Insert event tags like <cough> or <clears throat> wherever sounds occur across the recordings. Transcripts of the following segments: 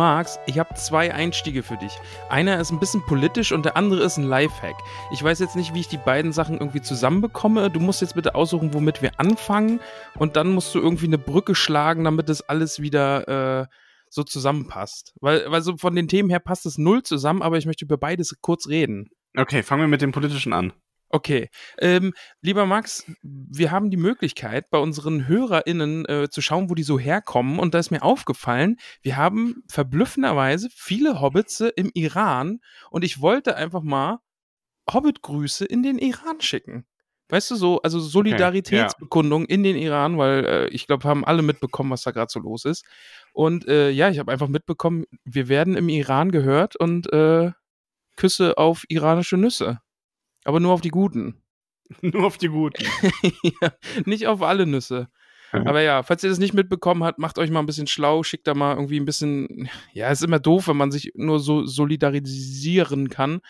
Magst, ich habe zwei Einstiege für dich. Einer ist ein bisschen politisch und der andere ist ein Lifehack. Ich weiß jetzt nicht, wie ich die beiden Sachen irgendwie zusammenbekomme. Du musst jetzt bitte aussuchen, womit wir anfangen und dann musst du irgendwie eine Brücke schlagen, damit das alles wieder äh, so zusammenpasst. Weil, weil so von den Themen her passt es null zusammen, aber ich möchte über beides kurz reden. Okay, fangen wir mit dem politischen an. Okay. Ähm, lieber Max, wir haben die Möglichkeit, bei unseren HörerInnen äh, zu schauen, wo die so herkommen. Und da ist mir aufgefallen, wir haben verblüffenderweise viele Hobbits im Iran. Und ich wollte einfach mal Hobbit-Grüße in den Iran schicken. Weißt du, so, also Solidaritätsbekundung okay, ja. in den Iran, weil äh, ich glaube, haben alle mitbekommen, was da gerade so los ist. Und äh, ja, ich habe einfach mitbekommen, wir werden im Iran gehört und äh, Küsse auf iranische Nüsse. Aber nur auf die guten. <laughs> nur auf die guten. <laughs> ja, nicht auf alle Nüsse. Mhm. Aber ja, falls ihr das nicht mitbekommen habt, macht euch mal ein bisschen schlau, schickt da mal irgendwie ein bisschen. Ja, ist immer doof, wenn man sich nur so solidarisieren kann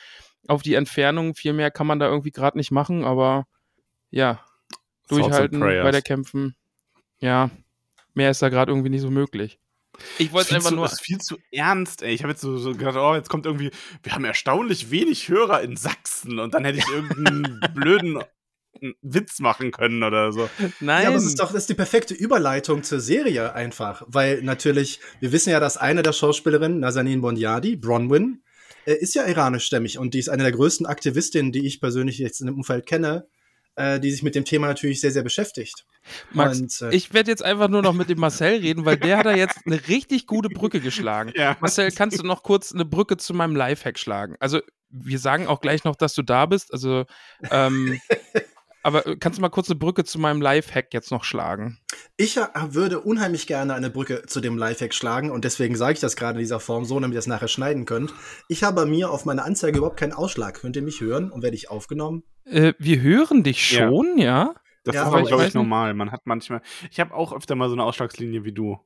auf die Entfernung. Viel mehr kann man da irgendwie gerade nicht machen, aber ja, durchhalten, weiterkämpfen. Ja, mehr ist da gerade irgendwie nicht so möglich. Ich wollte einfach nur. Das ist viel zu ernst, ey. Ich habe jetzt so, so, gedacht, oh, jetzt kommt irgendwie, wir haben erstaunlich wenig Hörer in Sachsen und dann hätte ich irgendeinen <laughs> blöden Witz machen können oder so. Nein. Ja, aber es ist doch das ist die perfekte Überleitung zur Serie einfach, weil natürlich, wir wissen ja, dass eine der Schauspielerinnen, Nazanin Bonyadi, Bronwyn, äh, ist ja iranischstämmig und die ist eine der größten Aktivistinnen, die ich persönlich jetzt in dem Umfeld kenne äh, die sich mit dem Thema natürlich sehr, sehr beschäftigt. Max, und, äh, ich werde jetzt einfach nur noch mit dem Marcel reden, weil der hat da jetzt eine richtig gute Brücke geschlagen. <laughs> Ja. Marcel, kannst du noch kurz eine Brücke zu meinem Lifehack schlagen? Also, wir sagen auch gleich noch, dass du da bist. Also, ähm, <laughs> Aber äh, kannst du mal kurz eine Brücke zu meinem Lifehack jetzt noch schlagen? Ich äh, würde unheimlich gerne eine Brücke zu dem Lifehack schlagen und deswegen sage ich das gerade in dieser Form so, damit ihr das nachher schneiden könnt. Ich habe bei mir auf meiner Anzeige überhaupt keinen Ausschlag. Könnt ihr mich hören und werde ich aufgenommen? Äh, wir hören dich schon, ja. ja? Das ja, ist aber, glaube ich, normal. Man hat manchmal. Ich habe auch öfter mal so eine Ausschlagslinie wie du.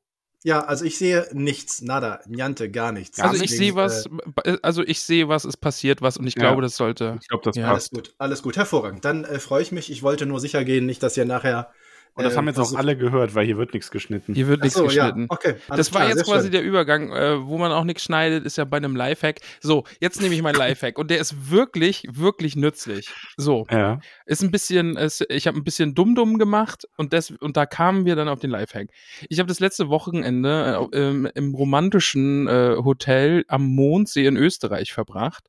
Ja, also ich sehe nichts, nada, niente, gar nichts. Also ich sehe was, äh, also ich sehe was, es passiert was und ich glaube, das sollte. Ich glaube, das ja. passt. Alles gut, alles gut, hervorragend. Dann äh, freue ich mich. Ich wollte nur sicher gehen, nicht, dass ihr nachher und das äh, haben jetzt auch alle gehört, weil hier wird nichts geschnitten. Hier wird nichts so, geschnitten. Ja. Okay, das war klar, jetzt quasi schön. der Übergang, äh, wo man auch nichts schneidet, ist ja bei einem Lifehack. So, jetzt nehme ich meinen Lifehack und der ist wirklich, wirklich nützlich. So, ja. ist ein bisschen, ist, ich habe ein bisschen dumm-dumm gemacht und, des, und da kamen wir dann auf den Lifehack. Ich habe das letzte Wochenende äh, im, im, romantischen äh, Hotel am Mondsee in Österreich verbracht.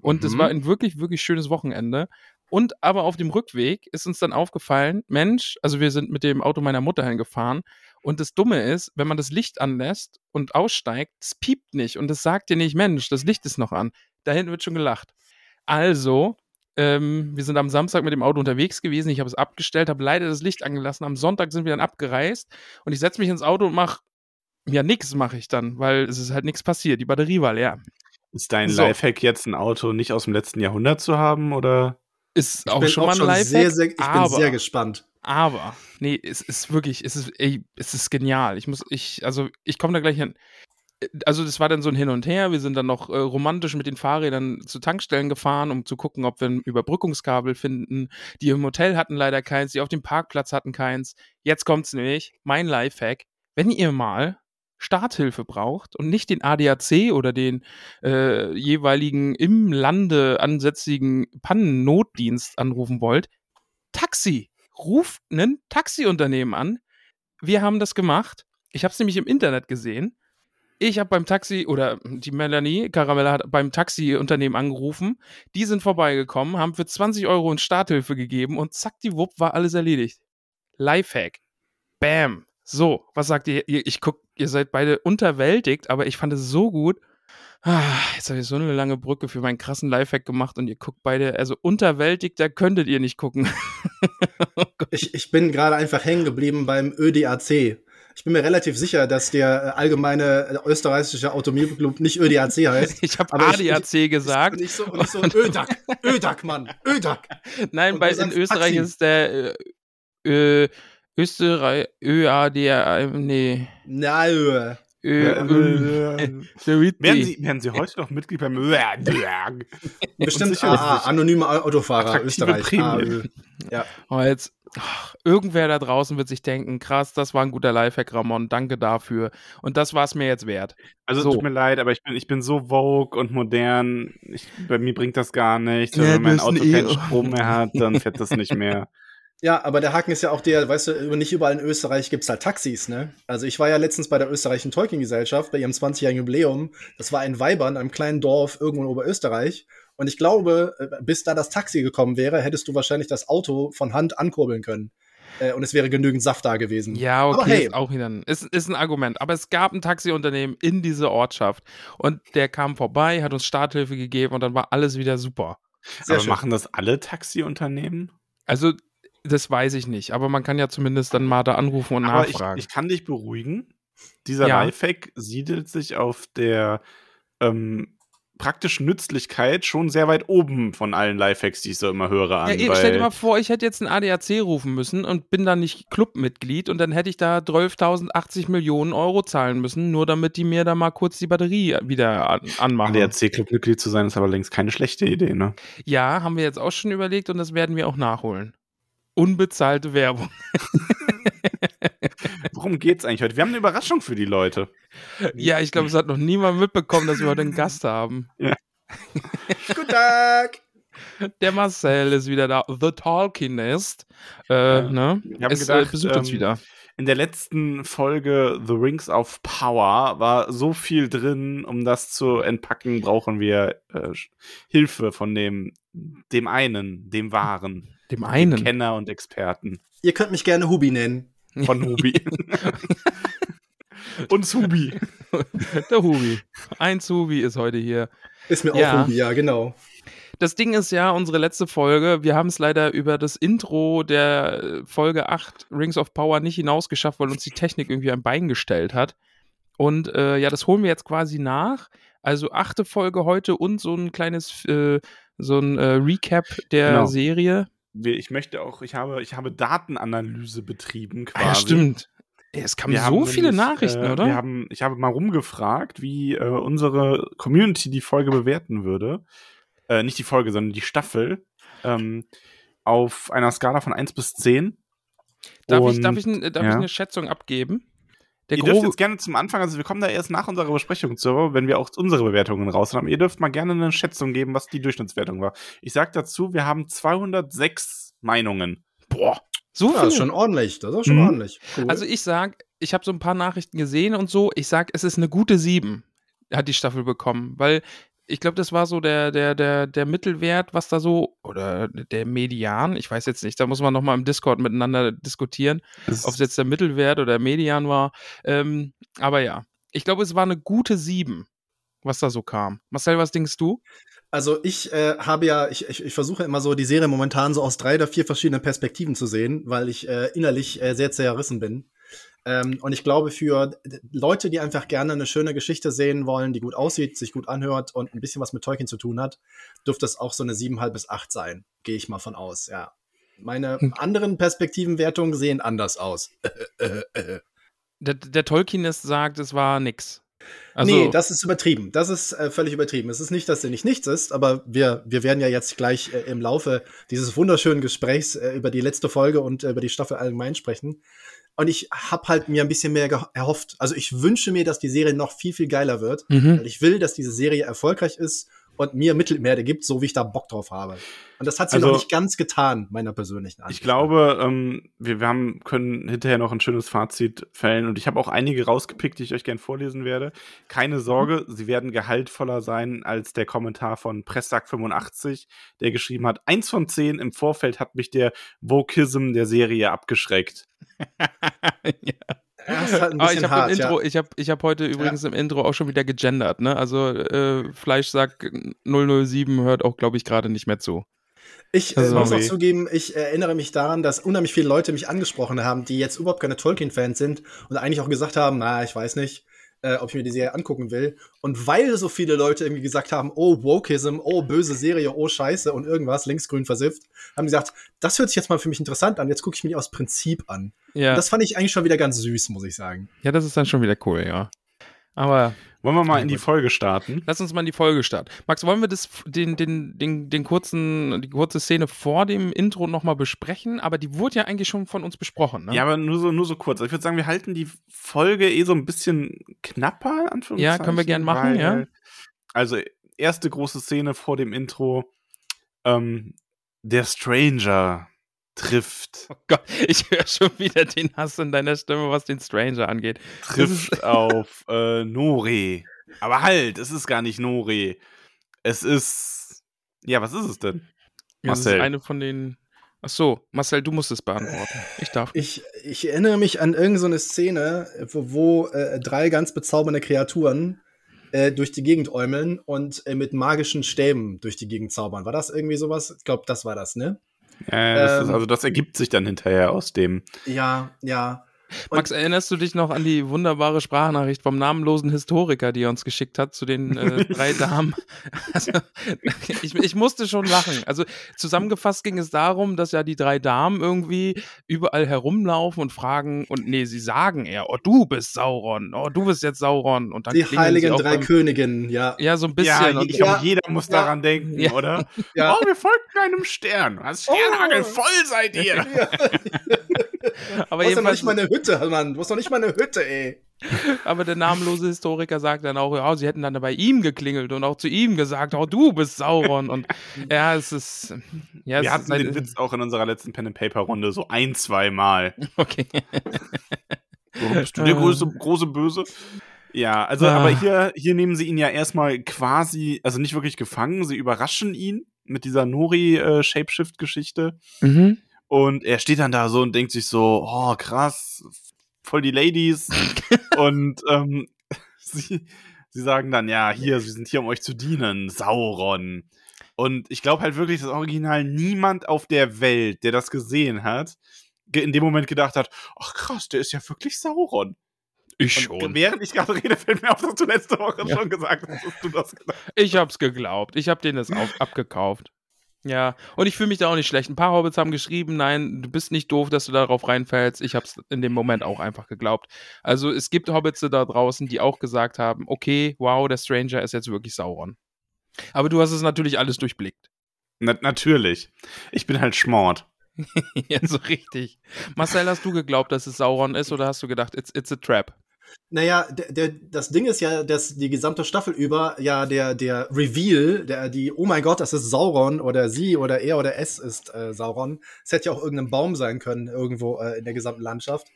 Und es mhm. war ein wirklich, wirklich schönes Wochenende. Und aber auf dem Rückweg ist uns dann aufgefallen, Mensch, also wir sind mit dem Auto meiner Mutter hingefahren und das Dumme ist, wenn man das Licht anlässt und aussteigt, es piept nicht und es sagt dir nicht, Mensch, das Licht ist noch an. Da hinten wird schon gelacht. Also, ähm, wir sind am Samstag mit dem Auto unterwegs gewesen, ich habe es abgestellt, habe leider das Licht angelassen. Am Sonntag sind wir dann abgereist und ich setze mich ins Auto und mache, ja, nichts mache ich dann, weil es ist halt nichts passiert. Die Batterie war leer. Ist dein so. Lifehack jetzt ein Auto nicht aus dem letzten Jahrhundert zu haben oder? Ist ich auch schon mal ein Lifehack. Sehr, sehr, ich aber, bin sehr gespannt. Aber, nee, es ist wirklich, es ist, ey, es ist genial. Ich muss, ich, also, ich komme da gleich hin. Also, das war dann so ein Hin und Her. Wir sind dann noch äh, romantisch mit den Fahrrädern zu Tankstellen gefahren, um zu gucken, ob wir ein Überbrückungskabel finden. Die im Hotel hatten leider keins, die auf dem Parkplatz hatten keins. Jetzt kommt's nämlich, mein Lifehack. Wenn ihr mal Starthilfe braucht und nicht den ADAC oder den äh, jeweiligen im Lande ansässigen Pannennotdienst anrufen wollt, Taxi. Ruft ein Taxiunternehmen an. Wir haben das gemacht. Ich habe es nämlich im Internet gesehen. Ich habe beim Taxi, oder die Melanie Caramella hat beim Taxiunternehmen angerufen. Die sind vorbeigekommen, haben für 20 Euro in Starthilfe gegeben und zack, die Wupp war alles erledigt. Lifehack. Bam. So, was sagt ihr? Ich guck, ihr seid beide unterwältigt, aber ich fand es so gut. Ah, jetzt habe ich so eine lange Brücke für meinen krassen Lifehack gemacht und ihr guckt beide, also unterwältigt, da könntet ihr nicht gucken. <laughs> oh ich, ich bin gerade einfach hängen geblieben beim ÖDAC. Ich bin mir relativ sicher, dass der äh, allgemeine äh, österreichische Automobilclub nicht ÖDAC heißt. <laughs> Ich habe ADAC ich, ich, gesagt. Nicht so, nicht so ÖDAC, <laughs> ÖDAC, Mann, ÖDAC. Nein, bei, in Österreich Taxi. ist der äh, äh, Österreich, ÖAD, nee. Nein. <laughs> Werden Sie, werden Sie heute noch Mitglied beim Bestimmt AA, anonyme Autofahrer Österreich. Ja. Oh, jetzt, ach, irgendwer da draußen wird sich denken, krass, das war ein guter Lifehack, Ramon, danke dafür. Und das war es mir jetzt wert. Also so. tut mir leid, aber ich bin, ich bin so vogue und modern, ich, bei mir bringt das gar nichts. Ja, wenn mein Auto keinen Strom mehr hat, dann fährt das nicht mehr. <laughs> Ja, aber der Haken ist ja auch der, weißt du, nicht überall in Österreich gibt's halt Taxis, ne? Also ich war ja letztens bei der österreichischen Tolkien-Gesellschaft bei ihrem 20-jährigen Jubiläum. Das war in Weibern, einem kleinen Dorf irgendwo in Oberösterreich. Und ich glaube, äh, bis da das Taxi gekommen wäre, hättest du wahrscheinlich das Auto von Hand ankurbeln können. Äh, und es wäre genügend Saft da gewesen. Ja, okay, aber hey. ist auch wieder ein, ist, ist ein Argument. Aber es gab ein Taxiunternehmen in dieser Ortschaft. Und der kam vorbei, hat uns Starthilfe gegeben und dann war alles wieder super. Sehr aber schön. machen das alle Taxiunternehmen? Also das weiß ich nicht, aber man kann ja zumindest dann mal da anrufen und aber nachfragen. Ich, ich kann dich beruhigen. Dieser ja. Lifehack siedelt sich auf der ähm, praktischen Nützlichkeit schon sehr weit oben von allen Lifehacks, die ich so immer höre. An, ja, stell dir mal vor, ich hätte jetzt ein ADAC rufen müssen und bin dann nicht Clubmitglied und dann hätte ich da 12.080 Millionen Euro zahlen müssen, nur damit die mir da mal kurz die Batterie wieder an anmachen. ADAC-Clubmitglied zu sein, ist aber längst keine schlechte Idee, ne? Ja, haben wir jetzt auch schon überlegt und das werden wir auch nachholen unbezahlte Werbung. <laughs> Worum geht's eigentlich heute? Wir haben eine Überraschung für die Leute. Ja, ich glaube, es hat noch niemand mitbekommen, dass wir heute einen Gast haben. Ja. <laughs> Guten Tag! Der Marcel ist wieder da. The Tolkienist. Äh, ja. ne? Ich es, gedacht, äh, besucht uns ähm, wieder. In der letzten Folge The Rings of Power war so viel drin, um das zu entpacken, brauchen wir äh, Hilfe von dem, dem einen, dem Wahren. Dem einen. Dem Kenner und Experten. Ihr könnt mich gerne Hubi nennen. Von Hubi. <laughs> und Hubi. Der Hubi. Ein Hubi ist heute hier. Ist mir ja. auch Hubi, ja, genau. Das Ding ist ja, unsere letzte Folge, wir haben es leider über das Intro der Folge 8 Rings of Power nicht hinausgeschafft, weil uns die Technik irgendwie ein Bein gestellt hat. Und äh, ja, das holen wir jetzt quasi nach. Also achte Folge heute und so ein kleines, äh, so ein äh, Recap der genau. Serie ich möchte auch, ich habe, ich habe Datenanalyse betrieben quasi. Ah, ja, stimmt. Es kamen wir so viele nämlich, Nachrichten, äh, oder? Wir haben, ich habe mal rumgefragt, wie äh, unsere Community die Folge bewerten würde. Äh, nicht die Folge, sondern die Staffel. Ähm, auf einer Skala von 1 bis 10. Darf, Und, ich, darf, ich, darf ja. ich eine Schätzung abgeben? Der ihr dürft jetzt gerne zum Anfang, also wir kommen da erst nach unserer Besprechung zu, wenn wir auch unsere Bewertungen raus haben. Ihr dürft mal gerne eine Schätzung geben, was die Durchschnittswertung war. Ich sag dazu, wir haben 206 Meinungen. Boah, so viel. Das ist schon ordentlich. Das ist auch schon mhm. ordentlich. Cool. Also ich sag, ich habe so ein paar Nachrichten gesehen und so. Ich sag, es ist eine gute 7 hat die Staffel bekommen, weil ich glaube, das war so der, der, der, der Mittelwert, was da so, oder der Median, ich weiß jetzt nicht, da muss man nochmal im Discord miteinander diskutieren, ob es jetzt der Mittelwert oder der Median war. Ähm, aber ja, ich glaube, es war eine gute 7, was da so kam. Marcel, was denkst du? Also ich äh, habe ja, ich, ich, ich versuche immer so die Serie momentan so aus drei oder vier verschiedenen Perspektiven zu sehen, weil ich äh, innerlich äh, sehr zerrissen bin. Ähm, und ich glaube, für Leute, die einfach gerne eine schöne Geschichte sehen wollen, die gut aussieht, sich gut anhört und ein bisschen was mit Tolkien zu tun hat, dürfte es auch so eine 7,5 bis 8 sein. Gehe ich mal von aus, ja. Meine hm. anderen Perspektivenwertungen sehen anders aus. <laughs> der, der Tolkienist sagt, es war nix. Also, nee, das ist übertrieben. Das ist äh, völlig übertrieben. Es ist nicht, dass er nicht nichts ist, aber wir, wir werden ja jetzt gleich äh, im Laufe dieses wunderschönen Gesprächs äh, über die letzte Folge und über die Staffel allgemein sprechen. Und ich habe halt mir ein bisschen mehr erhofft. Also ich wünsche mir, dass die Serie noch viel, viel geiler wird. Mhm. Weil ich will, dass diese Serie erfolgreich ist und mir Mittelmeere gibt, so wie ich da Bock drauf habe. Und das hat sie also, noch nicht ganz getan, meiner persönlichen Ansicht. Ich glaube, ähm, wir, wir haben, können hinterher noch ein schönes Fazit fällen und ich habe auch einige rausgepickt, die ich euch gerne vorlesen werde. Keine Sorge, mhm. sie werden gehaltvoller sein als der Kommentar von Presssack85, der geschrieben hat, eins von zehn im Vorfeld hat mich der Vokism der Serie abgeschreckt. <laughs> ja. Halt ein ah, ich habe Intro, ja. ich habe ich hab heute übrigens ja. im Intro auch schon wieder gegendert, ne? Also äh, Fleischsack 007 hört auch, glaube ich, gerade nicht mehr zu. Ich äh, muss auch zugeben, ich erinnere mich daran, dass unheimlich viele Leute mich angesprochen haben, die jetzt überhaupt keine Tolkien-Fans sind und eigentlich auch gesagt haben, na, ich weiß nicht, äh, ob ich mir die Serie angucken will. Und weil so viele Leute irgendwie gesagt haben, oh, Wokeism, oh, böse Serie, oh, Scheiße und irgendwas, linksgrün versifft, haben sie gesagt, das hört sich jetzt mal für mich interessant an, jetzt gucke ich mir die aus Prinzip an. Ja. Und das fand ich eigentlich schon wieder ganz süß, muss ich sagen. Ja, das ist dann schon wieder cool, ja. Aber wollen wir mal in die Folge starten? Lass uns mal in die Folge starten. Max, wollen wir das, den, den, den, den kurzen, die kurze Szene vor dem Intro nochmal besprechen? Aber die wurde ja eigentlich schon von uns besprochen, ne? Ja, aber nur so, nur so kurz. Ich würde sagen, wir halten die Folge eh so ein bisschen knapper, Ja, können wir gern machen, weil, ja. Also, erste große Szene vor dem Intro. Ähm, der Stranger trifft. Oh Gott, ich höre schon wieder den Hass in deiner Stimme, was den Stranger angeht. Trifft <laughs> auf äh, Nore. Aber halt, es ist gar nicht Nore. Es ist. Ja, was ist es denn? Ja, Marcel. Das ist eine von den. Ach so, Marcel, du musst es beantworten. Ich darf. Ich, ich erinnere mich an irgendeine so Szene, wo, wo äh, drei ganz bezaubernde Kreaturen äh, durch die Gegend äumeln und äh, mit magischen Stäben durch die Gegend zaubern. War das irgendwie sowas? Ich glaube, das war das, ne? Ja, das ähm, ist, also das ergibt sich dann hinterher aus dem. Ja, ja. Max, erinnerst du dich noch an die wunderbare Sprachnachricht vom namenlosen Historiker, die er uns geschickt hat zu den äh, <laughs> drei Damen? Also, ich, ich, musste schon lachen. Also zusammengefasst ging es darum, dass ja die drei Damen irgendwie überall herumlaufen und fragen, und nee, sie sagen eher, oh, du bist Sauron, oh, du bist jetzt Sauron. Und dann die heiligen drei beim, Königinnen, ja. Ja, so ein bisschen. Ja, ich glaube, jeder muss ja. daran denken, ja. oder? Ja. Oh, wir folgen einem Stern. Was Sternhagel oh. voll seid ihr. <laughs> <laughs> Aber du hast doch nicht mal eine Hütte, Mann. Du hast doch nicht mal eine Hütte, ey. Aber der namenlose Historiker sagt dann auch, ja, sie hätten dann bei ihm geklingelt und auch zu ihm gesagt, oh, du bist Sauron. Und <laughs> ja, es ist. Ja, Wir es hatten ist den Witz auch in unserer letzten Pen and Paper Runde so ein, zwei Mal. <laughs> Okay. So, bist du der große, große Böse? Ja, also, ah. aber hier, hier nehmen sie ihn ja erstmal quasi, also nicht wirklich gefangen, sie überraschen ihn mit dieser Nori-Shapeshift-Geschichte. Äh, mhm. Und er steht dann da so und denkt sich so, oh, krass, voll die Ladies. <laughs> und ähm, <laughs> sie, sie sagen dann, ja, hier, wir sind hier, um euch zu dienen, Sauron. Und ich glaube halt wirklich, das Original niemand auf der Welt, der das gesehen hat, in dem Moment gedacht hat, ach krass, der ist ja wirklich Sauron. Ich und schon. Während ich gerade rede, fällt mir auf, dass du letzte Woche ja. schon gesagt hast, dass du das gedacht hast. Ich hab's geglaubt. Ich hab denen das auf, abgekauft. Ja, und ich fühle mich da auch nicht schlecht. Ein paar Hobbits haben geschrieben, nein, du bist nicht doof, dass du darauf reinfällst. Ich habe es in dem Moment auch einfach geglaubt. Also es gibt Hobbits da draußen, die auch gesagt haben, okay, wow, der Stranger ist jetzt wirklich Sauron. Aber du hast es natürlich alles durchblickt. Na, natürlich. Ich bin halt schmort. <laughs> ja, so richtig. Marcel, hast du geglaubt, dass es Sauron ist oder hast du gedacht, it's, it's a trap? Naja, der, der, das Ding ist ja, dass die gesamte Staffel über ja der, der Reveal, der, die, oh mein Gott, das ist Sauron oder sie oder er oder es ist äh, Sauron. Es hätte ja auch irgendein Baum sein können, irgendwo äh, in der gesamten Landschaft.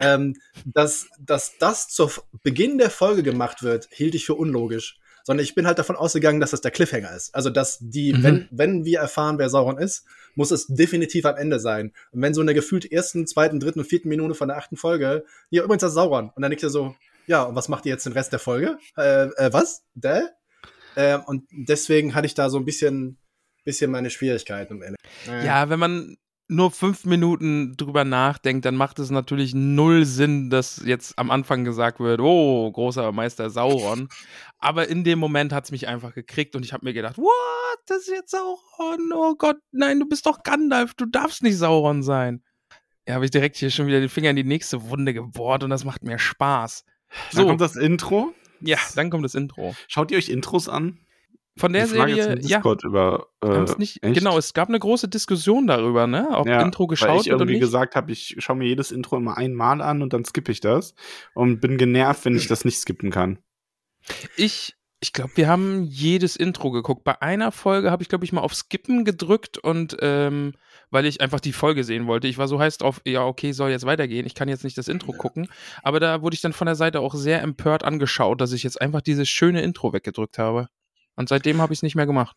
Ähm, dass, dass das zu Beginn der Folge gemacht wird, hielt ich für unlogisch sondern ich bin halt davon ausgegangen, dass das der Cliffhanger ist. Also, dass die, mhm. wenn, wenn wir erfahren, wer Sauron ist, muss es definitiv am Ende sein. Und wenn so in der gefühlt ersten, zweiten, dritten und vierten Minute von der achten Folge, ja, übrigens das Sauron. Und dann denkt ihr so, ja, und was macht ihr jetzt den Rest der Folge? Äh, äh was? Dä? Äh, und deswegen hatte ich da so ein bisschen, bisschen meine Schwierigkeiten am Ende. Äh. Ja, wenn man nur fünf Minuten drüber nachdenkt, dann macht es natürlich null Sinn, dass jetzt am Anfang gesagt wird, oh, großer Meister Sauron. <laughs> Aber in dem Moment hat es mich einfach gekriegt und ich habe mir gedacht, what, das ist jetzt Sauron? Oh Gott, nein, du bist doch Gandalf, du darfst nicht Sauron sein. Ja, habe ich direkt hier schon wieder den Finger in die nächste Wunde gebohrt und das macht mir Spaß. So. Dann kommt das Intro. Ja, dann kommt das Intro. Schaut ihr euch Intros an? Von der Serie, ja. Über, äh, nicht, genau, es gab eine große Diskussion darüber, ne? Ob ja, Intro geschaut weil ich irgendwie nicht. gesagt habe, ich schaue mir jedes Intro immer einmal an und dann skippe ich das und bin genervt, wenn ich das nicht skippen kann. Ich, ich glaube, wir haben jedes Intro geguckt. Bei einer Folge habe ich, glaube ich, mal auf Skippen gedrückt und ähm, weil ich einfach die Folge sehen wollte. Ich war so heiß drauf, ja, okay, soll jetzt weitergehen. Ich kann jetzt nicht das Intro gucken. Aber da wurde ich dann von der Seite auch sehr empört angeschaut, dass ich jetzt einfach dieses schöne Intro weggedrückt habe. Und seitdem habe ich es nicht mehr gemacht.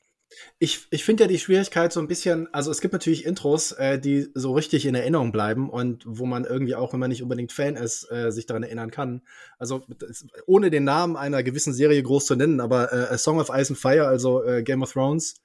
Ich, ich finde ja die Schwierigkeit so ein bisschen, also es gibt natürlich Intros, äh, die so richtig in Erinnerung bleiben und wo man irgendwie auch, wenn man nicht unbedingt Fan ist, äh, sich daran erinnern kann. Also das, ohne den Namen einer gewissen Serie groß zu nennen, aber äh, A Song of Ice and Fire, also äh, Game of Thrones,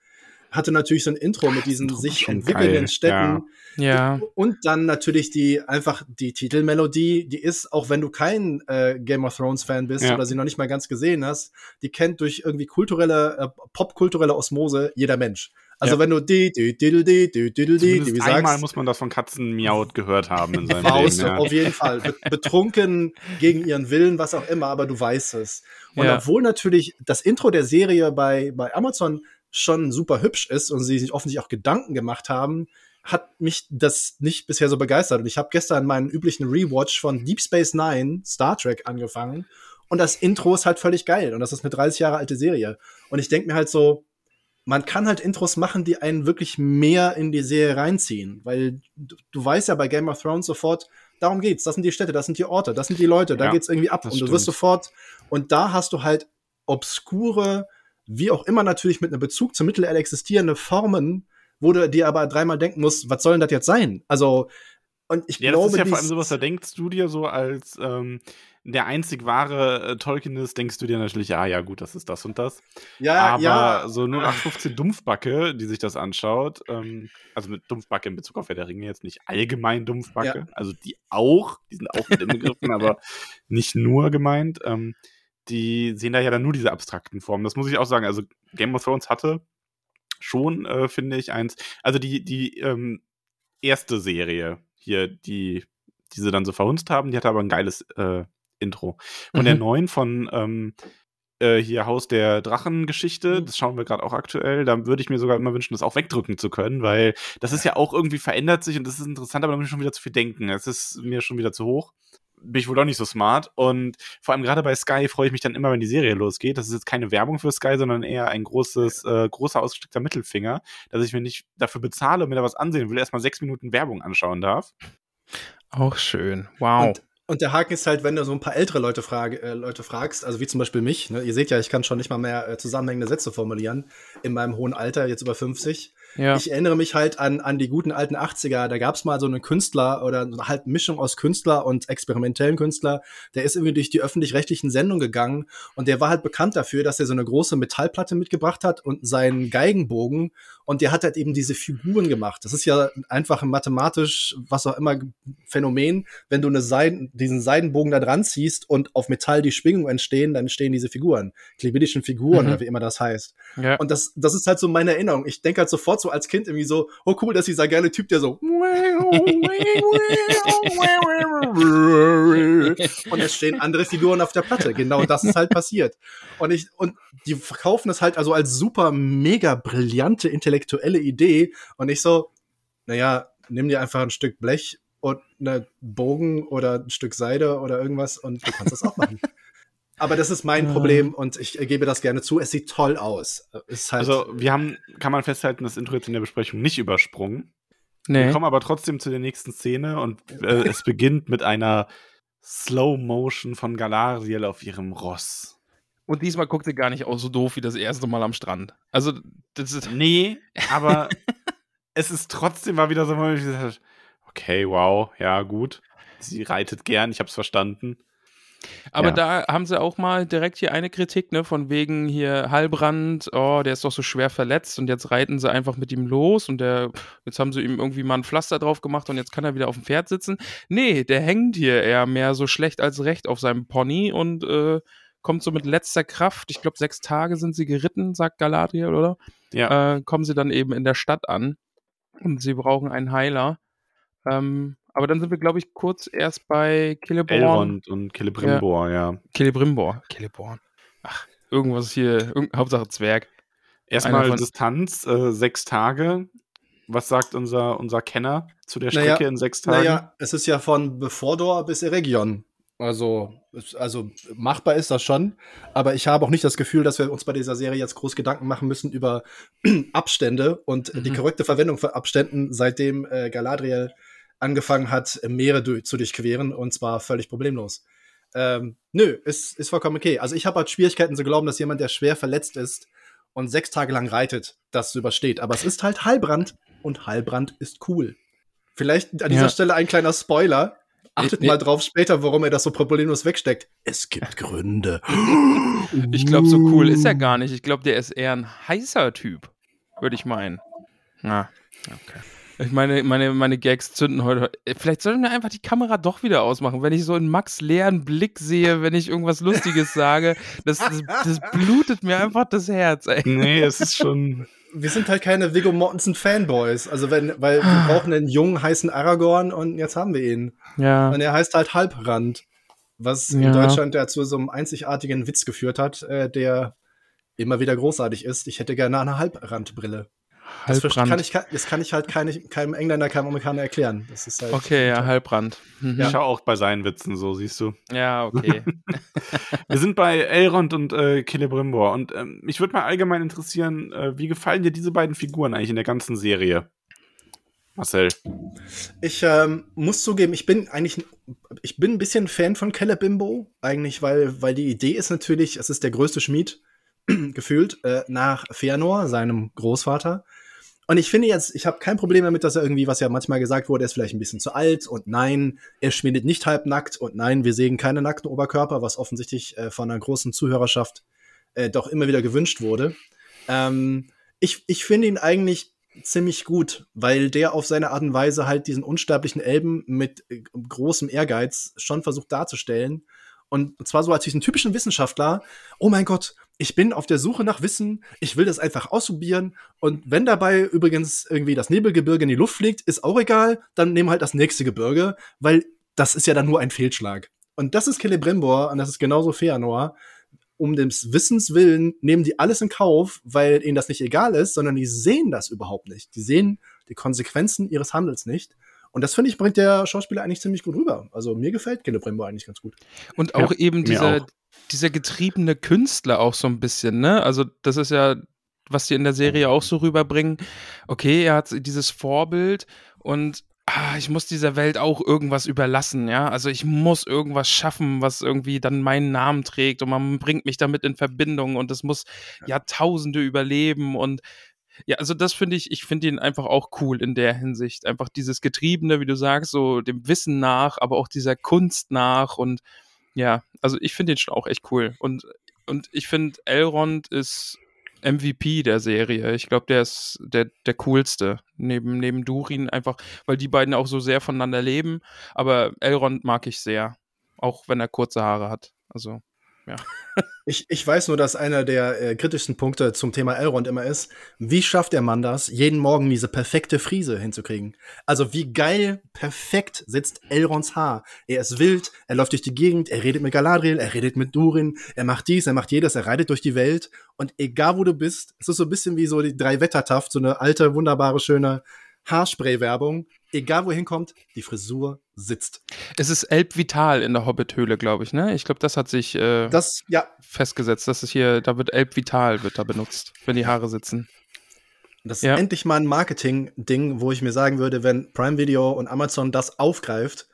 hatte natürlich so ein Intro mit diesen sich entwickelnden geil. Städten. Ja. Und dann natürlich die einfach die Titelmelodie, die ist, auch wenn du kein äh, Game of Thrones Fan bist ja. oder sie noch nicht mal ganz gesehen hast, die kennt durch irgendwie kulturelle, äh, popkulturelle Osmose jeder Mensch. Also ja. wenn du die, die, die, die, die, die, die, die, wie sagst. Einmal muss man das von Katzen miaut gehört haben in seinem <laughs> Leben. Ja. Auf jeden Fall. Betrunken gegen ihren Willen, was auch immer, aber du weißt es. Und ja. obwohl natürlich das Intro der Serie bei, bei Amazon schon super hübsch ist und sie sich offensichtlich auch Gedanken gemacht haben, hat mich das nicht bisher so begeistert. Und ich habe gestern meinen üblichen Rewatch von Deep Space Nine, Star Trek, angefangen. Und das Intro ist halt völlig geil. Und das ist eine 30 Jahre alte Serie. Und ich denke mir halt so, man kann halt Intros machen, die einen wirklich mehr in die Serie reinziehen. Weil du, du weißt ja bei Game of Thrones sofort, darum geht's. Das sind die Städte, das sind die Orte, das sind die Leute, da ja, geht's irgendwie ab. Und du wirst sofort, und da hast du halt obskure, wie auch immer natürlich mit einem Bezug zur Mittelerde existierende Formen, wo du dir aber dreimal denken musst, was soll denn das jetzt sein? Also, und ich ja, glaube. Das ist ja vor allem sowas, da denkst du dir so als ähm, der einzig wahre äh, Tolkien ist, denkst du dir natürlich, ja, ja, gut, das ist das und das. Ja, aber ja. so 0815 Dumpfbacke, die sich das anschaut, ähm, also mit Dumpfbacke in Bezug auf Wer der Ringe jetzt nicht allgemein Dumpfbacke, ja. also die auch, die sind auch mit inbegriffen, <laughs> aber nicht nur gemeint. Ähm, die sehen da ja dann nur diese abstrakten Formen. Das muss ich auch sagen. Also Game of Thrones hatte schon, äh, finde ich, eins. Also die, die ähm, erste Serie hier, die, die sie dann so verhunzt haben, die hatte aber ein geiles äh, Intro. Von mhm. der neuen von ähm, äh, hier Haus der Drachengeschichte, mhm. das schauen wir gerade auch aktuell, da würde ich mir sogar immer wünschen, das auch wegdrücken zu können, weil das ist ja auch irgendwie verändert sich und das ist interessant, aber da muss ich schon wieder zu viel denken. Es ist mir schon wieder zu hoch bin ich wohl auch nicht so smart. Und vor allem gerade bei Sky freue ich mich dann immer, wenn die Serie losgeht. Das ist jetzt keine Werbung für Sky, sondern eher ein großes, äh, großer ausgestreckter Mittelfinger, dass ich mir nicht dafür bezahle und mir da was ansehen will, erstmal sechs Minuten Werbung anschauen darf. Auch schön. Wow. Und, und der Haken ist halt, wenn du so ein paar ältere Leute, frag, äh, Leute fragst, also wie zum Beispiel mich, ne? ihr seht ja, ich kann schon nicht mal mehr äh, zusammenhängende Sätze formulieren in meinem hohen Alter, jetzt über 50. Ja. Ich erinnere mich halt an, an die guten alten 80er. Da gab es mal so einen Künstler oder halt Mischung aus Künstler und experimentellen Künstler. Der ist irgendwie durch die öffentlich-rechtlichen Sendungen gegangen und der war halt bekannt dafür, dass er so eine große Metallplatte mitgebracht hat und seinen Geigenbogen und der hat halt eben diese Figuren gemacht. Das ist ja einfach ein mathematisch, was auch immer, Phänomen. Wenn du eine Seiden, diesen Seidenbogen da dran ziehst und auf Metall die Schwingungen entstehen, dann entstehen diese Figuren. Klebidischen Figuren, mhm. wie immer das heißt. Ja. Und das, das ist halt so meine Erinnerung. Ich denke halt sofort so als Kind irgendwie so, oh cool, dass dieser geile Typ, der so <laughs> und es stehen andere Figuren auf der Platte. Genau das ist halt passiert. Und ich, und die verkaufen es halt also als super mega brillante Intellektuelle intellektuelle Idee und nicht so, naja, nimm dir einfach ein Stück Blech und einen Bogen oder ein Stück Seide oder irgendwas und du kannst das auch machen. <laughs> Aber das ist mein Problem und ich gebe das gerne zu. Es sieht toll aus. Halt also, wir haben, kann man festhalten, das Intro jetzt in der Besprechung nicht übersprungen. Nee. Wir kommen aber trotzdem zu der nächsten Szene und äh, es beginnt mit einer Slow Motion von Galariel auf ihrem Ross. Und diesmal guckt er gar nicht auch so doof wie das erste Mal am Strand. Also, das ist. Nee, aber <laughs> es ist trotzdem mal wieder so, okay, wow, ja, gut. Sie reitet gern, ich hab's verstanden. Aber ja. da haben sie auch mal direkt hier eine Kritik, ne, von wegen hier Heilbrand, oh, der ist doch so schwer verletzt und jetzt reiten sie einfach mit ihm los und der, jetzt haben sie ihm irgendwie mal ein Pflaster drauf gemacht und jetzt kann er wieder auf dem Pferd sitzen. Nee, der hängt hier eher mehr so schlecht als recht auf seinem Pony und äh, kommt so mit letzter Kraft, ich glaube, sechs Tage sind sie geritten, sagt Galadriel, oder? Ja. Äh, kommen sie dann eben in der Stadt an und sie brauchen einen Heiler. Ähm, aber dann sind wir, glaube ich, kurz erst bei Celeborn. Elrond und Celebrimbor, ja. ja. Celebrimbor, Celeborn. Ach, irgendwas hier, Hauptsache Zwerg. Erstmal Distanz, äh, sechs Tage. Was sagt unser, unser Kenner zu der Strecke naja, in sechs Tagen? Naja, es ist ja von Befordor bis Eregion. Also, also machbar ist das schon, aber ich habe auch nicht das Gefühl, dass wir uns bei dieser Serie jetzt groß Gedanken machen müssen über <clears throat> Abstände und mhm. die korrekte Verwendung von Abständen, seitdem äh, Galadriel angefangen hat, Meere du zu durchqueren und zwar völlig problemlos. Ähm, nö, ist, ist vollkommen okay. Also ich habe halt Schwierigkeiten zu glauben, dass jemand, der schwer verletzt ist und sechs Tage lang reitet, das übersteht. Aber es ist halt Heilbrand und Heilbrand ist cool. Vielleicht an dieser ja. Stelle ein kleiner Spoiler. Achtet nee, mal drauf später, warum er das so problemlos wegsteckt. Es gibt Gründe. Ich glaube, so cool ist er gar nicht. Ich glaube, der ist eher ein heißer Typ, würde ich meinen. Na, okay. Ich meine, meine, meine Gags zünden heute. Vielleicht sollten wir einfach die Kamera doch wieder ausmachen, wenn ich so einen Max leeren Blick sehe, wenn ich irgendwas Lustiges sage. Das, das, das blutet mir einfach das Herz, ey. Nee, es ist schon. Wir sind halt keine Viggo Mortensen Fanboys. Also wenn, weil wir brauchen einen jungen, heißen Aragorn und jetzt haben wir ihn. Ja. Und er heißt halt Halbrand. Was ja. in Deutschland ja zu so einem einzigartigen Witz geführt hat, äh, der immer wieder großartig ist. Ich hätte gerne eine Halbrandbrille. Das kann, ich, das kann ich halt keine, keinem Engländer, keinem Amerikaner erklären. Das ist halt okay, ja, Halbrand. Mhm. Ich schaue auch bei seinen Witzen so, siehst du. Ja, okay. <laughs> <laughs> Wir sind bei Elrond und äh, Celebrimbor und ähm, mich würde mal allgemein interessieren, äh, wie gefallen dir diese beiden Figuren eigentlich in der ganzen Serie? Marcel. Ich ähm, muss zugeben, ich bin eigentlich, ich bin ein bisschen Fan von Celebimbo, eigentlich, weil, weil die Idee ist natürlich, es ist der größte Schmied <clears throat> gefühlt äh, nach Fëanor, seinem Großvater. Und ich finde jetzt, ich habe kein Problem damit, dass er irgendwie, was ja manchmal gesagt wurde, er ist vielleicht ein bisschen zu alt und nein, er schmiedet nicht halbnackt und nein, wir sehen keine nackten Oberkörper, was offensichtlich äh, von einer großen Zuhörerschaft äh, doch immer wieder gewünscht wurde. Ähm, ich ich finde ihn eigentlich ziemlich gut, weil der auf seine Art und Weise halt diesen unsterblichen Elben mit äh, großem Ehrgeiz schon versucht darzustellen. Und zwar so als diesen typischen Wissenschaftler, oh mein Gott, ich bin auf der Suche nach Wissen, ich will das einfach ausprobieren und wenn dabei übrigens irgendwie das Nebelgebirge in die Luft fliegt, ist auch egal, dann nehmen halt das nächste Gebirge, weil das ist ja dann nur ein Fehlschlag. Und das ist Celebrimbor und das ist genauso Feanor. Um des Wissens willen nehmen die alles in Kauf, weil ihnen das nicht egal ist, sondern die sehen das überhaupt nicht. Die sehen die Konsequenzen ihres Handels nicht. Und das finde ich, bringt der Schauspieler eigentlich ziemlich gut rüber. Also mir gefällt Celebrimbor eigentlich ganz gut. Und auch ja, eben dieser, auch dieser getriebene Künstler auch so ein bisschen, ne? Also, das ist ja, was die in der Serie auch so rüberbringen. Okay, er hat dieses Vorbild und ah, ich muss dieser Welt auch irgendwas überlassen, ja. Also ich muss irgendwas schaffen, was irgendwie dann meinen Namen trägt und man bringt mich damit in Verbindung und es muss Jahrtausende überleben und ja, also das finde ich, ich finde ihn einfach auch cool in der Hinsicht. Einfach dieses Getriebene, wie du sagst, so dem Wissen nach, aber auch dieser Kunst nach und ja, also ich finde den schon auch echt cool. Und, und ich finde, Elrond ist MVP der Serie. Ich glaube, der ist der, der coolste. Neben, neben Durin einfach, weil die beiden auch so sehr voneinander leben. Aber Elrond mag ich sehr. Auch wenn er kurze Haare hat. Also, ja. Ich, ich weiß nur, dass einer der äh, kritischsten Punkte zum Thema Elrond immer ist, wie schafft der Mann das, jeden Morgen diese perfekte Friese hinzukriegen? Also wie geil perfekt sitzt Elronds Haar. Er ist wild, er läuft durch die Gegend, er redet mit Galadriel, er redet mit Durin, er macht dies, er macht jedes, er reitet durch die Welt und egal wo du bist, es ist so ein bisschen wie so die drei Wettertaft, so eine alte, wunderbare, schöne Haarspray-Werbung. Egal wohin kommt, die Frisur sitzt. Es ist Elbvital in der Hobbit-Höhle, glaube ich, ne? Ich glaube, das hat sich äh, das, ja. festgesetzt. Das ist hier, da wird Elbvital wird da benutzt, wenn die Haare sitzen. Das ist ja. endlich mal ein Marketing-Ding, wo ich mir sagen würde, wenn Prime Video und Amazon das aufgreift,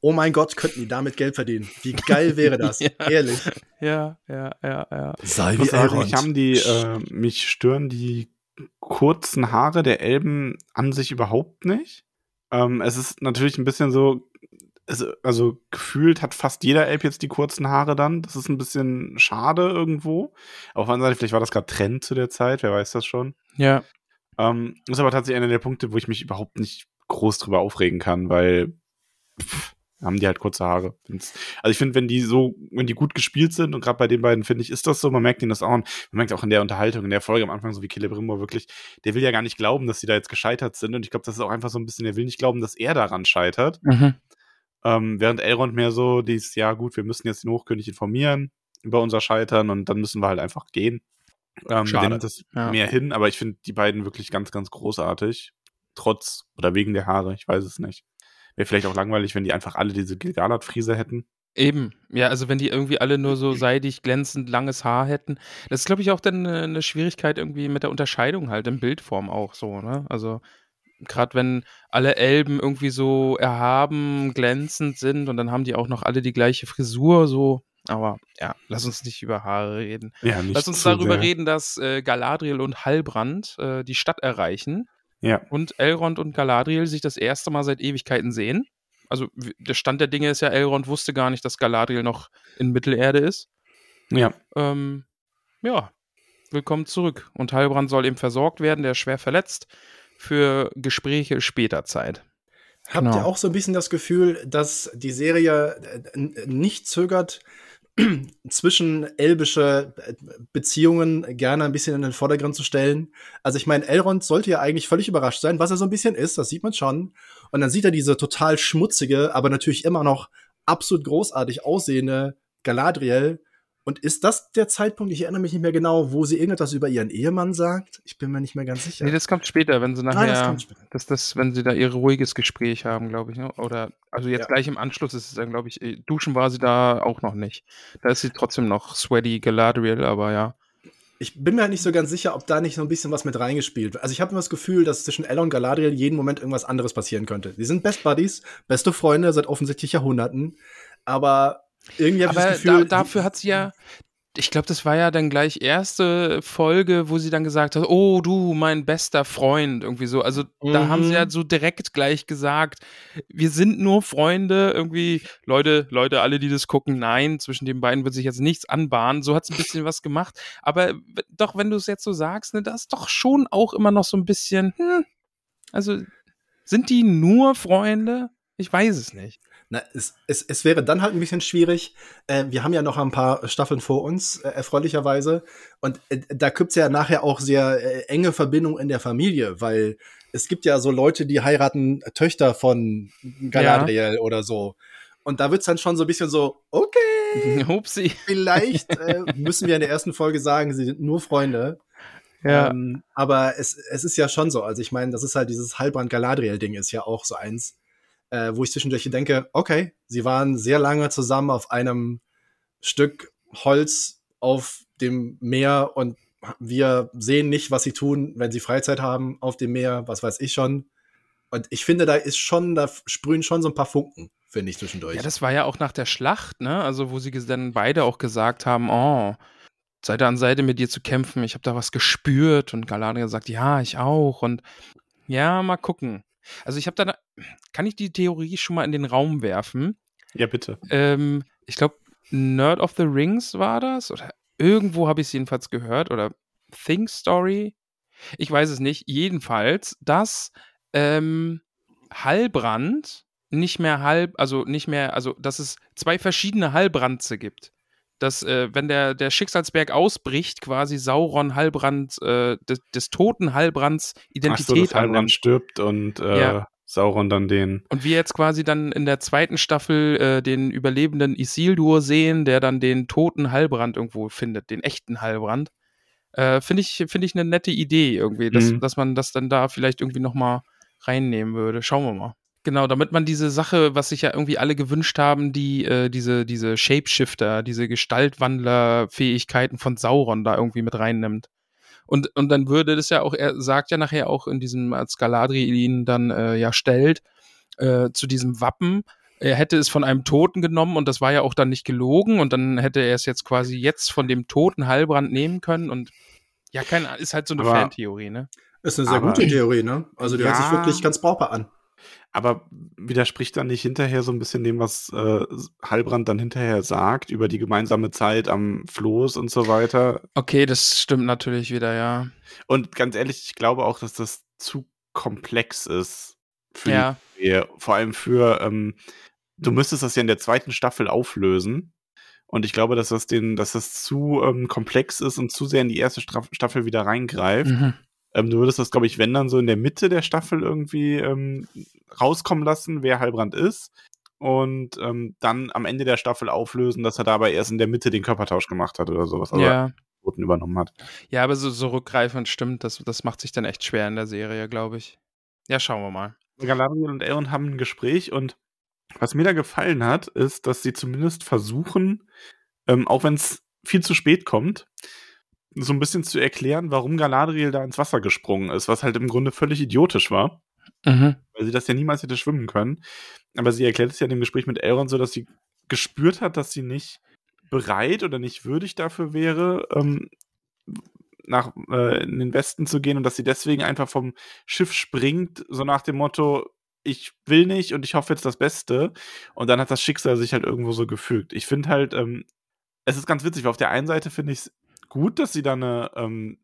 oh mein Gott, könnten die damit Geld verdienen. Wie geil wäre <laughs> das? ja. Ehrlich. Ja, ja, ja, ja. Sei wie Ich haben die, äh, mich stören die kurzen Haare der Elben an sich überhaupt nicht. Ähm, es ist natürlich ein bisschen so, also, also gefühlt hat fast jeder Elb jetzt die kurzen Haare dann. Das ist ein bisschen schade irgendwo. Auf der anderen Seite, vielleicht war das gerade Trend zu der Zeit, wer weiß das schon. Ja. Ähm, ist aber tatsächlich einer der Punkte, wo ich mich überhaupt nicht groß drüber aufregen kann, weil pff, haben die halt kurze Haare. Also ich finde, wenn die so, wenn die gut gespielt sind und gerade bei den beiden finde ich, ist das so, man merkt ihnen das auch, man merkt auch in der Unterhaltung, in der Folge am Anfang, so wie Celebrimbo wirklich, der will ja gar nicht glauben, dass sie da jetzt gescheitert sind und ich glaube, das ist auch einfach so ein bisschen, der will nicht glauben, dass er daran scheitert. Mhm. Ähm, während Elrond mehr so, dies, ja gut, wir müssen jetzt den Hochkönig informieren über unser Scheitern und dann müssen wir halt einfach gehen. Ähm, Schade. nimmt das ja. mehr hin, aber ich finde die beiden wirklich ganz, ganz großartig. Trotz oder wegen der Haare, ich weiß es nicht. Wäre vielleicht auch langweilig, wenn die einfach alle diese Gilgalad-Friese hätten. Eben, ja, also wenn die irgendwie alle nur so <laughs> seidig, glänzend, langes Haar hätten. Das ist, glaube ich, auch dann eine, eine Schwierigkeit irgendwie mit der Unterscheidung halt in Bildform auch so, ne? Also gerade wenn alle Elben irgendwie so erhaben, glänzend sind und dann haben die auch noch alle die gleiche Frisur, so, Aber ja, lass uns nicht über Haare reden. Ja, nicht lass uns darüber sehr. reden, dass äh, Galadriel und Halbrand äh, die Stadt erreichen. Ja. Und Elrond und Galadriel sich das erste Mal seit Ewigkeiten sehen. Also der Stand der Dinge ist ja, Elrond wusste gar nicht, dass Galadriel noch in Mittelerde ist. Ja. Ähm, ja, willkommen zurück. Und Halbrand soll eben versorgt werden, der ist schwer verletzt, für Gespräche später Zeit. Habt genau. ihr auch so ein bisschen das Gefühl, dass die Serie äh, nicht zögert, <clears throat> zwischen elbische äh, Beziehungen gerne ein bisschen in den Vordergrund zu stellen. Also ich meine, Elrond sollte ja eigentlich völlig überrascht sein, was er so ein bisschen ist, das sieht man schon. Und dann sieht er diese total schmutzige, aber natürlich immer noch absolut großartig aussehende Galadriel und ist das der Zeitpunkt, ich erinnere mich nicht mehr genau, wo sie irgendetwas über ihren Ehemann sagt? Ich bin mir nicht mehr ganz sicher. Nee, das kommt später, wenn sie nachher, ah, das, das, das, wenn sie da ihr ruhiges Gespräch haben, glaube ich. Ne? Oder, also jetzt ja. gleich im Anschluss ist es dann, glaube ich, äh, duschen war sie da auch noch nicht. Da ist sie trotzdem noch sweaty Galadriel, aber ja. Ich bin mir halt nicht so ganz sicher, ob da nicht so ein bisschen was mit reingespielt wird. Also ich habe immer das Gefühl, dass zwischen Ella und Galadriel jeden Moment irgendwas anderes passieren könnte. Sie sind Best Buddies, beste Freunde seit offensichtlich Jahrhunderten, aber irgendwie habe ich das Gefühl. Da, dafür hat sie ja, ich glaube, das war ja dann gleich erste Folge, wo sie dann gesagt hat, oh du, mein bester Freund, irgendwie so. Also mhm. da haben sie ja mhm. so direkt gleich gesagt, wir sind nur Freunde, irgendwie, Leute, Leute, alle, die das gucken, nein, zwischen den beiden wird sich jetzt nichts anbahnen. So hat es ein bisschen was gemacht. Aber doch, wenn du es jetzt so sagst, ne, das ist doch schon auch immer noch so ein bisschen, hm, also sind die nur Freunde? Ich weiß es nicht. Na, es, es, es wäre dann halt ein bisschen schwierig. Äh, wir haben ja noch ein paar Staffeln vor uns, äh, erfreulicherweise. Und äh, da gibt's ja nachher auch sehr äh, enge Verbindungen in der Familie, weil es gibt ja so Leute, die heiraten Töchter von Galadriel ja. oder so. Und da wird's dann schon so ein bisschen so, okay, <laughs> Upsi. vielleicht äh, müssen wir in der ersten Folge sagen, sie sind nur Freunde. Ja. Ähm, aber es, es ist ja schon so. Also ich meine, das ist halt dieses Halbrand-Galadriel-Ding ist ja auch so eins äh, wo ich zwischendurch denke, okay, sie waren sehr lange zusammen auf einem Stück Holz auf dem Meer und wir sehen nicht, was sie tun, wenn sie Freizeit haben auf dem Meer, was weiß ich schon. Und ich finde, da ist schon, da sprühen schon so ein paar Funken, finde ich, zwischendurch. Ja, das war ja auch nach der Schlacht, ne? Also, wo sie dann beide auch gesagt haben, oh, Seite an Seite mit dir zu kämpfen, ich habe da was gespürt. Und Galadriel sagt, ja, ich auch. Und ja, mal gucken. Also ich habe da, kann ich die Theorie schon mal in den Raum werfen? Ja, bitte. Ähm, ich glaube, Nerd of the Rings war das oder irgendwo habe ich es jedenfalls gehört oder Think Story. Ich weiß es nicht. Jedenfalls, dass ähm, Hallbrand nicht mehr halb, also nicht mehr, also dass es zwei verschiedene Hallbrandze gibt dass äh, wenn der, der Schicksalsberg ausbricht, quasi Sauron Halbrand, äh, des, des toten Halbrands Identität Ach so, dass Halbrand stirbt und äh, ja. Sauron dann den. Und wir jetzt quasi dann in der zweiten Staffel äh, den überlebenden Isildur sehen, der dann den toten Halbrand irgendwo findet, den echten Halbrand. Äh, Finde ich, find ich eine nette Idee irgendwie, dass, mhm. dass man das dann da vielleicht irgendwie nochmal reinnehmen würde. Schauen wir mal. Genau, damit man diese Sache, was sich ja irgendwie alle gewünscht haben, die äh, diese, diese Shapeshifter, diese Gestaltwandler-Fähigkeiten von Sauron da irgendwie mit reinnimmt. Und, und dann würde das ja auch, er sagt ja nachher auch in diesem, als Galadriel ihn dann äh, ja stellt, äh, zu diesem Wappen, er hätte es von einem Toten genommen und das war ja auch dann nicht gelogen und dann hätte er es jetzt quasi jetzt von dem toten Halbrand nehmen können und ja, kein, ist halt so eine Fantheorie, ne? Ist eine sehr aber, gute Theorie, ne? Also die ja, hört sich wirklich ganz brauchbar an. Aber widerspricht dann nicht hinterher so ein bisschen dem, was äh, Halbrand dann hinterher sagt über die gemeinsame Zeit am Floß und so weiter? Okay, das stimmt natürlich wieder, ja. Und ganz ehrlich, ich glaube auch, dass das zu komplex ist für ja. die Serie. Vor allem für, ähm, du müsstest das ja in der zweiten Staffel auflösen. Und ich glaube, dass das den, dass das zu ähm, komplex ist und zu sehr in die erste Staffel wieder reingreift. Mhm. Ähm, du würdest das, glaube ich, wenn dann so in der Mitte der Staffel irgendwie ähm, rauskommen lassen, wer Heilbrand ist. Und ähm, dann am Ende der Staffel auflösen, dass er dabei erst in der Mitte den Körpertausch gemacht hat oder sowas. Also ja. Roten übernommen hat. Ja, aber so, so rückgreifend stimmt, das, das macht sich dann echt schwer in der Serie, glaube ich. Ja, schauen wir mal. Galadriel und Elrond haben ein Gespräch und was mir da gefallen hat, ist, dass sie zumindest versuchen, ähm, auch wenn es viel zu spät kommt, so ein bisschen zu erklären, warum Galadriel da ins Wasser gesprungen ist, was halt im Grunde völlig idiotisch war. Mhm. Weil sie das ja niemals hätte schwimmen können. Aber sie erklärt es ja in dem Gespräch mit Elrond so, dass sie gespürt hat, dass sie nicht bereit oder nicht würdig dafür wäre, ähm, nach äh, in den Westen zu gehen und dass sie deswegen einfach vom Schiff springt, so nach dem Motto, ich will nicht und ich hoffe jetzt das Beste. Und dann hat das Schicksal sich halt irgendwo so gefügt. Ich finde halt, ähm, es ist ganz witzig, weil auf der einen Seite finde ich es gut, dass sie da eine, ähm,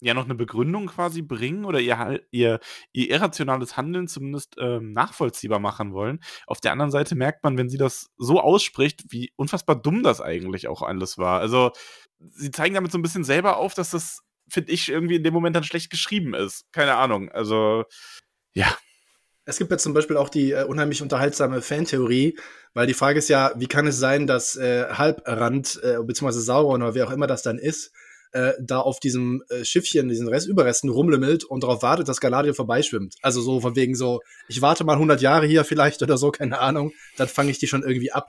ja noch eine Begründung quasi bringen oder ihr, ihr, ihr irrationales Handeln zumindest ähm, nachvollziehbar machen wollen. Auf der anderen Seite merkt man, wenn sie das so ausspricht, wie unfassbar dumm das eigentlich auch alles war. Also sie zeigen damit so ein bisschen selber auf, dass das, finde ich, irgendwie in dem Moment dann schlecht geschrieben ist. Keine Ahnung. Also ja. Es gibt ja zum Beispiel auch die äh, unheimlich unterhaltsame Fantheorie, weil die Frage ist ja, wie kann es sein, dass äh, Halbrand, äh, beziehungsweise Sauron oder wer auch immer das dann ist, äh, da auf diesem äh, Schiffchen, diesen Rest Überresten rumlümmelt und darauf wartet, dass Galadriel vorbeischwimmt. Also so von wegen so, ich warte mal 100 Jahre hier vielleicht oder so, <laughs> keine Ahnung, dann fange ich die schon irgendwie ab.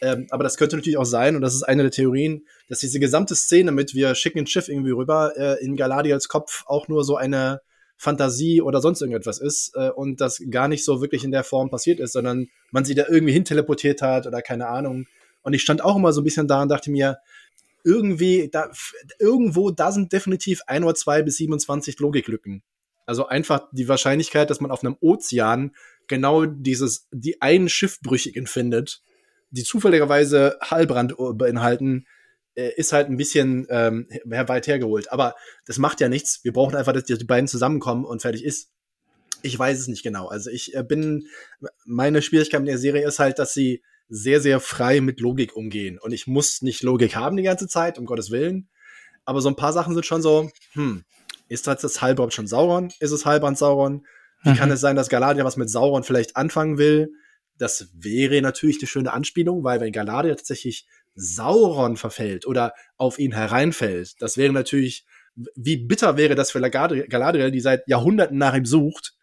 Ähm, aber das könnte natürlich auch sein, und das ist eine der Theorien, dass diese gesamte Szene mit, wir schicken ein Schiff irgendwie rüber, äh, in Galadriels Kopf auch nur so eine Fantasie oder sonst irgendetwas ist äh, und das gar nicht so wirklich in der Form passiert ist, sondern man sie da irgendwie hin teleportiert hat oder keine Ahnung. Und ich stand auch immer so ein bisschen da und dachte mir, irgendwie, da, irgendwo, da sind definitiv ein oder zwei bis 27 Logiklücken. Also einfach die Wahrscheinlichkeit, dass man auf einem Ozean genau dieses, die einen Schiffbrüchigen findet, die zufälligerweise Hallbrand beinhalten, äh, ist halt ein bisschen ähm, weit hergeholt. Aber das macht ja nichts. Wir brauchen einfach, dass die beiden zusammenkommen und fertig ist. Ich weiß es nicht genau. Also ich äh, bin, meine Schwierigkeit mit der Serie ist halt, dass sie sehr, sehr frei mit Logik umgehen. Und ich muss nicht Logik haben die ganze Zeit, um Gottes Willen. Aber so ein paar Sachen sind schon so, hm, ist das Halbrand schon Sauron? Ist es Halbrand Sauron? Wie mhm. kann es sein, dass Galadriel was mit Sauron vielleicht anfangen will? Das wäre natürlich eine schöne Anspielung, weil wenn Galadriel tatsächlich Sauron verfällt oder auf ihn hereinfällt, das wäre natürlich, wie bitter wäre das für Galadriel, die seit Jahrhunderten nach ihm sucht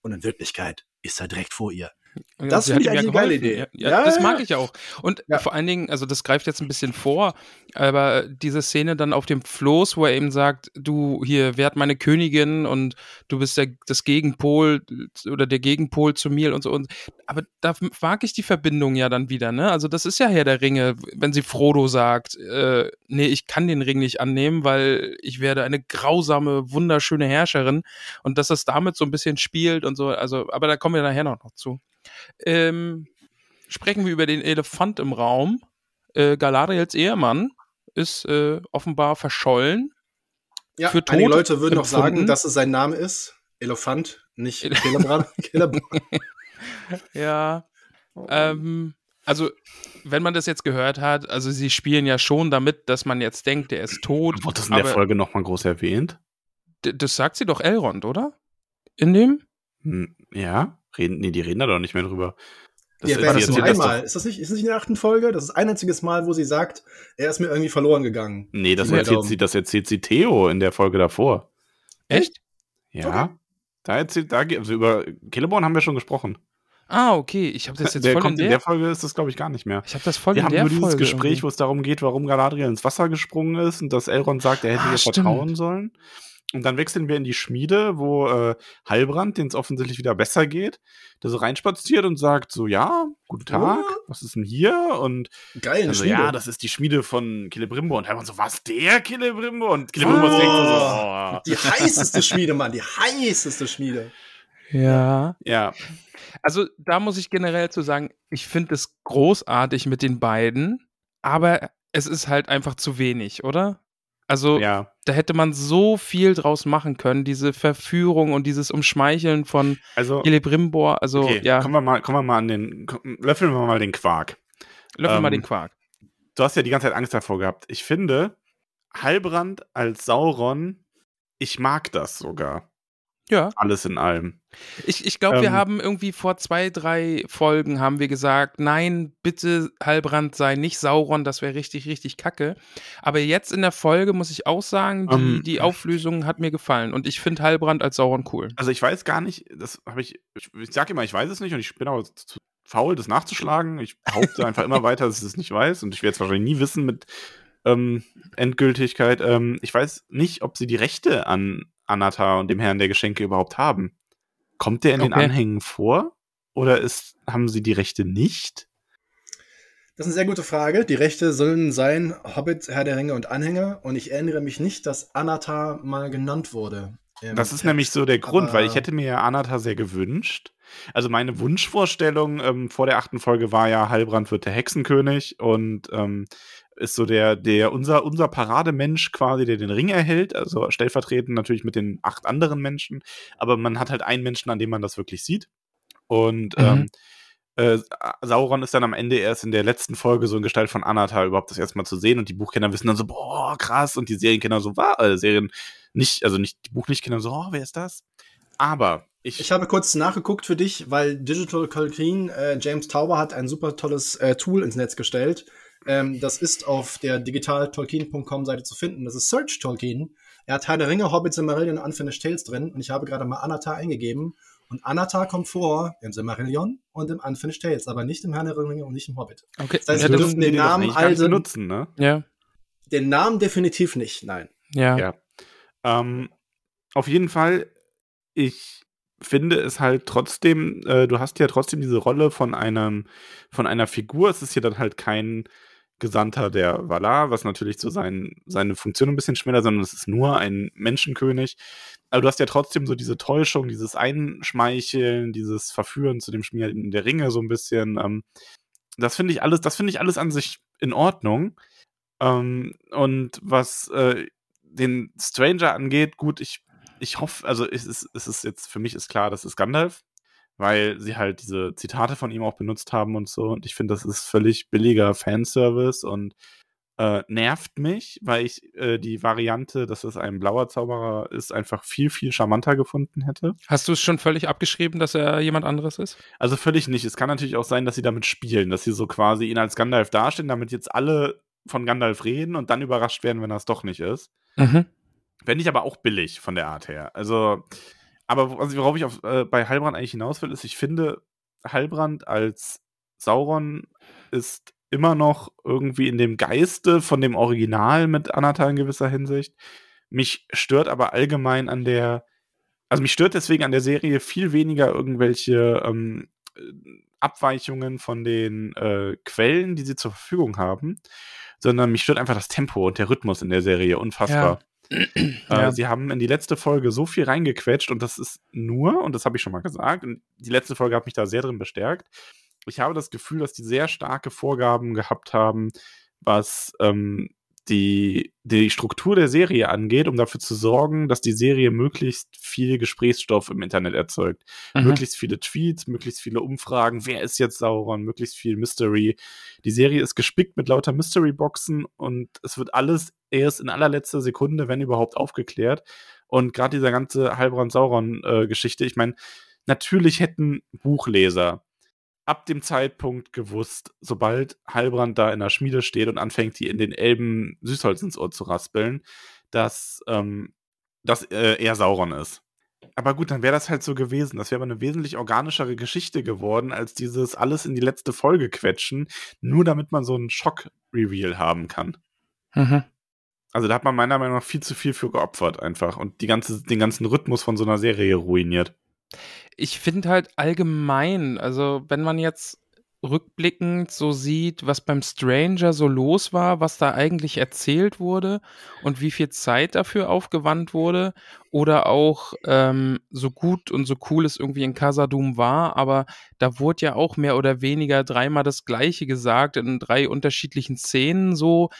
und in Wirklichkeit ist er direkt vor ihr. Das finde ich eine geile Idee. Ja, ja, das mag ich auch. Und vor allen Dingen, also das greift jetzt ein bisschen vor, aber diese Szene dann auf dem Floß, wo er eben sagt, du hier, werd meine Königin und du bist der, das Gegenpol oder der Gegenpol zu mir und so. Und, aber da mag ich die Verbindung ja dann wieder, ne? Also das ist ja Herr der Ringe, wenn sie Frodo sagt, äh, nee, ich kann den Ring nicht annehmen, weil ich werde eine grausame, wunderschöne Herrscherin und dass das damit so ein bisschen spielt und so. Also, aber da kommen wir nachher noch, noch zu. Ähm, sprechen wir über den Elefant im Raum. Äh, Galadriels Ehemann ist äh, offenbar verschollen. Ja, für einige Leute würden noch sagen, dass es sein Name ist. Elefant, nicht <laughs> Killebrand. <laughs> ja. Ähm, also, wenn man das jetzt gehört hat, also sie spielen ja schon damit, dass man jetzt denkt, der ist tot. Wurde das in der Folge nochmal groß erwähnt? Das sagt sie doch Elrond, oder? In dem? Hm, ja. Reden, nee, die reden da doch nicht mehr drüber. Das ja, wäre das nur einmal. ist das nicht, ist das nicht in der achten Folge? Das ist ein einziges Mal, wo sie sagt, er ist mir irgendwie verloren gegangen. Nee, das erzählt sie, das erzählt sie Theo in der Folge davor. Echt? Ja. Okay. Da erzählt, da, also über Killeborn haben wir schon gesprochen. Ah, okay. Ich habe das jetzt <laughs> der voll kommt in der, in der Folge ist das glaube ich gar nicht mehr. Ich habe das voll wir in der Folge. Wir haben nur dieses Gespräch, irgendwie. wo es darum geht, warum Galadriel ins Wasser gesprungen ist und dass Elrond sagt, er hätte ah, ihr stimmt. vertrauen sollen. Und dann wechseln wir in die Schmiede, wo äh, Heilbrand, den es offensichtlich wieder besser geht, der so reinspaziert und sagt so, ja, guten Tag, oh. was ist denn hier? Und Geil, also, ja, das ist die Schmiede von Kilebrimbo. Und Heilbrand so, was, der Kilebrimbo? Und Kilebrimbo oh. denkt so, oh. Die heißeste Schmiede, Mann, die heißeste Schmiede. Ja. Ja. Also da muss ich generell zu sagen, ich finde es großartig mit den beiden, aber es ist halt einfach zu wenig, oder? Also ja. Da hätte man so viel draus machen können, diese Verführung und dieses Umschmeicheln von also, Celebrimbor. Also okay, ja. Kommen wir mal, kommen wir mal an den, löffeln wir mal den Quark. Löffeln ähm, mal den Quark. Du hast ja die ganze Zeit Angst davor gehabt. Ich finde, Heilbrand als Sauron, ich mag das sogar. Ja. Alles in allem. Ich, ich glaube, ähm, wir haben irgendwie vor zwei, drei Folgen haben wir gesagt, nein, bitte Halbrand sei nicht Sauron, das wäre richtig, richtig kacke. Aber jetzt in der Folge muss ich auch sagen, die, ähm, die Auflösung hat mir gefallen und ich finde Halbrand als Sauron cool. Also ich weiß gar nicht, das habe ich, ich, ich sage immer, ich weiß es nicht und ich bin aber zu faul, das nachzuschlagen. Ich behaupte <laughs> einfach immer weiter, dass ich es nicht weiß und ich werde es wahrscheinlich nie wissen mit ähm, Endgültigkeit. Ähm, ich weiß nicht, ob sie die Rechte an Anatar und dem Herrn der Geschenke überhaupt haben. Kommt der in okay. den Anhängen vor? Oder ist, haben sie die Rechte nicht? Das ist eine sehr gute Frage. Die Rechte sollen sein Hobbit, Herr der Ringe und Anhänger. Und ich erinnere mich nicht, dass Anatar mal genannt wurde. Das ist Text. nämlich so der Grund, Aber weil ich hätte mir ja Anatar sehr gewünscht. Also meine Wunschvorstellung ähm, vor der achten Folge war ja, Halbrand wird der Hexenkönig und ähm, ist so der, der, unser, unser Parademensch quasi, der den Ring erhält, also stellvertretend natürlich mit den acht anderen Menschen, aber man hat halt einen Menschen, an dem man das wirklich sieht. Und mhm. ähm, äh, Sauron ist dann am Ende erst in der letzten Folge so in Gestalt von Anatar überhaupt das erste Mal zu sehen und die Buchkenner wissen dann so, boah, krass, und die Serienkenner so, war, äh, Serien nicht, also nicht, die Buchlichtkenner so, oh, wer ist das? Aber ich, ich habe kurz nachgeguckt für dich, weil Digital Tolkien, äh, James Tauber hat ein super tolles äh, Tool ins Netz gestellt. Ähm, das ist auf der digitaltolkien.com Seite zu finden. Das ist Search Tolkien. Er hat Herr der Ringe, Hobbit, Silmarillion und Unfinished Tales drin. Und ich habe gerade mal Anatar eingegeben. Und Anatar kommt vor im Silmarillion und im Unfinished Tales, aber nicht im Herr der Ringe und nicht im Hobbit. Okay. Das heißt, ja, wir dürfen den Namen also benutzen, ne? Ja. Den Namen definitiv nicht, nein. Ja. ja. Ähm, auf jeden Fall, ich finde es halt trotzdem, äh, du hast ja trotzdem diese Rolle von einem, von einer Figur. Es ist ja dann halt kein Gesandter der Valar, was natürlich so sein, seine Funktion ein bisschen schmälert, sondern es ist nur ein Menschenkönig. Aber du hast ja trotzdem so diese Täuschung, dieses Einschmeicheln, dieses Verführen zu dem Schmieden der Ringe so ein bisschen. Ähm, das finde ich alles, das finde ich alles an sich in Ordnung. Ähm, und was äh, den Stranger angeht, gut, ich ich hoffe, also es ist, es ist jetzt, für mich ist klar, das ist Gandalf, weil sie halt diese Zitate von ihm auch benutzt haben und so. Und ich finde, das ist völlig billiger Fanservice und äh, nervt mich, weil ich äh, die Variante, dass es ein blauer Zauberer ist, einfach viel, viel charmanter gefunden hätte. Hast du es schon völlig abgeschrieben, dass er jemand anderes ist? Also völlig nicht. Es kann natürlich auch sein, dass sie damit spielen, dass sie so quasi ihn als Gandalf darstellen, damit jetzt alle von Gandalf reden und dann überrascht werden, wenn er es doch nicht ist. Mhm. Fände ich aber auch billig von der Art her. Also, aber also, worauf ich auf, äh, bei Heilbrand eigentlich hinaus will, ist, ich finde, Heilbrand als Sauron ist immer noch irgendwie in dem Geiste von dem Original mit Anatar in gewisser Hinsicht. Mich stört aber allgemein an der, also mich stört deswegen an der Serie viel weniger irgendwelche ähm, Abweichungen von den äh, Quellen, die sie zur Verfügung haben, sondern mich stört einfach das Tempo und der Rhythmus in der Serie unfassbar. Ja. Ja. Äh, sie haben in die letzte Folge so viel reingequetscht und das ist nur, und das habe ich schon mal gesagt, und die letzte Folge hat mich da sehr drin bestärkt. Ich habe das Gefühl, dass die sehr starke Vorgaben gehabt haben, was ähm, die, die Struktur der Serie angeht, um dafür zu sorgen, dass die Serie möglichst viel Gesprächsstoff im Internet erzeugt. Mhm. Möglichst viele Tweets, möglichst viele Umfragen, wer ist jetzt Sauron, möglichst viel Mystery. Die Serie ist gespickt mit lauter Mystery-Boxen und es wird alles erst in allerletzter Sekunde, wenn überhaupt, aufgeklärt. Und gerade dieser ganze Heilbrand-Sauron-Geschichte, äh, ich meine, natürlich hätten Buchleser ab dem Zeitpunkt gewusst, sobald Heilbrand da in der Schmiede steht und anfängt, die in den Elben Süßholz ins Ohr zu raspeln, dass, ähm, dass äh, er Sauron ist. Aber gut, dann wäre das halt so gewesen. Das wäre aber eine wesentlich organischere Geschichte geworden, als dieses alles in die letzte Folge quetschen, nur damit man so einen Schock-Reveal haben kann. Mhm. Also da hat man meiner Meinung nach viel zu viel für geopfert einfach und die ganze, den ganzen Rhythmus von so einer Serie ruiniert ich finde halt allgemein, also wenn man jetzt rückblickend so sieht, was beim Stranger so los war, was da eigentlich erzählt wurde und wie viel Zeit dafür aufgewandt wurde oder auch ähm, so gut und so cool es irgendwie in Casadum war, aber da wurde ja auch mehr oder weniger dreimal das Gleiche gesagt in drei unterschiedlichen Szenen so,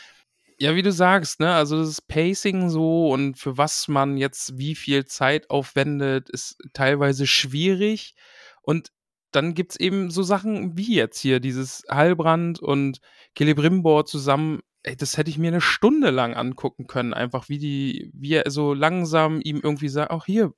ja, wie du sagst, ne, also das Pacing so und für was man jetzt wie viel Zeit aufwendet, ist teilweise schwierig. Und dann gibt es eben so Sachen wie jetzt hier, dieses Heilbrand und Celebrimbor zusammen. Ey, das hätte ich mir eine Stunde lang angucken können, einfach wie die, wie er so langsam ihm irgendwie sagt, auch hier,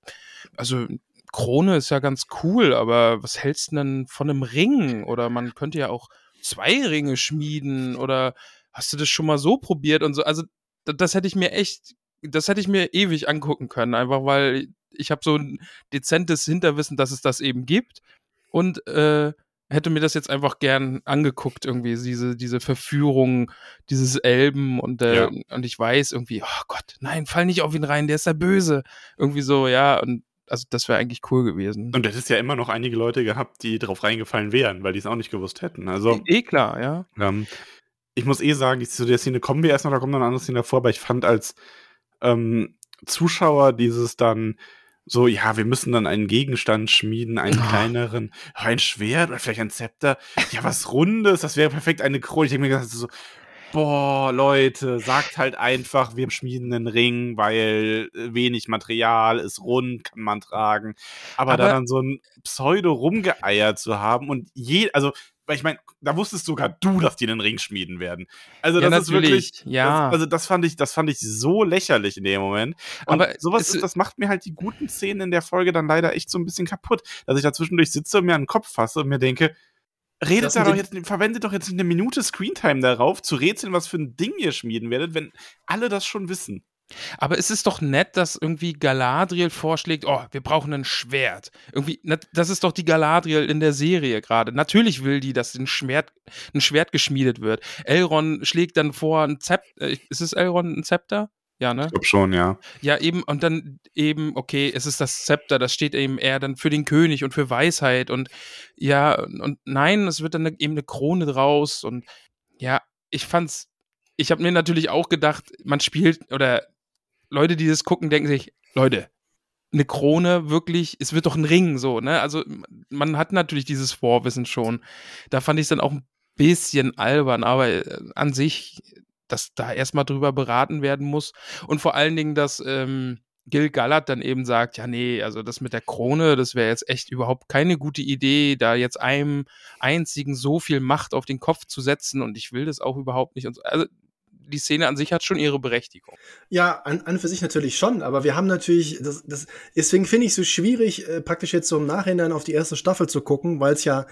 also Krone ist ja ganz cool, aber was hältst du denn von einem Ring? Oder man könnte ja auch zwei Ringe schmieden oder hast du das schon mal so probiert und so? Also, das, das hätte ich mir echt, das hätte ich mir ewig angucken können, einfach weil ich habe so ein dezentes Hinterwissen, dass es das eben gibt und äh, hätte mir das jetzt einfach gern angeguckt, irgendwie, diese, diese Verführung, dieses Elben und, äh, ja. und ich weiß irgendwie, oh Gott, nein, fall nicht auf ihn rein, der ist ja böse. Irgendwie so, ja, und also das wäre eigentlich cool gewesen. Und es ist ja immer noch einige Leute gehabt, die drauf reingefallen wären, weil die es auch nicht gewusst hätten. Also eh, eh klar, ja. Ähm, ich muss eh sagen, ich, zu der Szene kommen wir erst noch, da kommt noch eine andere Szene davor, aber ich fand als ähm, Zuschauer dieses dann so, ja, wir müssen dann einen Gegenstand schmieden, einen oh. kleineren, ein Schwert oder vielleicht ein Zepter. Ja, was Rundes, das wäre perfekt eine Krone. Ich denke mir gedacht, so, boah, Leute, sagt halt einfach, wir schmieden einen Ring, weil wenig Material ist rund, kann man tragen. Aber, Aber da dann so ein Pseudo rumgeeiert zu haben und je, also weil ich meine, da wusstest sogar du, dass die einen Ring schmieden werden. Also das ja, ist wirklich, ja. Das, also das fand ich, das fand ich so lächerlich in dem Moment. Und Aber sowas, ist, das macht mir halt die guten Szenen in der Folge dann leider echt so ein bisschen kaputt, dass ich da zwischendurch sitze und mir an den Kopf fasse und mir denke, redet da doch jetzt, verwendet doch jetzt eine Minute Screentime darauf, zu rätseln, was für ein Ding ihr schmieden werdet, wenn alle das schon wissen. Aber es ist doch nett, dass irgendwie Galadriel vorschlägt, oh, wir brauchen ein Schwert. Irgendwie, das ist doch die Galadriel in der Serie gerade. Natürlich will die, dass ein Schwert, ein Schwert geschmiedet wird. Elrond schlägt dann vor, ein Zepter. Äh, ist es Elrond ein Zepter? Ja, ne? Ich glaube schon, ja. Ja, eben, und dann eben, okay, es ist das Zepter, das steht eben eher dann für den König und für Weisheit und ja, und nein, es wird dann eben eine Krone draus und ja, ich fand's, ich habe mir natürlich auch gedacht, man spielt oder Leute, die das gucken, denken sich, Leute, eine Krone wirklich, es wird doch ein Ring so, ne? Also man hat natürlich dieses Vorwissen schon. Da fand ich es dann auch ein bisschen albern, aber äh, an sich, dass da erstmal drüber beraten werden muss und vor allen Dingen, dass ähm, Gil Gallat dann eben sagt, ja, nee, also das mit der Krone, das wäre jetzt echt überhaupt keine gute Idee, da jetzt einem einzigen so viel Macht auf den Kopf zu setzen und ich will das auch überhaupt nicht. Und so. Also die Szene an sich hat schon ihre Berechtigung. Ja, an, an für sich natürlich schon, aber wir haben natürlich, das, das, deswegen finde ich es so schwierig, äh, praktisch jetzt so im Nachhinein auf die erste Staffel zu gucken, weil es ja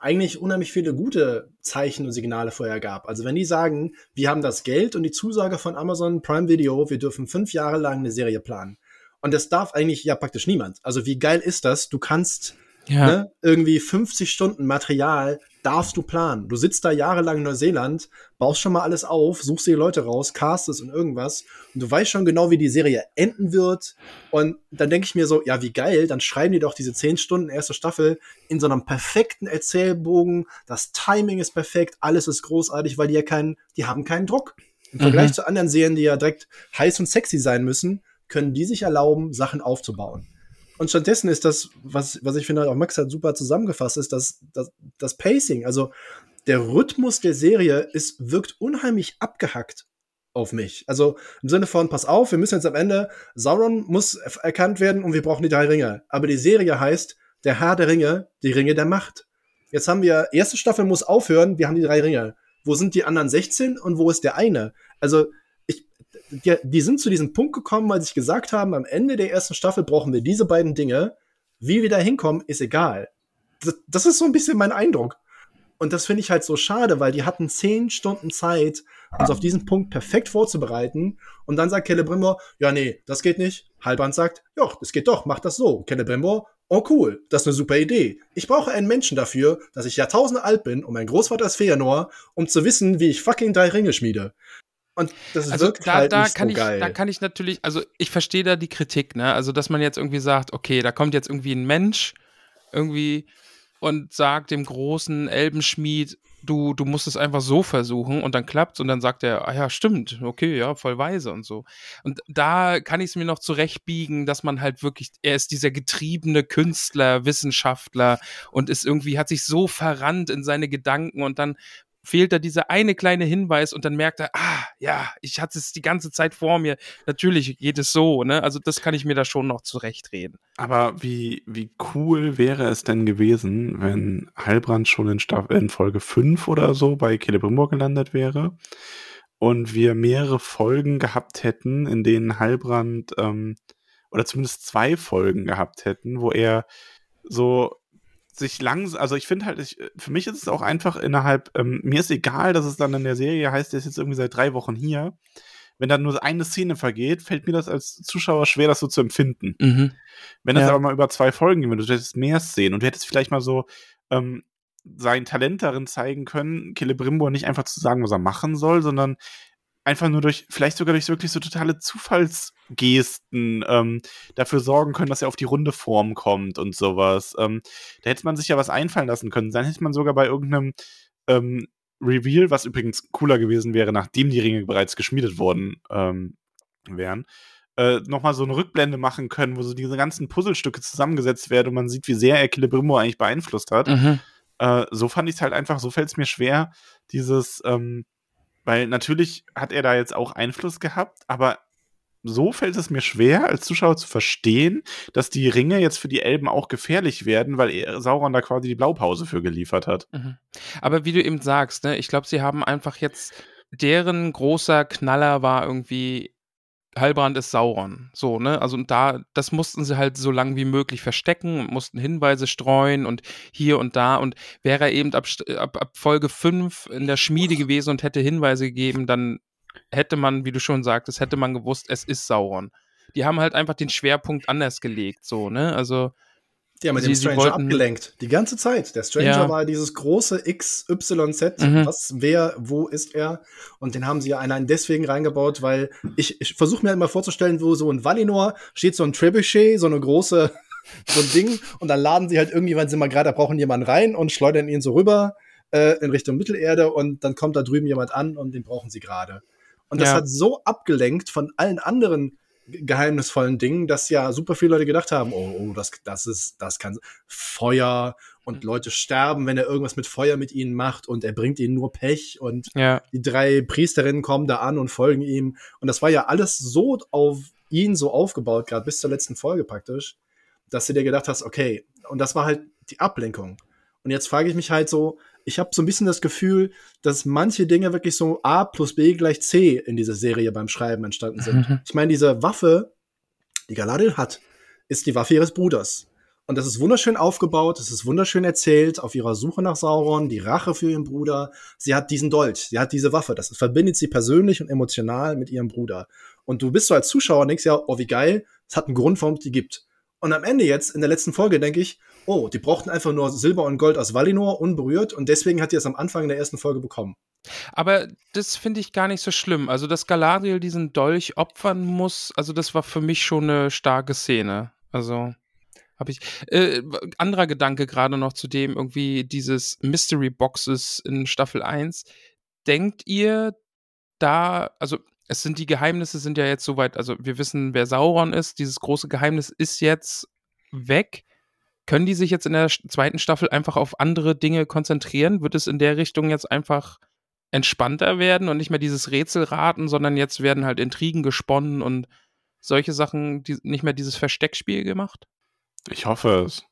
eigentlich unheimlich viele gute Zeichen und Signale vorher gab. Also wenn die sagen, wir haben das Geld und die Zusage von Amazon Prime Video, wir dürfen fünf Jahre lang eine Serie planen. Und das darf eigentlich ja praktisch niemand. Also wie geil ist das? Du kannst ja. ne, irgendwie 50 Stunden Material darfst du planen. Du sitzt da jahrelang in Neuseeland, baust schon mal alles auf, suchst dir Leute raus, castest und irgendwas und du weißt schon genau, wie die Serie enden wird. Und dann denke ich mir so, ja, wie geil, dann schreiben die doch diese zehn Stunden erste Staffel in so einem perfekten Erzählbogen. Das Timing ist perfekt, alles ist großartig, weil die ja keinen, die haben keinen Druck. Im Vergleich mhm. zu anderen Serien, die ja direkt heiß und sexy sein müssen, können die sich erlauben, Sachen aufzubauen. Und stattdessen ist das, was, was ich finde, auch Max hat super zusammengefasst, ist das, das, das Pacing. Also der Rhythmus der Serie ist, wirkt unheimlich abgehackt auf mich. Also im Sinne von, pass auf, wir müssen jetzt am Ende, Sauron muss erkannt werden und wir brauchen die drei Ringe. Aber die Serie heißt, der Herr der Ringe, die Ringe der Macht. Jetzt haben wir, erste Staffel muss aufhören, wir haben die drei Ringe. Wo sind die anderen 16 und wo ist der eine? Also die, die sind zu diesem Punkt gekommen, weil sie sich gesagt haben, am Ende der ersten Staffel brauchen wir diese beiden Dinge. Wie wir da hinkommen, ist egal. Das, das ist so ein bisschen mein Eindruck. Und das finde ich halt so schade, weil die hatten zehn Stunden Zeit, uns auf diesen Punkt perfekt vorzubereiten. Und dann sagt Celebrimbor, ja, nee, das geht nicht. Halbrand sagt, ja, das geht doch, mach das so. Celebrimbor, oh cool, das ist eine super Idee. Ich brauche einen Menschen dafür, dass ich Jahrtausende alt bin und mein Großvater ist Feanor, um zu wissen, wie ich fucking drei Ringe schmiede. Und das also wirkt da, halt da nicht kann so ich, geil. Da kann ich natürlich, also ich verstehe da die Kritik, ne? Also, dass man jetzt irgendwie sagt, okay, da kommt jetzt irgendwie ein Mensch irgendwie und sagt dem großen Elbenschmied, du, du musst es einfach so versuchen und dann klappt's und dann sagt er, ah ja, stimmt, okay, ja, voll weise und so. Und da kann ich es mir noch zurechtbiegen, dass man halt wirklich, er ist dieser getriebene Künstler, Wissenschaftler und ist irgendwie, hat sich so verrannt in seine Gedanken und dann fehlt da dieser eine kleine Hinweis und dann merkt er, ah, ja, ich hatte es die ganze Zeit vor mir. Natürlich geht es so, ne? Also das kann ich mir da schon noch zurechtreden. Aber wie, wie cool wäre es denn gewesen, wenn Heilbrand schon in, Staff in Folge 5 oder so bei Celebrimbor gelandet wäre und wir mehrere Folgen gehabt hätten, in denen Heilbrand ähm, oder zumindest zwei Folgen gehabt hätten, wo er so sich langsam, also ich finde halt, ich, für mich ist es auch einfach innerhalb, ähm, mir ist egal, dass es dann in der Serie heißt, der ist jetzt irgendwie seit drei Wochen hier. Wenn dann nur eine Szene vergeht, fällt mir das als Zuschauer schwer, das so zu empfinden. Mhm. Wenn das ja. aber mal über zwei Folgen gehen würde, du hättest mehr Szenen und du hättest vielleicht mal so ähm, sein Talent darin zeigen können, Celebrimbor nicht einfach zu sagen, was er machen soll, sondern einfach nur durch, vielleicht sogar durch wirklich so totale Zufallsgesten ähm, dafür sorgen können, dass er auf die runde Form kommt und sowas. Ähm, da hätte man sich ja was einfallen lassen können. Dann hätte man sogar bei irgendeinem ähm, Reveal, was übrigens cooler gewesen wäre, nachdem die Ringe bereits geschmiedet worden ähm, wären, äh, nochmal so eine Rückblende machen können, wo so diese ganzen Puzzlestücke zusammengesetzt werden und man sieht, wie sehr er Celebrimbor eigentlich beeinflusst hat. Mhm. Äh, so fand ich es halt einfach, so fällt es mir schwer, dieses, ähm, weil natürlich hat er da jetzt auch Einfluss gehabt, aber so fällt es mir schwer, als Zuschauer zu verstehen, dass die Ringe jetzt für die Elben auch gefährlich werden, weil Sauron da quasi die Blaupause für geliefert hat. Mhm. Aber wie du eben sagst, ne, ich glaube, sie haben einfach jetzt, deren großer Knaller war irgendwie Heilbrand ist Sauron. So, ne? Also und da, das mussten sie halt so lang wie möglich verstecken und mussten Hinweise streuen und hier und da. Und wäre er eben ab, ab, ab Folge 5 in der Schmiede gewesen und hätte Hinweise gegeben, dann hätte man, wie du schon sagtest, hätte man gewusst, es ist Sauron. Die haben halt einfach den Schwerpunkt anders gelegt, so, ne? Also haben mit dem Stranger wollten, abgelenkt. Die ganze Zeit. Der Stranger ja. war dieses große XYZ. Mhm. Was, wer, wo ist er? Und den haben sie ja allein deswegen reingebaut, weil ich, ich versuche mir halt mal vorzustellen, wo so in Valinor steht so ein Trebuchet, so eine große, <laughs> so ein Ding. Und dann laden sie halt irgendwie, wenn sie mal gerade, da brauchen jemanden rein und schleudern ihn so rüber äh, in Richtung Mittelerde. Und dann kommt da drüben jemand an und den brauchen sie gerade. Und das ja. hat so abgelenkt von allen anderen geheimnisvollen Dingen, dass ja super viele Leute gedacht haben, oh, oh, das, das ist, das kann Feuer und mhm. Leute sterben, wenn er irgendwas mit Feuer mit ihnen macht und er bringt ihnen nur Pech und ja. die drei Priesterinnen kommen da an und folgen ihm und das war ja alles so auf ihn so aufgebaut, gerade bis zur letzten Folge praktisch, dass du dir gedacht hast, okay, und das war halt die Ablenkung. Und jetzt frage ich mich halt so, ich habe so ein bisschen das Gefühl, dass manche Dinge wirklich so A plus B gleich C in dieser Serie beim Schreiben entstanden sind. Mhm. Ich meine, diese Waffe, die Galadriel hat, ist die Waffe ihres Bruders. Und das ist wunderschön aufgebaut, es ist wunderschön erzählt auf ihrer Suche nach Sauron, die Rache für ihren Bruder. Sie hat diesen Dolch, sie hat diese Waffe, das verbindet sie persönlich und emotional mit ihrem Bruder. Und du bist so als Zuschauer und denkst ja, oh wie geil, es hat einen Grund, warum es die gibt. Und am Ende jetzt, in der letzten Folge, denke ich, oh, die brauchten einfach nur Silber und Gold aus Valinor, unberührt, und deswegen hat die es am Anfang der ersten Folge bekommen. Aber das finde ich gar nicht so schlimm. Also, dass Galadriel diesen Dolch opfern muss, also das war für mich schon eine starke Szene. Also habe ich. Äh, anderer Gedanke gerade noch zu dem, irgendwie dieses Mystery Boxes in Staffel 1. Denkt ihr da, also es sind die Geheimnisse sind ja jetzt soweit, also wir wissen, wer Sauron ist, dieses große Geheimnis ist jetzt weg. Können die sich jetzt in der zweiten Staffel einfach auf andere Dinge konzentrieren? Wird es in der Richtung jetzt einfach entspannter werden und nicht mehr dieses Rätselraten, sondern jetzt werden halt Intrigen gesponnen und solche Sachen, die, nicht mehr dieses Versteckspiel gemacht? Ich hoffe es.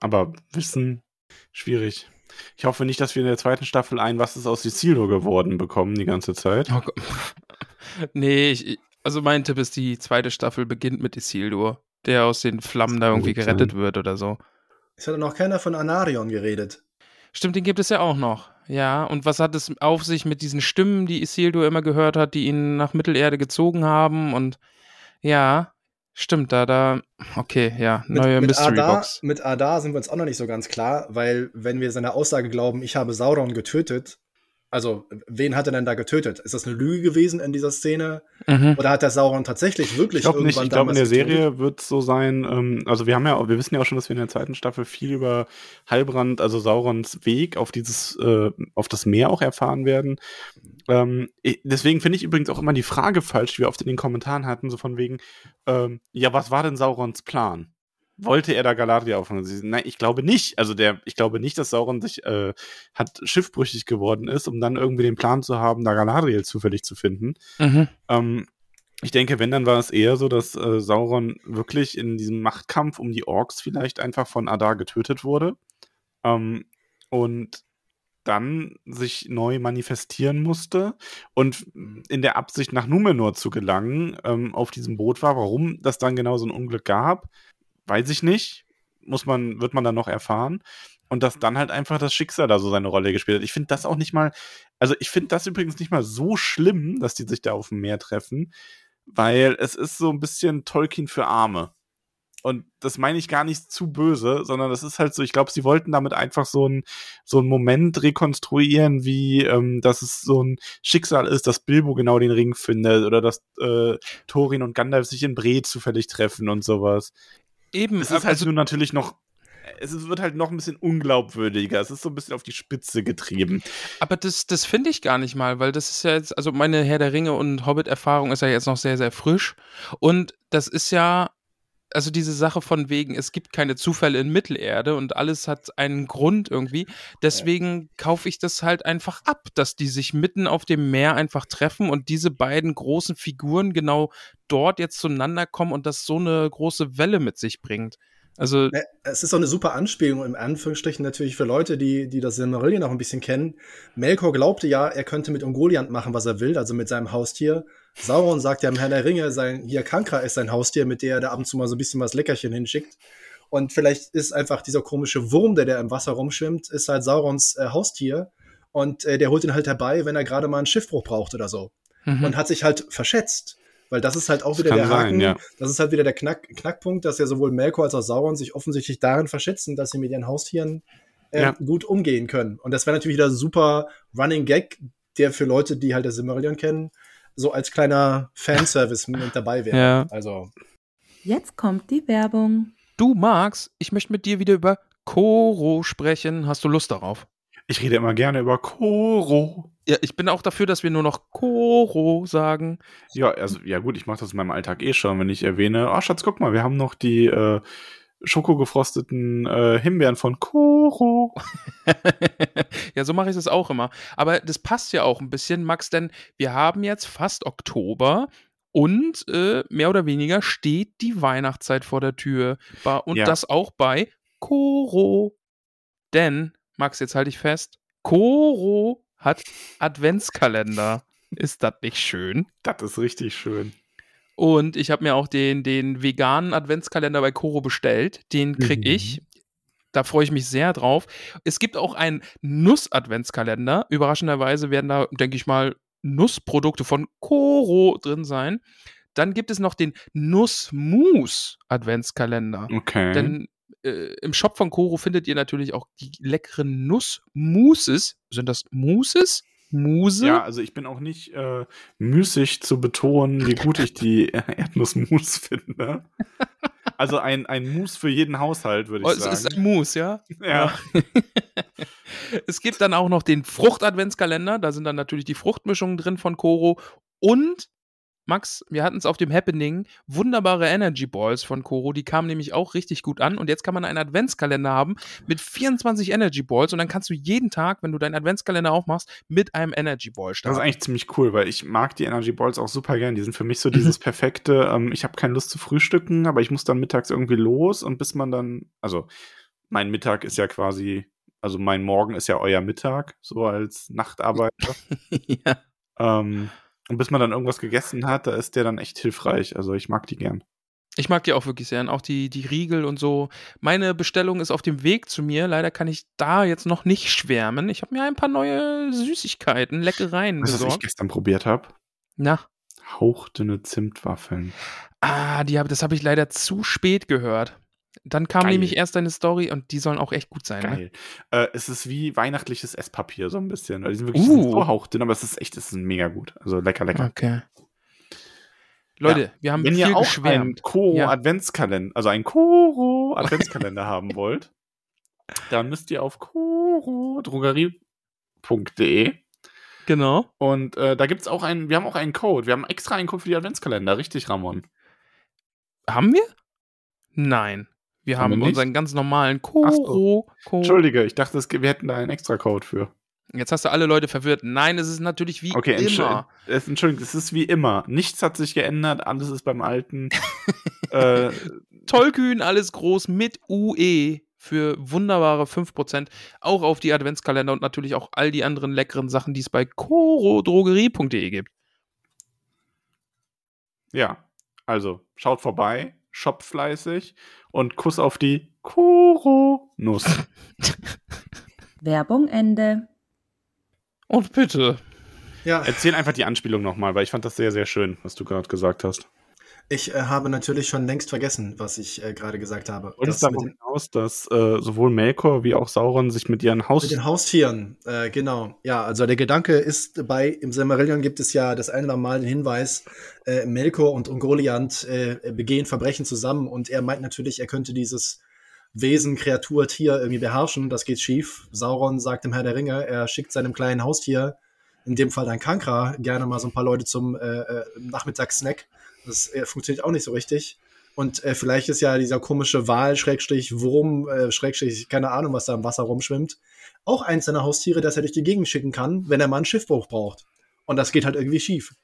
Aber Wissen, schwierig. Ich hoffe nicht, dass wir in der zweiten Staffel ein Was ist aus Isildur geworden bekommen die ganze Zeit. Oh <laughs> nee, ich, also mein Tipp ist, die zweite Staffel beginnt mit Isildur, der aus den Flammen da irgendwie gerettet wird oder so. Es hat noch keiner von Anarion geredet. Stimmt, den gibt es ja auch noch. Ja, und was hat es auf sich mit diesen Stimmen, die Isildur immer gehört hat, die ihn nach Mittelerde gezogen haben? Und ja, stimmt, da, da, okay, ja, neue mit, mit Mystery Adar, Box. Mit Adar sind wir uns auch noch nicht so ganz klar, weil, wenn wir seiner Aussage glauben, ich habe Sauron getötet, also, wen hat er denn da getötet? Ist das eine Lüge gewesen in dieser Szene? Mhm. Oder hat der Sauron tatsächlich wirklich ich irgendwann nicht. Ich glaube, in der Serie wird es so sein, ähm, also wir haben ja, wir wissen ja auch schon, dass wir in der zweiten Staffel viel über Halbrand, also Saurons Weg auf dieses, äh, auf das Meer auch erfahren werden. Ähm, deswegen finde ich übrigens auch immer die Frage falsch, die wir oft in den Kommentaren hatten, so von wegen, ähm, ja, was war denn Saurons Plan? Wollte er da Galadriel auffangen? Nein, ich glaube nicht. Also der, ich glaube nicht, dass Sauron sich äh, hat schiffbrüchig geworden ist, um dann irgendwie den Plan zu haben, da Galadriel zufällig zu finden. Mhm. Ähm, ich denke, wenn, dann war es eher so, dass äh, Sauron wirklich in diesem Machtkampf um die Orks vielleicht einfach von Adar getötet wurde. Ähm, und dann sich neu manifestieren musste und in der Absicht nach Numenor zu gelangen ähm, auf diesem Boot war. Warum das dann genau so ein Unglück gab, weiß ich nicht. Muss man, wird man dann noch erfahren. Und dass dann halt einfach das Schicksal da so seine Rolle gespielt hat. Ich finde das auch nicht mal, also ich finde das übrigens nicht mal so schlimm, dass die sich da auf dem Meer treffen, weil es ist so ein bisschen Tolkien für Arme. Und das meine ich gar nicht zu böse, sondern das ist halt so, ich glaube, sie wollten damit einfach so ein so einen Moment rekonstruieren, wie ähm, dass es so ein Schicksal ist, dass Bilbo genau den Ring findet oder dass äh, Thorin und Gandalf sich in Bre zufällig treffen und sowas. Eben. Es ist halt also, nur natürlich noch es wird halt noch ein bisschen unglaubwürdiger. Es ist so ein bisschen auf die Spitze getrieben. Aber das, das finde ich gar nicht mal, weil das ist ja jetzt, also meine Herr der Ringe und Hobbit-Erfahrung ist ja jetzt noch sehr, sehr frisch. Und das ist ja, also diese Sache von wegen, es gibt keine Zufälle in Mittelerde und alles hat einen Grund irgendwie. Deswegen ja. kaufe ich das halt einfach ab, dass die sich mitten auf dem Meer einfach treffen und diese beiden großen Figuren genau dort jetzt zueinander kommen und das so eine große Welle mit sich bringt. Also es ist auch eine super Anspielung im Anführungsstrichen natürlich für Leute, die die das Silmarillion auch ein bisschen kennen. Melkor glaubte ja, er könnte mit Ungoliant machen, was er will, also mit seinem Haustier. Sauron sagt ja im Herrn der Ringe, sein hier Kankra ist sein Haustier, mit der er da ab und zu mal so ein bisschen was Leckerchen hinschickt. Und vielleicht ist einfach dieser komische Wurm, der da im Wasser rumschwimmt, ist halt Saurons äh, Haustier. Und äh, der holt ihn halt herbei, wenn er gerade mal einen Schiffbruch braucht oder so. Mhm. Und hat sich halt verschätzt. Weil das ist halt auch wieder der Haken. Sein, ja. Das ist halt wieder der Knack, Knackpunkt, dass ja sowohl Melkor als auch Sauron sich offensichtlich darin verschätzen, dass sie mit ihren Haustieren äh, ja. gut umgehen können. Und das wäre natürlich wieder super Running Gag, der für Leute, die halt das Silmarillion kennen, so als kleiner Fanservice <laughs> mit dabei wäre. Ja. Also. Jetzt kommt die Werbung. Du, Max, ich möchte mit dir wieder über Koro sprechen. Hast du Lust darauf? Ich rede immer gerne über Koro. Ja, ich bin auch dafür, dass wir nur noch Koro sagen. Ja, also, ja gut, ich mache das in meinem Alltag eh schon, wenn ich erwähne, oh Schatz, guck mal, wir haben noch die äh, schokogefrosteten äh, Himbeeren von Koro. <laughs> ja, so mache ich das auch immer. Aber das passt ja auch ein bisschen, Max, denn wir haben jetzt fast Oktober und äh, mehr oder weniger steht die Weihnachtszeit vor der Tür. Und ja. das auch bei Koro. Denn, Max, jetzt halte ich fest, Koro hat Adventskalender. Ist das nicht schön? Das ist richtig schön. Und ich habe mir auch den, den veganen Adventskalender bei Koro bestellt. Den kriege mhm. ich. Da freue ich mich sehr drauf. Es gibt auch einen Nuss-Adventskalender. Überraschenderweise werden da, denke ich mal, Nussprodukte von Koro drin sein. Dann gibt es noch den Nussmus-Adventskalender. Okay. Denn äh, im Shop von Koro findet ihr natürlich auch die leckeren Nussmousses. Sind das Mousses? Muse? Ja, also ich bin auch nicht äh, müßig zu betonen, wie gut ich die <laughs> Erdnussmus finde. Also ein, ein Mousse für jeden Haushalt, würde ich oh, sagen. Es ist ein Mousse, ja? Ja. <laughs> es gibt dann auch noch den Frucht-Adventskalender. Da sind dann natürlich die Fruchtmischungen drin von Koro. Und Max, wir hatten es auf dem Happening, wunderbare Energy Balls von Koro, die kamen nämlich auch richtig gut an und jetzt kann man einen Adventskalender haben mit 24 Energy Balls und dann kannst du jeden Tag, wenn du deinen Adventskalender aufmachst, mit einem Energy Ball starten. Das ist eigentlich ziemlich cool, weil ich mag die Energy Balls auch super gern. Die sind für mich so dieses <laughs> perfekte, ähm, ich habe keine Lust zu frühstücken, aber ich muss dann mittags irgendwie los und bis man dann, also mein Mittag ist ja quasi, also mein Morgen ist ja euer Mittag, so als Nachtarbeiter. <laughs> ja. Ähm, und bis man dann irgendwas gegessen hat, da ist der dann echt hilfreich. Also ich mag die gern. Ich mag die auch wirklich sehr. Und auch die, die Riegel und so. Meine Bestellung ist auf dem Weg zu mir. Leider kann ich da jetzt noch nicht schwärmen. Ich habe mir ein paar neue Süßigkeiten, Leckereien weißt, besorgt. Was ich gestern probiert habe? Na? Hauchdünne Zimtwaffeln. Ah, die hab, das habe ich leider zu spät gehört. Dann kam Geil. nämlich erst deine Story und die sollen auch echt gut sein. Ne? Geil. Ne? Äh, es ist wie weihnachtliches Esspapier, so ein bisschen. Die sind wirklich uh. so hauchdünn, aber es ist echt, es ist mega gut. Also lecker, lecker. Okay. Leute, ja. wir haben Wenn ihr auch geschwärmt. einen Koro-Adventskalender, also einen Koro-Adventskalender <laughs> haben wollt, dann müsst ihr auf korodrogerie.de Genau. Und äh, da gibt es auch einen, wir haben auch einen Code. Wir haben extra einen Code für die Adventskalender, richtig, Ramon? Haben wir? Nein. Wir haben, haben wir unseren ganz normalen Koro. So. Entschuldige, ich dachte, wir hätten da einen extra Code für. Jetzt hast du alle Leute verwirrt. Nein, es ist natürlich wie okay, immer. Es, Entschuldigung, es ist wie immer. Nichts hat sich geändert, alles ist beim Alten. <laughs> äh, Tollkühn, alles groß mit UE für wunderbare 5%. Auch auf die Adventskalender und natürlich auch all die anderen leckeren Sachen, die es bei korodrogerie.de gibt. Ja, also schaut vorbei, shop fleißig und Kuss auf die Koro-Nuss. <laughs> Werbung Ende. Und bitte. Ja. Erzähl einfach die Anspielung nochmal, weil ich fand das sehr, sehr schön, was du gerade gesagt hast. Ich äh, habe natürlich schon längst vergessen, was ich äh, gerade gesagt habe. Und es darauf hinaus, dass äh, sowohl Melkor wie auch Sauron sich mit ihren Haus mit den Haustieren, äh, genau. Ja, also der Gedanke ist bei im Silmarillion gibt es ja das eine oder Mal den Hinweis, äh, Melkor und Ungoliant äh, begehen Verbrechen zusammen und er meint natürlich, er könnte dieses Wesen, Kreatur, Tier irgendwie beherrschen. Das geht schief. Sauron sagt dem Herr der Ringe, er schickt seinem kleinen Haustier, in dem Fall dein Kankra, gerne mal so ein paar Leute zum Nachmittagssnack das äh, funktioniert auch nicht so richtig. Und äh, vielleicht ist ja dieser komische Wal, Schrägstrich, Wurm, äh, Schrägstrich, keine Ahnung, was da im Wasser rumschwimmt, auch eins seiner Haustiere, das er durch die Gegend schicken kann, wenn er mal einen Schiffbruch braucht. Und das geht halt irgendwie schief.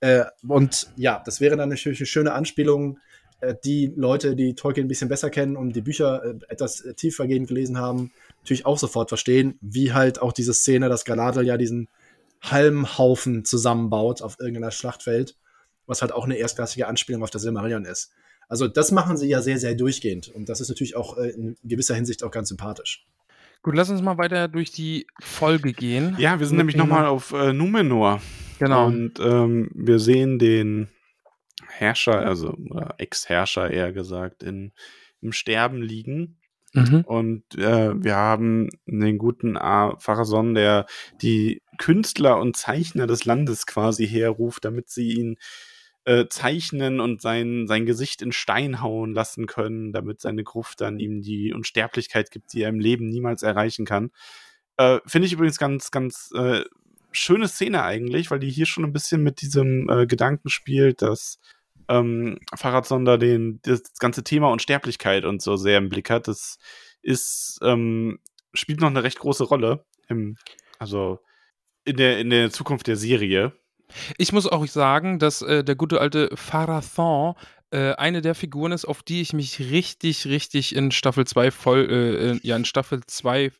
Äh, und ja, das wäre dann natürlich eine schöne Anspielung, äh, die Leute, die Tolkien ein bisschen besser kennen und die Bücher äh, etwas tiefergehend gelesen haben, natürlich auch sofort verstehen, wie halt auch diese Szene, dass Galadriel ja diesen Halmhaufen zusammenbaut auf irgendeiner Schlachtfeld was halt auch eine erstklassige Anspielung auf das Silmarillion ist. Also das machen sie ja sehr, sehr durchgehend und das ist natürlich auch äh, in gewisser Hinsicht auch ganz sympathisch. Gut, lass uns mal weiter durch die Folge gehen. Ja, wir sind nämlich nochmal auf äh, Numenor. Genau. Und ähm, wir sehen den Herrscher, also Ex-Herrscher eher gesagt, in, im Sterben liegen. Mhm. Und äh, wir haben den guten A. Pharason, der die Künstler und Zeichner des Landes quasi herruft, damit sie ihn äh, zeichnen und sein, sein Gesicht in Stein hauen lassen können, damit seine Gruft dann ihm die Unsterblichkeit gibt, die er im Leben niemals erreichen kann. Äh, Finde ich übrigens ganz, ganz äh, schöne Szene eigentlich, weil die hier schon ein bisschen mit diesem äh, Gedanken spielt, dass ähm, Fahrradsonder den, das ganze Thema Unsterblichkeit und so sehr im Blick hat. Das ist, ähm, spielt noch eine recht große Rolle. Im, also in der, in der Zukunft der Serie. Ich muss auch sagen, dass äh, der gute alte Pharathon äh, eine der Figuren ist, auf die ich mich richtig, richtig in Staffel 2 voll, äh, ja, in Staffel 2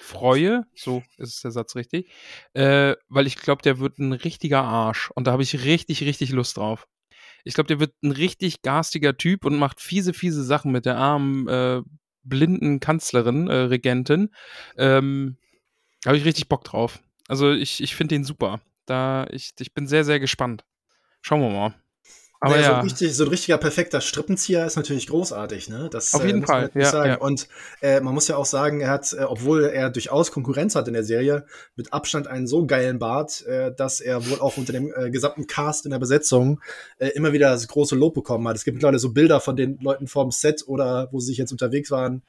freue. So ist der Satz richtig. Äh, weil ich glaube, der wird ein richtiger Arsch. Und da habe ich richtig, richtig Lust drauf. Ich glaube, der wird ein richtig garstiger Typ und macht fiese, fiese Sachen mit der armen, äh, blinden Kanzlerin, äh, Regentin. Ähm, habe ich richtig Bock drauf. Also ich, ich finde den super. Da, ich, ich bin sehr, sehr gespannt. Schauen wir mal. Aber naja, ja. so, ein richtig, so, ein richtiger perfekter Strippenzieher ist natürlich großartig, ne? Das, Auf jeden äh, Fall, ja, ja, Und äh, man muss ja auch sagen, er hat, äh, obwohl er durchaus Konkurrenz hat in der Serie, mit Abstand einen so geilen Bart, äh, dass er wohl auch unter dem äh, gesamten Cast in der Besetzung äh, immer wieder das große Lob bekommen hat. Es gibt mittlerweile so Bilder von den Leuten vorm Set oder wo sie sich jetzt unterwegs waren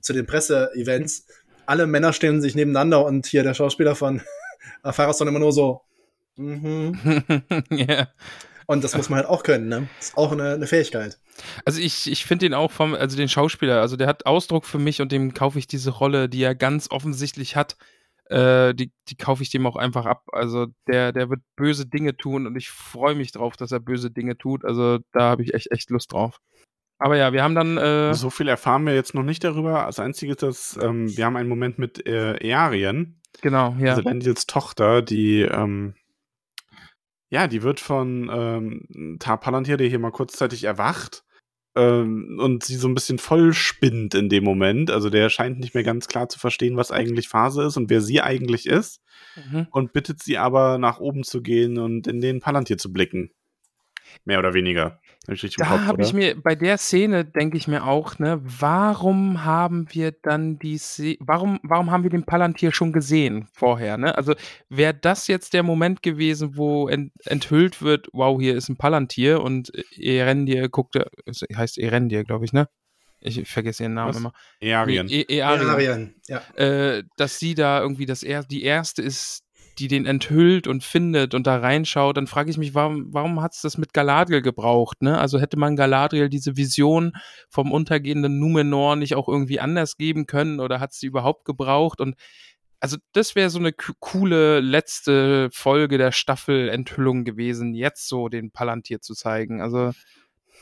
zu den Presseevents. Alle Männer stehen sich nebeneinander und hier der Schauspieler von <laughs> Fahrradson immer nur so. Mhm. <laughs> yeah. Und das muss man halt auch können, ne? Das ist auch eine, eine Fähigkeit. Also ich, ich finde den auch vom, also den Schauspieler, also der hat Ausdruck für mich und dem kaufe ich diese Rolle, die er ganz offensichtlich hat, äh, die, die kaufe ich dem auch einfach ab. Also der, der wird böse Dinge tun und ich freue mich drauf, dass er böse Dinge tut. Also da habe ich echt, echt Lust drauf. Aber ja, wir haben dann. Äh so viel erfahren wir jetzt noch nicht darüber. Das Einzige ist, dass ähm, wir haben einen Moment mit äh, Earien. Genau, ja. Also Lendils Tochter, die ähm, ja, die wird von ähm, Tar Palantir, der hier mal kurzzeitig erwacht ähm, und sie so ein bisschen voll spinnt in dem Moment. Also der scheint nicht mehr ganz klar zu verstehen, was eigentlich Phase ist und wer sie eigentlich ist. Mhm. Und bittet sie aber nach oben zu gehen und in den Palantir zu blicken. Mehr oder weniger. Hab ich da habe ich mir, bei der Szene denke ich mir auch, ne, warum haben wir dann die, Se warum, warum haben wir den Palantir schon gesehen vorher, ne? Also wäre das jetzt der Moment gewesen, wo ent enthüllt wird, wow, hier ist ein Palantir und Erendir guckt, heißt Erendir, glaube ich, ne? Ich vergesse ihren Namen Was? immer. Earien. E Earien. ja. Äh, dass sie da irgendwie das er die erste ist, die den enthüllt und findet und da reinschaut, dann frage ich mich, warum, warum hat es das mit Galadriel gebraucht? Ne? Also hätte man Galadriel diese Vision vom untergehenden Numenor nicht auch irgendwie anders geben können oder hat sie überhaupt gebraucht? Und also das wäre so eine coole letzte Folge der Staffel Enthüllung gewesen, jetzt so den Palantir zu zeigen. Also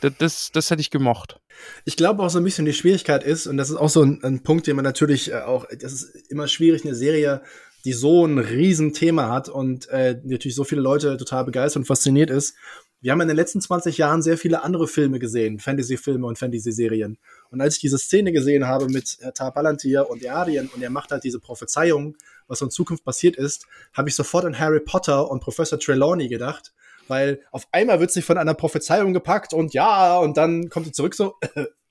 das, das, das, hätte ich gemocht. Ich glaube auch so ein bisschen die Schwierigkeit ist, und das ist auch so ein, ein Punkt, den man natürlich äh, auch, das ist immer schwierig, eine Serie die so ein Riesenthema hat und äh, natürlich so viele Leute total begeistert und fasziniert ist. Wir haben in den letzten 20 Jahren sehr viele andere Filme gesehen, Fantasy-Filme und Fantasy-Serien. Und als ich diese Szene gesehen habe mit äh, Tar Palantir und Arien und er macht halt diese Prophezeiung, was in Zukunft passiert ist, habe ich sofort an Harry Potter und Professor Trelawney gedacht, Weil auf einmal wird sie von einer Prophezeiung gepackt und ja, und dann kommt sie zurück so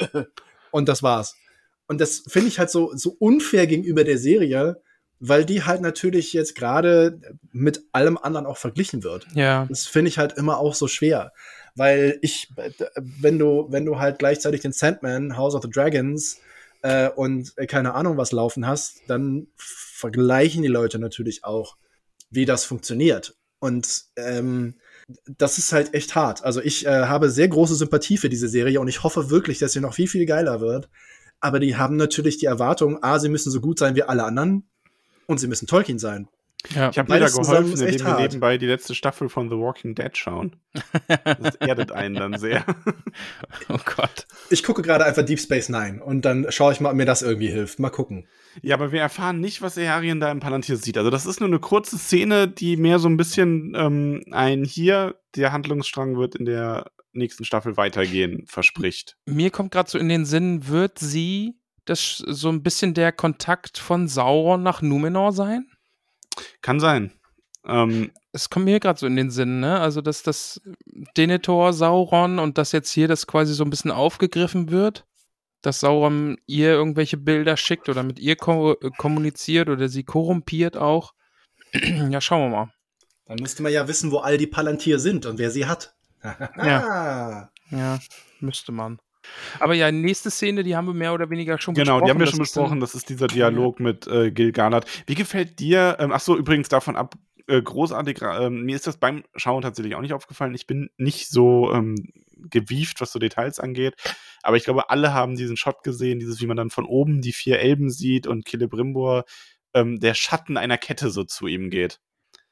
<coughs> und das war's. Und das finde ich halt so, so unfair gegenüber der Serie, weil die halt natürlich jetzt gerade mit allem anderen auch verglichen wird. Ja. Das finde ich halt immer auch so schwer. Weil ich, wenn du, wenn du halt gleichzeitig den Sandman, House of the Dragons äh, und äh, keine Ahnung was laufen hast, dann vergleichen die Leute natürlich auch, wie das funktioniert. Und ähm, das ist halt echt hart. Also ich äh, habe sehr große Sympathie für diese Serie und ich hoffe wirklich, dass sie noch viel, viel geiler wird. Aber die haben natürlich die Erwartung, a, sie müssen so gut sein wie alle anderen und sie müssen Tolkien sein. Ja. Ich habe mir da geholfen, indem wir nebenbei die letzte Staffel von The Walking Dead schauen. Das erdet einen dann sehr. <laughs> oh Gott. Ich gucke gerade einfach Deep Space Nine und dann schaue ich mal, ob mir das irgendwie hilft. Mal gucken. Ja, aber wir erfahren nicht, was Earien da im Palantir sieht. Also das ist nur eine kurze Szene, die mehr so ein bisschen ähm, ein hier, der Handlungsstrang wird in der nächsten Staffel weitergehen, verspricht. Mir kommt gerade so in den Sinn, wird sie das so ein bisschen der Kontakt von Sauron nach Numenor sein? Kann sein. Ähm, es kommt mir gerade so in den Sinn, ne? Also, dass das Denethor, Sauron und das jetzt hier das quasi so ein bisschen aufgegriffen wird, dass Sauron ihr irgendwelche Bilder schickt oder mit ihr ko kommuniziert oder sie korrumpiert auch. <clears throat> ja, schauen wir mal. Dann müsste man ja wissen, wo all die Palantir sind und wer sie hat. <laughs> ja. ja, müsste man. Aber ja, nächste Szene, die haben wir mehr oder weniger schon genau, besprochen. Genau, die haben wir schon besprochen. Das ist dieser Dialog mit äh, Gil Galad. Wie gefällt dir, ähm, ach so, übrigens davon ab, äh, großartig, äh, mir ist das beim Schauen tatsächlich auch nicht aufgefallen. Ich bin nicht so ähm, gewieft, was so Details angeht. Aber ich glaube, alle haben diesen Shot gesehen, dieses, wie man dann von oben die vier Elben sieht und Celebrimbor, ähm, der Schatten einer Kette so zu ihm geht.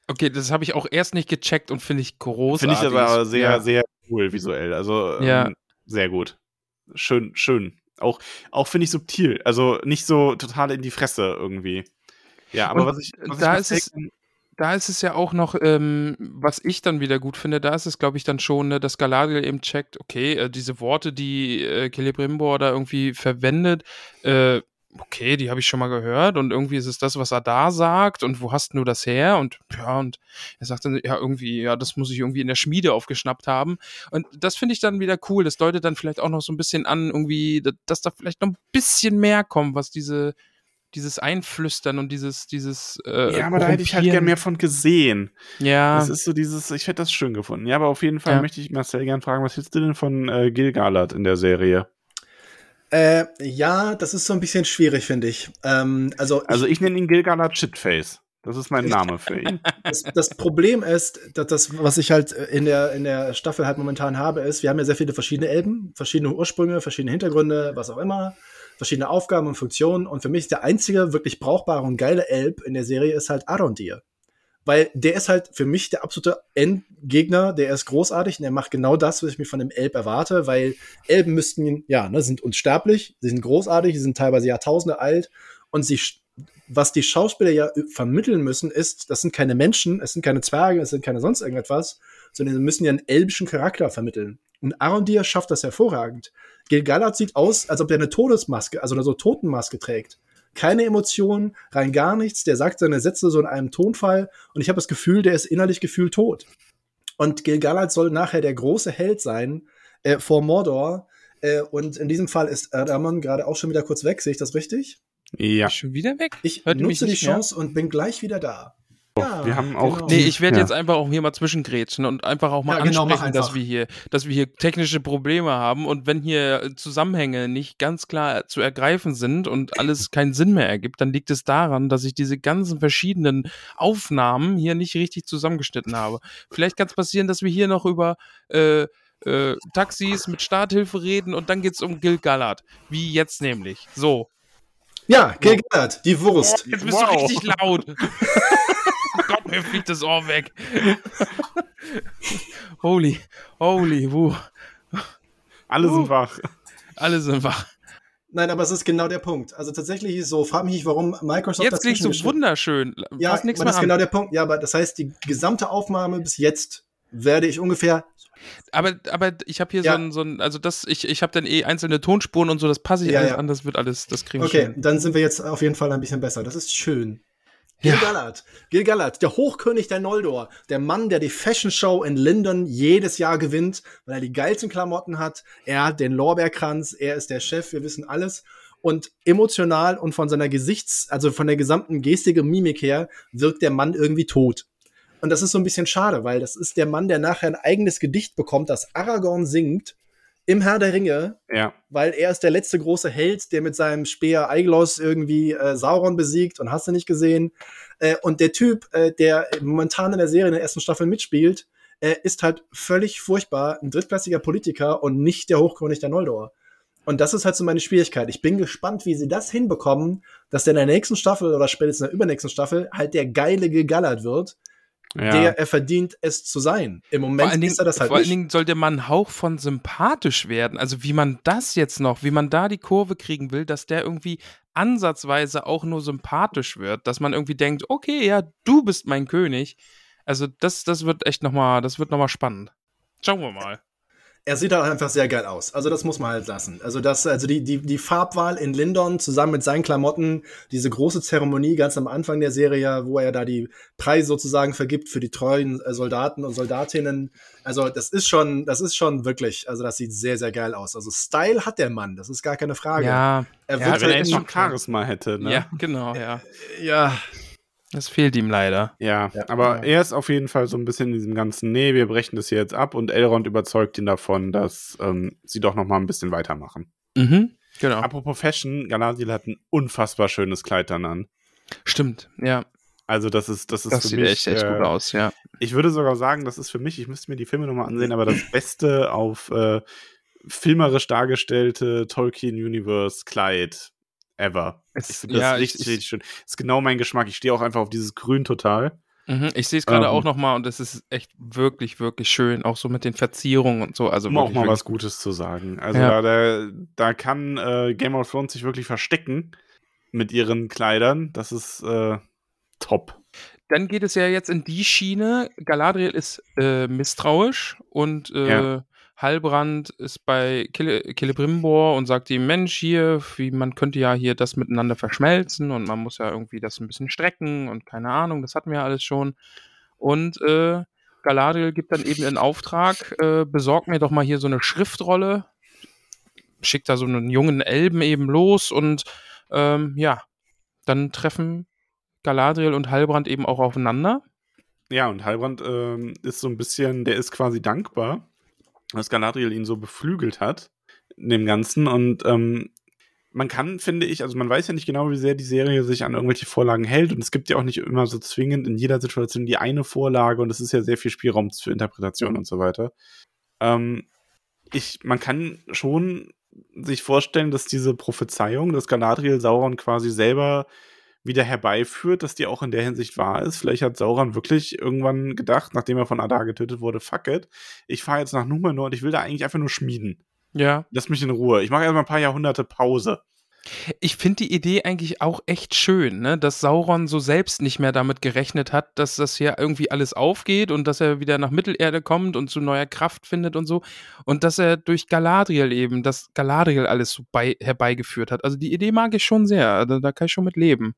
Okay, das habe ich auch erst nicht gecheckt und finde ich großartig. Finde ich aber sehr, ja. sehr cool visuell. Also ja. ähm, sehr gut schön, schön. Auch, auch finde ich subtil. Also nicht so total in die Fresse irgendwie. Ja, aber Und was ich. Was da, ich ist es, da ist es ja auch noch, ähm, was ich dann wieder gut finde, da ist es, glaube ich, dann schon, ne, dass Galadriel eben checkt, okay, äh, diese Worte, die äh, Celebrimbor da irgendwie verwendet, äh, okay, die habe ich schon mal gehört und irgendwie ist es das, was er da sagt und wo hast du das her? Und ja, und er sagt dann, ja, irgendwie, ja, das muss ich irgendwie in der Schmiede aufgeschnappt haben. Und das finde ich dann wieder cool. Das deutet dann vielleicht auch noch so ein bisschen an, irgendwie, dass da vielleicht noch ein bisschen mehr kommt, was diese, dieses Einflüstern und dieses, dieses. Äh, ja, aber da hätte ich halt gern mehr von gesehen. Ja. Das ist so dieses, ich hätte das schön gefunden. Ja, aber auf jeden Fall ja. möchte ich Marcel gern fragen, was hältst du denn von äh, Gil Galad in der Serie? Äh, ja, das ist so ein bisschen schwierig, finde ich. Ähm, also, also ich, ich nenne ihn Gilgalad Shitface. Das ist mein Name für ihn. <laughs> Das, das, Problem ist, dass das, was ich halt in der, in der Staffel halt momentan habe, ist, wir haben ja sehr viele verschiedene Elben, verschiedene Ursprünge, verschiedene Hintergründe, was auch immer, verschiedene Aufgaben und Funktionen. Und für mich ist der einzige wirklich brauchbare und geile Elb in der Serie ist halt Arondir weil der ist halt für mich der absolute Endgegner, der ist großartig und er macht genau das, was ich mir von dem Elb erwarte, weil Elben müssten, ja, ne, sind unsterblich, sie sind großartig, sie sind teilweise Jahrtausende alt und sie, was die Schauspieler ja vermitteln müssen, ist, das sind keine Menschen, es sind keine Zwerge, es sind keine sonst irgendetwas, sondern sie müssen ja einen elbischen Charakter vermitteln. Und Arondir schafft das hervorragend. Gil-galad sieht aus, als ob er eine Todesmaske, also eine so Totenmaske trägt keine Emotionen, rein gar nichts. Der sagt seine Sätze so in einem Tonfall und ich habe das Gefühl, der ist innerlich gefühlt tot. Und Gil-galad soll nachher der große Held sein äh, vor Mordor. Äh, und in diesem Fall ist Ramon gerade auch schon wieder kurz weg. Sehe ich das richtig? Ja. Schon wieder weg? Ich Hört nutze die Chance mehr? und bin gleich wieder da. Ja, wir haben auch. Genau. Nee, ich werde ja. jetzt einfach auch hier mal zwischengrätschen und einfach auch mal ja, genau, ansprechen, dass wir hier, dass wir hier technische Probleme haben und wenn hier Zusammenhänge nicht ganz klar zu ergreifen sind und alles keinen Sinn mehr ergibt, dann liegt es daran, dass ich diese ganzen verschiedenen Aufnahmen hier nicht richtig zusammengeschnitten habe. Vielleicht kann es passieren, dass wir hier noch über äh, äh, Taxis mit Starthilfe reden und dann geht es um Gil Gallard. Wie jetzt nämlich. So. Ja, Gil Gallard, die Wurst. Oh, jetzt bist wow. du richtig laut. <laughs> Gott, mir fliegt das Ohr weg. <laughs> holy, holy, wuh. Alle sind wach. Alle sind wach. Nein, aber es ist genau der Punkt. Also tatsächlich ist es so, frag mich nicht, warum Microsoft Jetzt klingt so wunderschön. Ja, Pass nichts mehr das ist genau der Punkt. Ja, aber das heißt, die gesamte Aufnahme bis jetzt werde ich ungefähr aber, aber ich habe hier ja. so ein, so ein, also das, ich, ich habe dann eh einzelne Tonspuren und so, das passe ich ja, alles ja. an, das wird alles, das kriegen wir Okay, dann sind wir jetzt auf jeden Fall ein bisschen besser. Das ist schön. Gil ja. Gallard. Gil Gallard, der Hochkönig der Noldor. Der Mann, der die Fashion Show in Lindon jedes Jahr gewinnt, weil er die geilsten Klamotten hat. Er hat den Lorbeerkranz, er ist der Chef, wir wissen alles. Und emotional und von seiner Gesichts-, also von der gesamten Gestik und Mimik her, wirkt der Mann irgendwie tot. Und das ist so ein bisschen schade, weil das ist der Mann, der nachher ein eigenes Gedicht bekommt, das Aragorn singt im Herr der Ringe, ja. weil er ist der letzte große Held, der mit seinem Speer Aiglos irgendwie äh, Sauron besiegt und hast du nicht gesehen. Äh, und der Typ, äh, der momentan in der Serie in der ersten Staffel mitspielt, äh, ist halt völlig furchtbar, ein drittklassiger Politiker und nicht der Hochkönig der Noldor. Und das ist halt so meine Schwierigkeit. Ich bin gespannt, wie sie das hinbekommen, dass der in der nächsten Staffel oder spätestens in der übernächsten Staffel halt der geile gegallert wird ja. der er verdient, es zu sein. Im Moment Dingen, ist er das halt Vor nicht. allen Dingen soll der Mann Hauch von sympathisch werden. Also wie man das jetzt noch, wie man da die Kurve kriegen will, dass der irgendwie ansatzweise auch nur sympathisch wird, dass man irgendwie denkt, okay, ja, du bist mein König. Also das, das wird echt nochmal, das wird nochmal spannend. Schauen wir mal er sieht halt einfach sehr geil aus. Also das muss man halt lassen. Also das, also die, die, die Farbwahl in Lindon zusammen mit seinen Klamotten, diese große Zeremonie ganz am Anfang der Serie, wo er da die Preise sozusagen vergibt für die treuen äh, Soldaten und Soldatinnen. Also das ist schon, das ist schon wirklich, also das sieht sehr, sehr geil aus. Also Style hat der Mann, das ist gar keine Frage. Ja, er wird ja, wenn halt er noch Charisma hätte, ne? Ja, genau, ja. Ja, das fehlt ihm leider. Ja, ja, aber er ist auf jeden Fall so ein bisschen in diesem ganzen, nee, wir brechen das hier jetzt ab und Elrond überzeugt ihn davon, dass ähm, sie doch noch mal ein bisschen weitermachen. Mhm, genau. Apropos Fashion, Galadriel hat ein unfassbar schönes Kleid dann an. Stimmt, ja. Also das ist, das ist das sieht mich, echt, echt äh, gut aus, ja. Ich würde sogar sagen, das ist für mich, ich müsste mir die Filme nochmal ansehen, aber das Beste auf äh, filmerisch dargestellte Tolkien Universe Kleid ever. Es, ich finde das ja, richtig, ich, richtig schön. Das ist genau mein Geschmack. Ich stehe auch einfach auf dieses Grün total. Mhm, ich sehe es gerade ähm, auch nochmal und es ist echt wirklich, wirklich schön, auch so mit den Verzierungen und so. Also um auch mal was Gutes zu sagen. Also ja. da, da, kann äh, Game of Thrones sich wirklich verstecken mit ihren Kleidern. Das ist äh, top. Dann geht es ja jetzt in die Schiene. Galadriel ist äh, misstrauisch und äh, ja. Halbrand ist bei Celebrimbor und sagt ihm, Mensch, hier, wie, man könnte ja hier das miteinander verschmelzen und man muss ja irgendwie das ein bisschen strecken und keine Ahnung, das hatten wir alles schon. Und äh, Galadriel gibt dann eben in Auftrag, äh, besorg mir doch mal hier so eine Schriftrolle, schickt da so einen jungen Elben eben los und ähm, ja, dann treffen Galadriel und Halbrand eben auch aufeinander. Ja, und Halbrand ähm, ist so ein bisschen, der ist quasi dankbar, dass Galadriel ihn so beflügelt hat, in dem Ganzen. Und ähm, man kann, finde ich, also man weiß ja nicht genau, wie sehr die Serie sich an irgendwelche Vorlagen hält. Und es gibt ja auch nicht immer so zwingend in jeder Situation die eine Vorlage. Und es ist ja sehr viel Spielraum für Interpretation und so weiter. Ähm, ich, man kann schon sich vorstellen, dass diese Prophezeiung, dass Galadriel Sauron quasi selber wieder herbeiführt, dass die auch in der Hinsicht wahr ist. Vielleicht hat Sauron wirklich irgendwann gedacht, nachdem er von Adar getötet wurde, fuck it, ich fahre jetzt nach Numenor und ich will da eigentlich einfach nur schmieden. Ja. Lass mich in Ruhe. Ich mache erstmal ein paar Jahrhunderte Pause. Ich finde die Idee eigentlich auch echt schön, ne? dass Sauron so selbst nicht mehr damit gerechnet hat, dass das hier irgendwie alles aufgeht und dass er wieder nach Mittelerde kommt und zu neuer Kraft findet und so. Und dass er durch Galadriel eben, dass Galadriel alles so bei, herbeigeführt hat. Also die Idee mag ich schon sehr. Also da kann ich schon mit leben.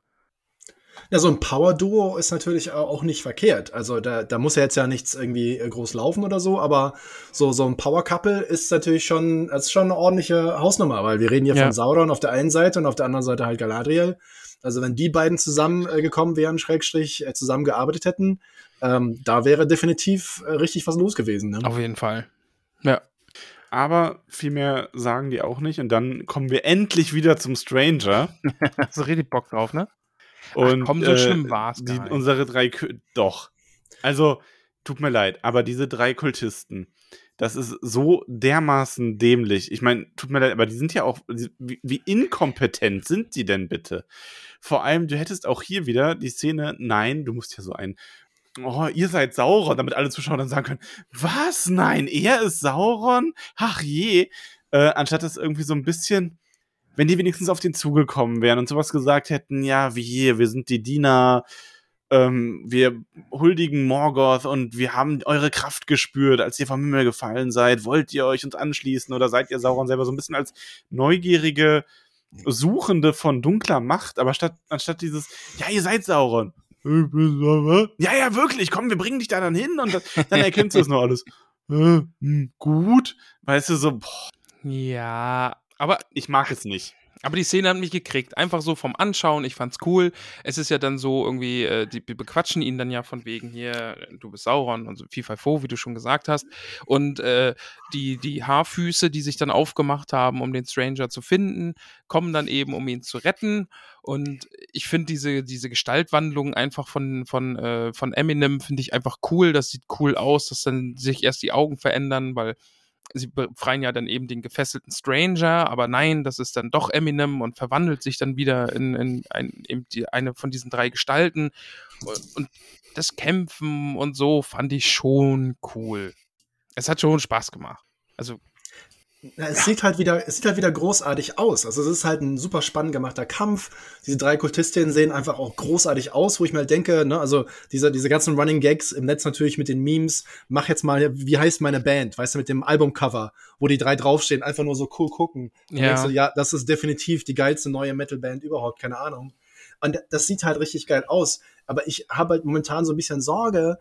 Ja, so ein Power-Duo ist natürlich auch nicht verkehrt. Also da, da muss ja jetzt ja nichts irgendwie äh, groß laufen oder so, aber so, so ein Power-Couple ist natürlich schon, das ist schon eine ordentliche Hausnummer, weil wir reden hier ja. von Sauron auf der einen Seite und auf der anderen Seite halt Galadriel. Also wenn die beiden zusammengekommen äh, wären, Schrägstrich, äh, zusammengearbeitet hätten, ähm, da wäre definitiv richtig was los gewesen. Ne? Auf jeden Fall. Ja. Aber viel mehr sagen die auch nicht. Und dann kommen wir endlich wieder zum Stranger. <laughs> Hast du richtig Bock drauf, ne? Und Ach, komm, so äh, schlimm war's die, Unsere drei, doch. Also, tut mir leid, aber diese drei Kultisten, das ist so dermaßen dämlich. Ich meine, tut mir leid, aber die sind ja auch, wie, wie, inkompetent sind die denn bitte? Vor allem, du hättest auch hier wieder die Szene, nein, du musst ja so ein, oh, ihr seid Sauron, damit alle Zuschauer dann sagen können, was? Nein, er ist Sauron? Ach je. Äh, anstatt das irgendwie so ein bisschen, wenn die wenigstens auf den zugekommen wären und sowas gesagt hätten, ja, wie, wir sind die Diener, ähm, wir huldigen Morgoth und wir haben eure Kraft gespürt, als ihr vom Himmel gefallen seid. Wollt ihr euch uns anschließen oder seid ihr Sauron selber so ein bisschen als neugierige Suchende von dunkler Macht? Aber statt, anstatt dieses, ja, ihr seid Sauron, ja, ja, wirklich, komm, wir bringen dich da dann hin und dann erkennst du das noch alles. Äh, hm, gut, weißt du, so, boah. Ja, aber ich mag es nicht. Aber die Szene hat mich gekriegt. Einfach so vom Anschauen. Ich fand's cool. Es ist ja dann so irgendwie, äh, die, die bequatschen ihn dann ja von wegen hier, du bist Sauron und so FIFA wie du schon gesagt hast. Und äh, die, die Haarfüße, die sich dann aufgemacht haben, um den Stranger zu finden, kommen dann eben, um ihn zu retten. Und ich finde diese, diese Gestaltwandlung einfach von, von, äh, von Eminem, finde ich einfach cool. Das sieht cool aus, dass dann sich erst die Augen verändern, weil sie befreien ja dann eben den gefesselten Stranger, aber nein, das ist dann doch Eminem und verwandelt sich dann wieder in, in, ein, in die, eine von diesen drei Gestalten. Und das Kämpfen und so fand ich schon cool. Es hat schon Spaß gemacht. Also ja, es ja. sieht halt wieder, es sieht halt wieder großartig aus. Also es ist halt ein super spannend gemachter Kampf. Diese drei Kultistinnen sehen einfach auch großartig aus, wo ich mir halt denke, ne, also diese, diese ganzen Running Gags im Netz natürlich mit den Memes, mach jetzt mal, wie heißt meine Band, weißt du, mit dem Albumcover, wo die drei draufstehen, einfach nur so cool gucken. Ja. du, ja, das ist definitiv die geilste neue Metalband überhaupt, keine Ahnung. Und das sieht halt richtig geil aus. Aber ich habe halt momentan so ein bisschen Sorge,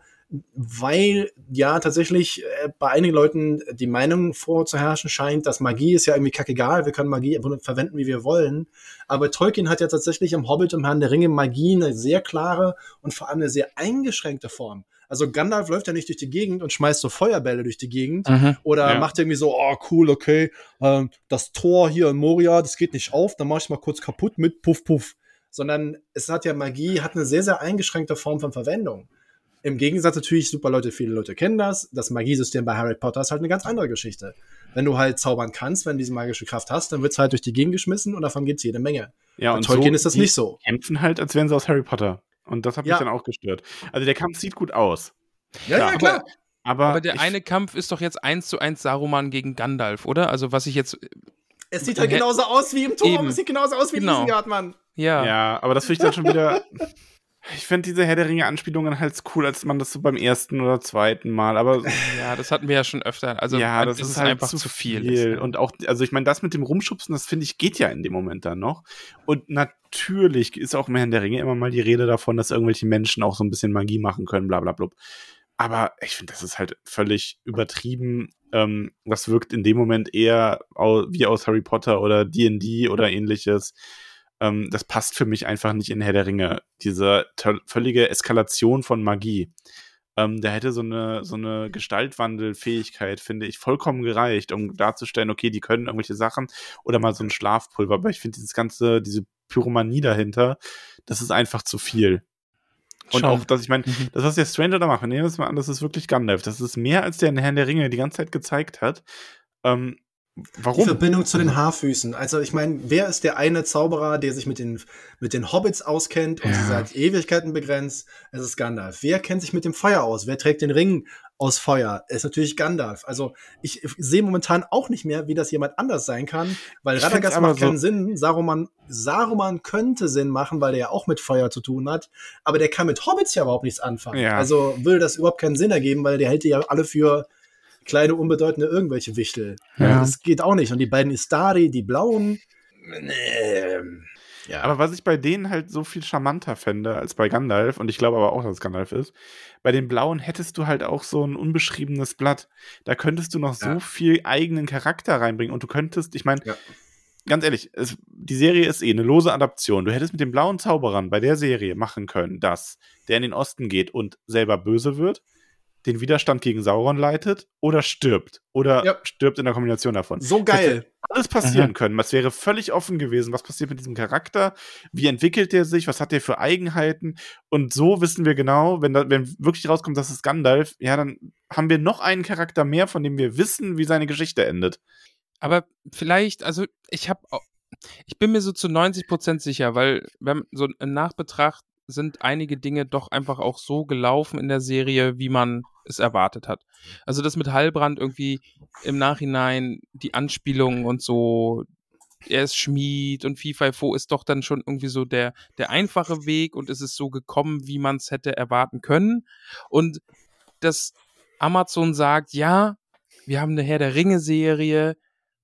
weil ja tatsächlich äh, bei einigen Leuten die Meinung vorzuherrschen scheint, dass Magie ist ja irgendwie kackegal, wir können Magie verwenden, wie wir wollen. Aber Tolkien hat ja tatsächlich im Hobbit und Herrn der Ringe Magie eine sehr klare und vor allem eine sehr eingeschränkte Form. Also Gandalf läuft ja nicht durch die Gegend und schmeißt so Feuerbälle durch die Gegend mhm, oder ja. macht irgendwie so, oh cool, okay, ähm, das Tor hier in Moria, das geht nicht auf, dann mach ich mal kurz kaputt mit Puff Puff. Sondern es hat ja Magie, hat eine sehr, sehr eingeschränkte Form von Verwendung. Im Gegensatz natürlich, super Leute, viele Leute kennen das. Das Magiesystem bei Harry Potter ist halt eine ganz andere Geschichte. Wenn du halt zaubern kannst, wenn du diese magische Kraft hast, dann wird's halt durch die Gegend geschmissen und davon gibt's jede Menge. Ja, bei und Tolkien so, ist das nicht so. Kämpfen halt, als wären sie aus Harry Potter. Und das hat mich ja. dann auch gestört. Also der Kampf sieht gut aus. Ja, ja, ja klar. Aber, aber der eine Kampf ist doch jetzt eins zu eins Saruman gegen Gandalf, oder? Also was ich jetzt. Es sieht halt genauso aus wie im Turm. Es sieht genauso aus wie genau. Isengard, Mann. Ja. Ja, aber das finde ich dann schon wieder. <laughs> Ich finde diese Herr der Ringe-Anspielungen halt cool, als man das so beim ersten oder zweiten Mal, aber. Ja, das hatten wir ja schon öfter. Also, ja, das ist, ist halt einfach zu viel. viel. Und auch, also ich meine, das mit dem Rumschubsen, das finde ich, geht ja in dem Moment dann noch. Und natürlich ist auch im Herrn der Ringe immer mal die Rede davon, dass irgendwelche Menschen auch so ein bisschen Magie machen können, bla bla bla. Aber ich finde, das ist halt völlig übertrieben. Ähm, das wirkt in dem Moment eher wie aus Harry Potter oder D&D oder ähnliches ähm, das passt für mich einfach nicht in Herr der Ringe. Diese völlige Eskalation von Magie. Ähm, da hätte so eine, so eine Gestaltwandelfähigkeit, finde ich, vollkommen gereicht, um darzustellen, okay, die können irgendwelche Sachen oder mal so ein Schlafpulver. Aber ich finde dieses ganze, diese Pyromanie dahinter, das ist einfach zu viel. Und Schon. auch, dass ich meine, mhm. das, was der Stranger da macht, nehmen wir es mal an, das ist wirklich Gandalf. Das ist mehr, als der in Herrn der Ringe die ganze Zeit gezeigt hat. Ähm, Warum? Die Verbindung zu den Haarfüßen. Also ich meine, wer ist der eine Zauberer, der sich mit den, mit den Hobbits auskennt und ja. seit Ewigkeiten begrenzt? Es ist Gandalf. Wer kennt sich mit dem Feuer aus? Wer trägt den Ring aus Feuer? Es ist natürlich Gandalf. Also ich sehe momentan auch nicht mehr, wie das jemand anders sein kann, weil ich Radagast macht keinen so Sinn. Saruman, Saruman könnte Sinn machen, weil der ja auch mit Feuer zu tun hat, aber der kann mit Hobbits ja überhaupt nichts anfangen. Ja. Also würde das überhaupt keinen Sinn ergeben, weil der hält die ja alle für kleine, unbedeutende irgendwelche Wichtel. Ja. Das geht auch nicht. Und die beiden Istari, die blauen, nee. Ja. Aber was ich bei denen halt so viel charmanter fände als bei Gandalf, und ich glaube aber auch, dass es Gandalf ist, bei den Blauen hättest du halt auch so ein unbeschriebenes Blatt. Da könntest du noch ja. so viel eigenen Charakter reinbringen und du könntest, ich meine, ja. ganz ehrlich, es, die Serie ist eh eine lose Adaption. Du hättest mit den blauen Zauberern bei der Serie machen können, dass der in den Osten geht und selber böse wird den Widerstand gegen Sauron leitet oder stirbt. Oder ja. stirbt in der Kombination davon. So geil. Hätte alles passieren mhm. können. Es wäre völlig offen gewesen. Was passiert mit diesem Charakter? Wie entwickelt er sich? Was hat er für Eigenheiten? Und so wissen wir genau, wenn, da, wenn wirklich rauskommt, dass es Gandalf, ja, dann haben wir noch einen Charakter mehr, von dem wir wissen, wie seine Geschichte endet. Aber vielleicht, also ich habe ich bin mir so zu 90 Prozent sicher, weil wenn so in Nachbetracht sind einige Dinge doch einfach auch so gelaufen in der Serie, wie man es erwartet hat. Also das mit Heilbrand irgendwie im Nachhinein, die Anspielungen und so, er ist Schmied und FIFA ist doch dann schon irgendwie so der, der einfache Weg und es ist so gekommen, wie man es hätte erwarten können. Und dass Amazon sagt, ja, wir haben eine Herr der Ringe-Serie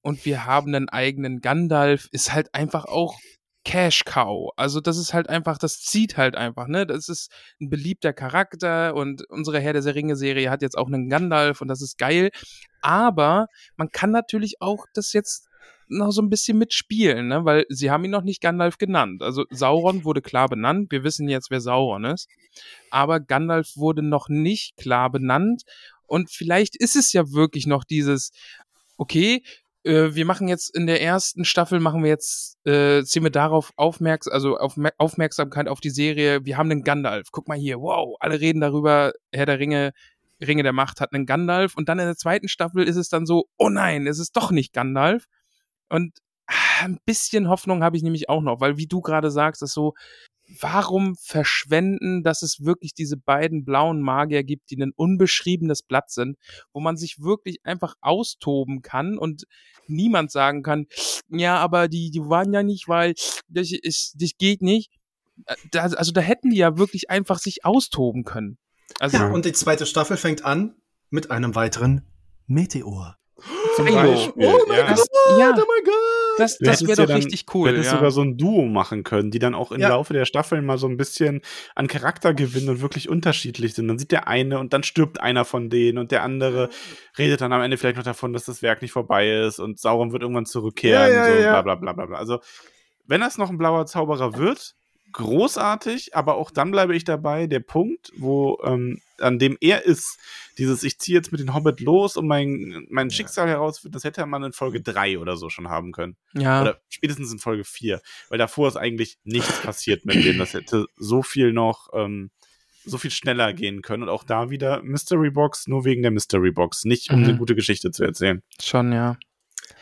und wir haben einen eigenen Gandalf, ist halt einfach auch Cash Cow. Also das ist halt einfach, das zieht halt einfach, ne? Das ist ein beliebter Charakter und unsere Herr der Ringe Serie hat jetzt auch einen Gandalf und das ist geil. Aber man kann natürlich auch das jetzt noch so ein bisschen mitspielen, ne? weil sie haben ihn noch nicht Gandalf genannt. Also Sauron wurde klar benannt, wir wissen jetzt, wer Sauron ist, aber Gandalf wurde noch nicht klar benannt und vielleicht ist es ja wirklich noch dieses, okay, äh, wir machen jetzt in der ersten Staffel, machen wir jetzt, äh, ziehen wir darauf aufmerksam, also auf Aufmerksamkeit auf die Serie, wir haben einen Gandalf, guck mal hier, wow, alle reden darüber, Herr der Ringe, Ringe der Macht hat einen Gandalf. Und dann in der zweiten Staffel ist es dann so, oh nein, es ist doch nicht Gandalf. Und ah, ein bisschen Hoffnung habe ich nämlich auch noch, weil wie du gerade sagst, ist so, warum verschwenden, dass es wirklich diese beiden blauen Magier gibt, die ein unbeschriebenes Blatt sind, wo man sich wirklich einfach austoben kann und niemand sagen kann, ja, aber die, die waren ja nicht, weil das, ist, das geht nicht. Äh, da, also da hätten die ja wirklich einfach sich austoben können. Also, ja, und die zweite Staffel fängt an mit einem weiteren Meteor. Zum Beispiel. Oh mein ja. Gott, ja. oh mein Gott. Das, das wäre doch dann, richtig cool. Du hättest ja. sogar so ein Duo machen können, die dann auch im ja. Laufe der Staffeln mal so ein bisschen an Charakter gewinnen und wirklich unterschiedlich sind. Dann sieht der eine und dann stirbt einer von denen und der andere redet dann am Ende vielleicht noch davon, dass das Werk nicht vorbei ist und Sauron wird irgendwann zurückkehren. Ja, so bla, bla, bla, bla, bla. Also, wenn das noch ein blauer Zauberer wird, großartig, aber auch dann bleibe ich dabei, der Punkt, wo ähm, an dem er ist, dieses ich ziehe jetzt mit den Hobbit los und mein, mein Schicksal herausfinden, das hätte man in Folge 3 oder so schon haben können. Ja. Oder spätestens in Folge 4, weil davor ist eigentlich nichts passiert mit dem. Das hätte so viel noch ähm, so viel schneller gehen können und auch da wieder Mystery Box nur wegen der Mystery Box, nicht um mhm. eine gute Geschichte zu erzählen. Schon, ja.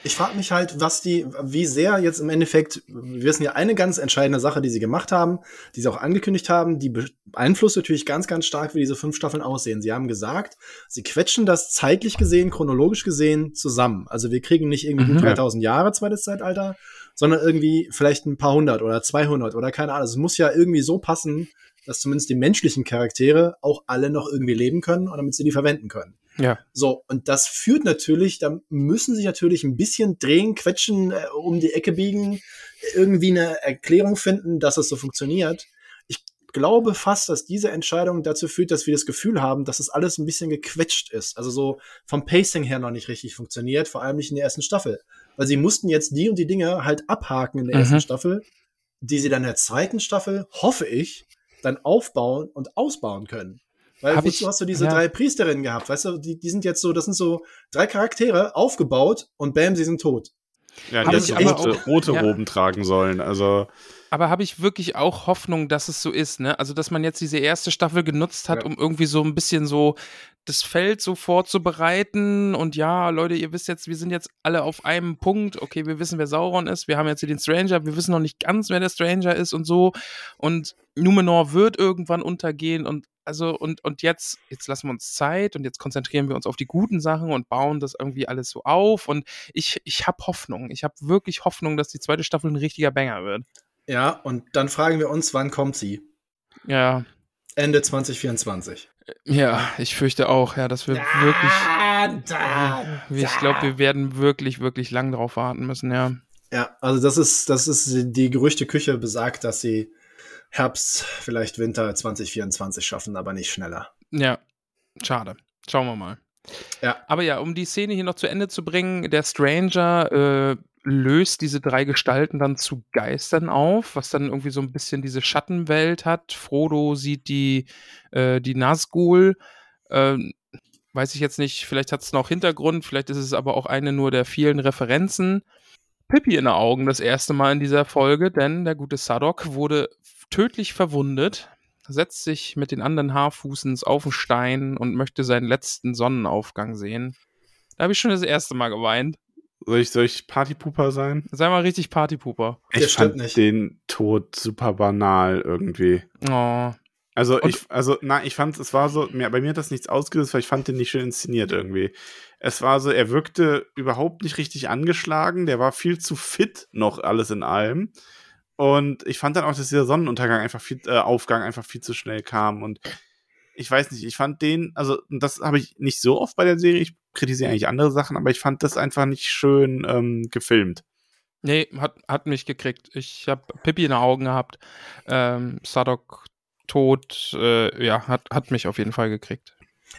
Ich frage mich halt, was die, wie sehr jetzt im Endeffekt, wir wissen ja eine ganz entscheidende Sache, die sie gemacht haben, die sie auch angekündigt haben, die beeinflusst natürlich ganz, ganz stark, wie diese fünf Staffeln aussehen. Sie haben gesagt, sie quetschen das zeitlich gesehen, chronologisch gesehen zusammen. Also wir kriegen nicht irgendwie mhm. 3000 Jahre zweites Zeitalter, sondern irgendwie vielleicht ein paar hundert oder 200 oder keine Ahnung. Es muss ja irgendwie so passen, dass zumindest die menschlichen Charaktere auch alle noch irgendwie leben können und damit sie die verwenden können. Ja. So, und das führt natürlich, da müssen sie natürlich ein bisschen drehen, quetschen, äh, um die Ecke biegen, irgendwie eine Erklärung finden, dass es so funktioniert. Ich glaube fast, dass diese Entscheidung dazu führt, dass wir das Gefühl haben, dass es das alles ein bisschen gequetscht ist. Also so vom Pacing her noch nicht richtig funktioniert, vor allem nicht in der ersten Staffel. Weil sie mussten jetzt die und die Dinge halt abhaken in der mhm. ersten Staffel, die sie dann in der zweiten Staffel, hoffe ich, dann aufbauen und ausbauen können. Weil Hab wozu ich, hast du diese ja. drei Priesterinnen gehabt? Weißt du, die, die sind jetzt so, das sind so drei Charaktere aufgebaut und bam, sie sind tot. Ja, die hätten <laughs> rote, rote ja. Roben tragen sollen. Also. Aber habe ich wirklich auch Hoffnung, dass es so ist, ne? Also, dass man jetzt diese erste Staffel genutzt hat, ja. um irgendwie so ein bisschen so das Feld so vorzubereiten und ja, Leute, ihr wisst jetzt, wir sind jetzt alle auf einem Punkt. Okay, wir wissen, wer Sauron ist. Wir haben jetzt hier den Stranger. Wir wissen noch nicht ganz, wer der Stranger ist und so. Und Numenor wird irgendwann untergehen und also und, und jetzt, jetzt lassen wir uns Zeit und jetzt konzentrieren wir uns auf die guten Sachen und bauen das irgendwie alles so auf. Und ich, ich habe Hoffnung. Ich habe wirklich Hoffnung, dass die zweite Staffel ein richtiger Banger wird. Ja, und dann fragen wir uns, wann kommt sie? Ja. Ende 2024. Ja, ich fürchte auch, ja, dass wir da, wirklich. Da, ich glaube, wir werden wirklich, wirklich lang drauf warten müssen, ja. Ja, also das ist, das ist die Gerüchteküche besagt, dass sie Herbst, vielleicht Winter 2024 schaffen, aber nicht schneller. Ja, schade. Schauen wir mal. Ja. Aber ja, um die Szene hier noch zu Ende zu bringen, der Stranger äh, löst diese drei Gestalten dann zu Geistern auf, was dann irgendwie so ein bisschen diese Schattenwelt hat. Frodo sieht die, äh, die Nazgul. Äh, weiß ich jetzt nicht, vielleicht hat es noch Hintergrund, vielleicht ist es aber auch eine nur der vielen Referenzen. Pippi in den Augen das erste Mal in dieser Folge, denn der gute Sadok wurde tödlich verwundet, setzt sich mit den anderen Haarfußens auf den Stein und möchte seinen letzten Sonnenaufgang sehen. Da habe ich schon das erste Mal geweint. Soll ich, soll ich Partypooper sein? Sei mal richtig Partypooper. Ich fand nicht. den Tod super banal irgendwie. Oh. Also Und ich, also na, ich fand, es war so, mir, bei mir hat das nichts ausgelöst, weil ich fand den nicht schön inszeniert irgendwie. Es war so, er wirkte überhaupt nicht richtig angeschlagen, der war viel zu fit noch alles in allem. Und ich fand dann auch, dass dieser Sonnenuntergang einfach viel, äh, Aufgang einfach viel zu schnell kam. Und ich weiß nicht, ich fand den, also das habe ich nicht so oft bei der Serie, ich kritisiere eigentlich andere Sachen, aber ich fand das einfach nicht schön ähm, gefilmt. Nee, hat, hat mich gekriegt. Ich habe Pippi in den Augen gehabt. Ähm, Sadok tot, äh, ja, hat, hat mich auf jeden Fall gekriegt.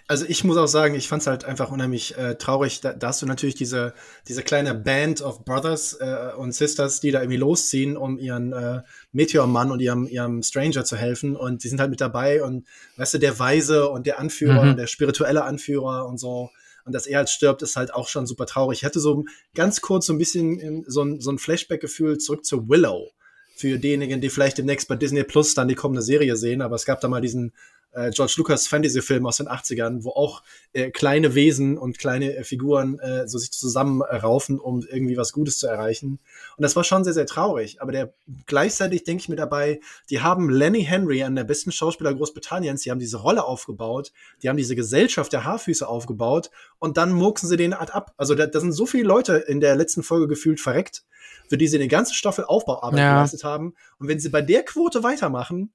Also ich muss auch sagen, ich fand es halt einfach unheimlich äh, traurig. Da, da, hast du natürlich diese, diese kleine Band of Brothers äh, und Sisters, die da irgendwie losziehen, um ihren äh, Meteormann und ihrem, ihrem Stranger zu helfen. Und die sind halt mit dabei und weißt du, der Weise und der Anführer, mhm. der spirituelle Anführer und so. Und dass er halt stirbt, ist halt auch schon super traurig. Ich hatte so ganz kurz so ein bisschen so ein, so ein Flashback-Gefühl zurück zu Willow. Für diejenigen, die vielleicht demnächst bei Disney Plus dann die kommende Serie sehen. Aber es gab da mal diesen äh, George Lucas Fantasy-Film aus den 80ern, wo auch äh, kleine Wesen und kleine äh, Figuren äh, so sich zusammenraufen, um irgendwie was Gutes zu erreichen. Und das war schon sehr, sehr traurig. Aber der gleichzeitig denke ich mir dabei, die haben Lenny Henry, einen der besten Schauspieler Großbritanniens, die haben diese Rolle aufgebaut, die haben diese Gesellschaft der Haarfüße aufgebaut und dann murksen sie den Art ab. Also da, da sind so viele Leute in der letzten Folge gefühlt verreckt, für die sie eine ganze Staffel Aufbauarbeit ja. geleistet haben. Und wenn sie bei der Quote weitermachen,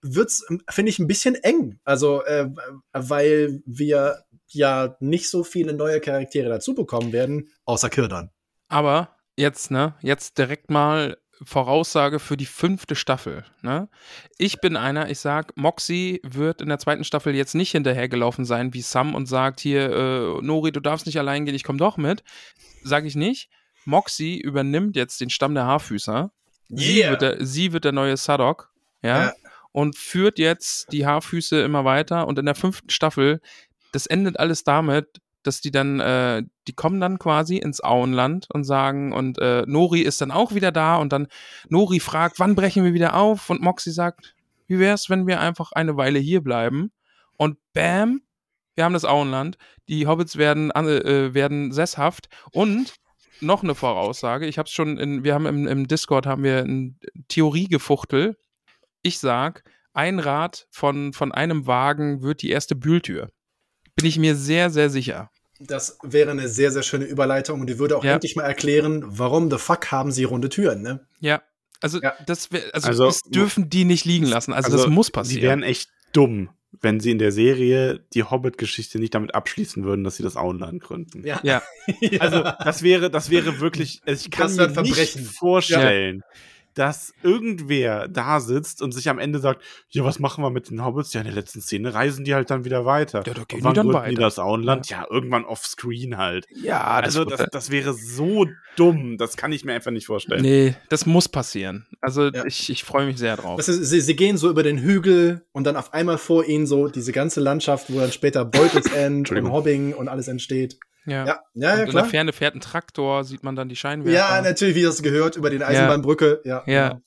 wird's, finde ich, ein bisschen eng. Also, äh, weil wir ja nicht so viele neue Charaktere dazu bekommen werden, außer Kirdan. Aber jetzt, ne, jetzt direkt mal Voraussage für die fünfte Staffel. Ne? Ich bin einer, ich sag, Moxie wird in der zweiten Staffel jetzt nicht hinterhergelaufen sein wie Sam und sagt hier, äh, Nori, du darfst nicht allein gehen, ich komm doch mit. Sag ich nicht. Moxie übernimmt jetzt den Stamm der Haarfüßer. Yeah. Sie, wird der, sie wird der neue Sadok. Ja. ja und führt jetzt die Haarfüße immer weiter. Und in der fünften Staffel, das endet alles damit, dass die dann, äh, die kommen dann quasi ins Auenland und sagen, und äh, Nori ist dann auch wieder da und dann Nori fragt, wann brechen wir wieder auf? Und Moxie sagt, wie wär's, wenn wir einfach eine Weile hier bleiben? Und bam, wir haben das Auenland, die Hobbits werden, äh, werden sesshaft und noch eine Voraussage, ich habe es schon in, wir haben im, im Discord haben wir eine Theorie gefuchtelt, ich sag, ein Rad von, von einem Wagen wird die erste Bühltür. Bin ich mir sehr, sehr sicher. Das wäre eine sehr, sehr schöne Überleitung und die würde auch ja. endlich mal erklären, warum the fuck haben sie runde Türen, ne? Ja. Also, ja. Das, wär, also, also das dürfen die nicht liegen lassen. Also, also das muss passieren. Die wären echt dumm, wenn sie in der Serie die Hobbit-Geschichte nicht damit abschließen würden, dass sie das Auenland gründen. Ja. <laughs> ja. Also, das wäre, das wäre wirklich, ich kann mir nicht vorstellen, ja dass irgendwer da sitzt und sich am Ende sagt, ja, was machen wir mit den Hobbits? Ja, in der letzten Szene reisen die halt dann wieder weiter. Ja, da gehen wann die dann weiter. Die das Auenland? Ja. ja, irgendwann offscreen halt. Ja, das also das, das wäre so dumm. Das kann ich mir einfach nicht vorstellen. Nee, das muss passieren. Also ja. ich, ich freue mich sehr drauf. Ist, sie, sie, gehen so über den Hügel und dann auf einmal vor ihnen so diese ganze Landschaft, wo dann später Beutels End <laughs> und Hobbing und alles entsteht. Ja, ja, ja, ja In der Ferne fährt ein Traktor, sieht man dann die Scheinwerfer. Ja, natürlich, wie das gehört, über den Eisenbahnbrücke. Ja. ja. ja.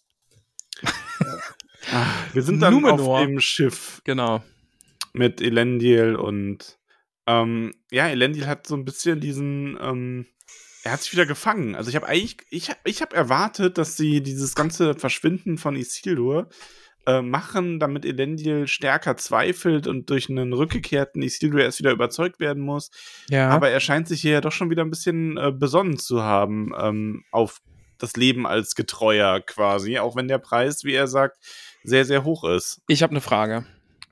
Ah, wir sind dann Numenor. auf dem Schiff. Genau. Mit Elendil und ähm, ja, Elendil hat so ein bisschen diesen, ähm, er hat sich wieder gefangen. Also ich habe eigentlich, ich, ich habe erwartet, dass sie dieses ganze Verschwinden von Isildur äh, machen, damit Elendil stärker zweifelt und durch einen rückgekehrten Isildur erst wieder überzeugt werden muss. Ja. Aber er scheint sich hier ja doch schon wieder ein bisschen äh, besonnen zu haben ähm, auf das Leben als Getreuer quasi, auch wenn der Preis, wie er sagt, sehr, sehr hoch ist. Ich habe eine Frage.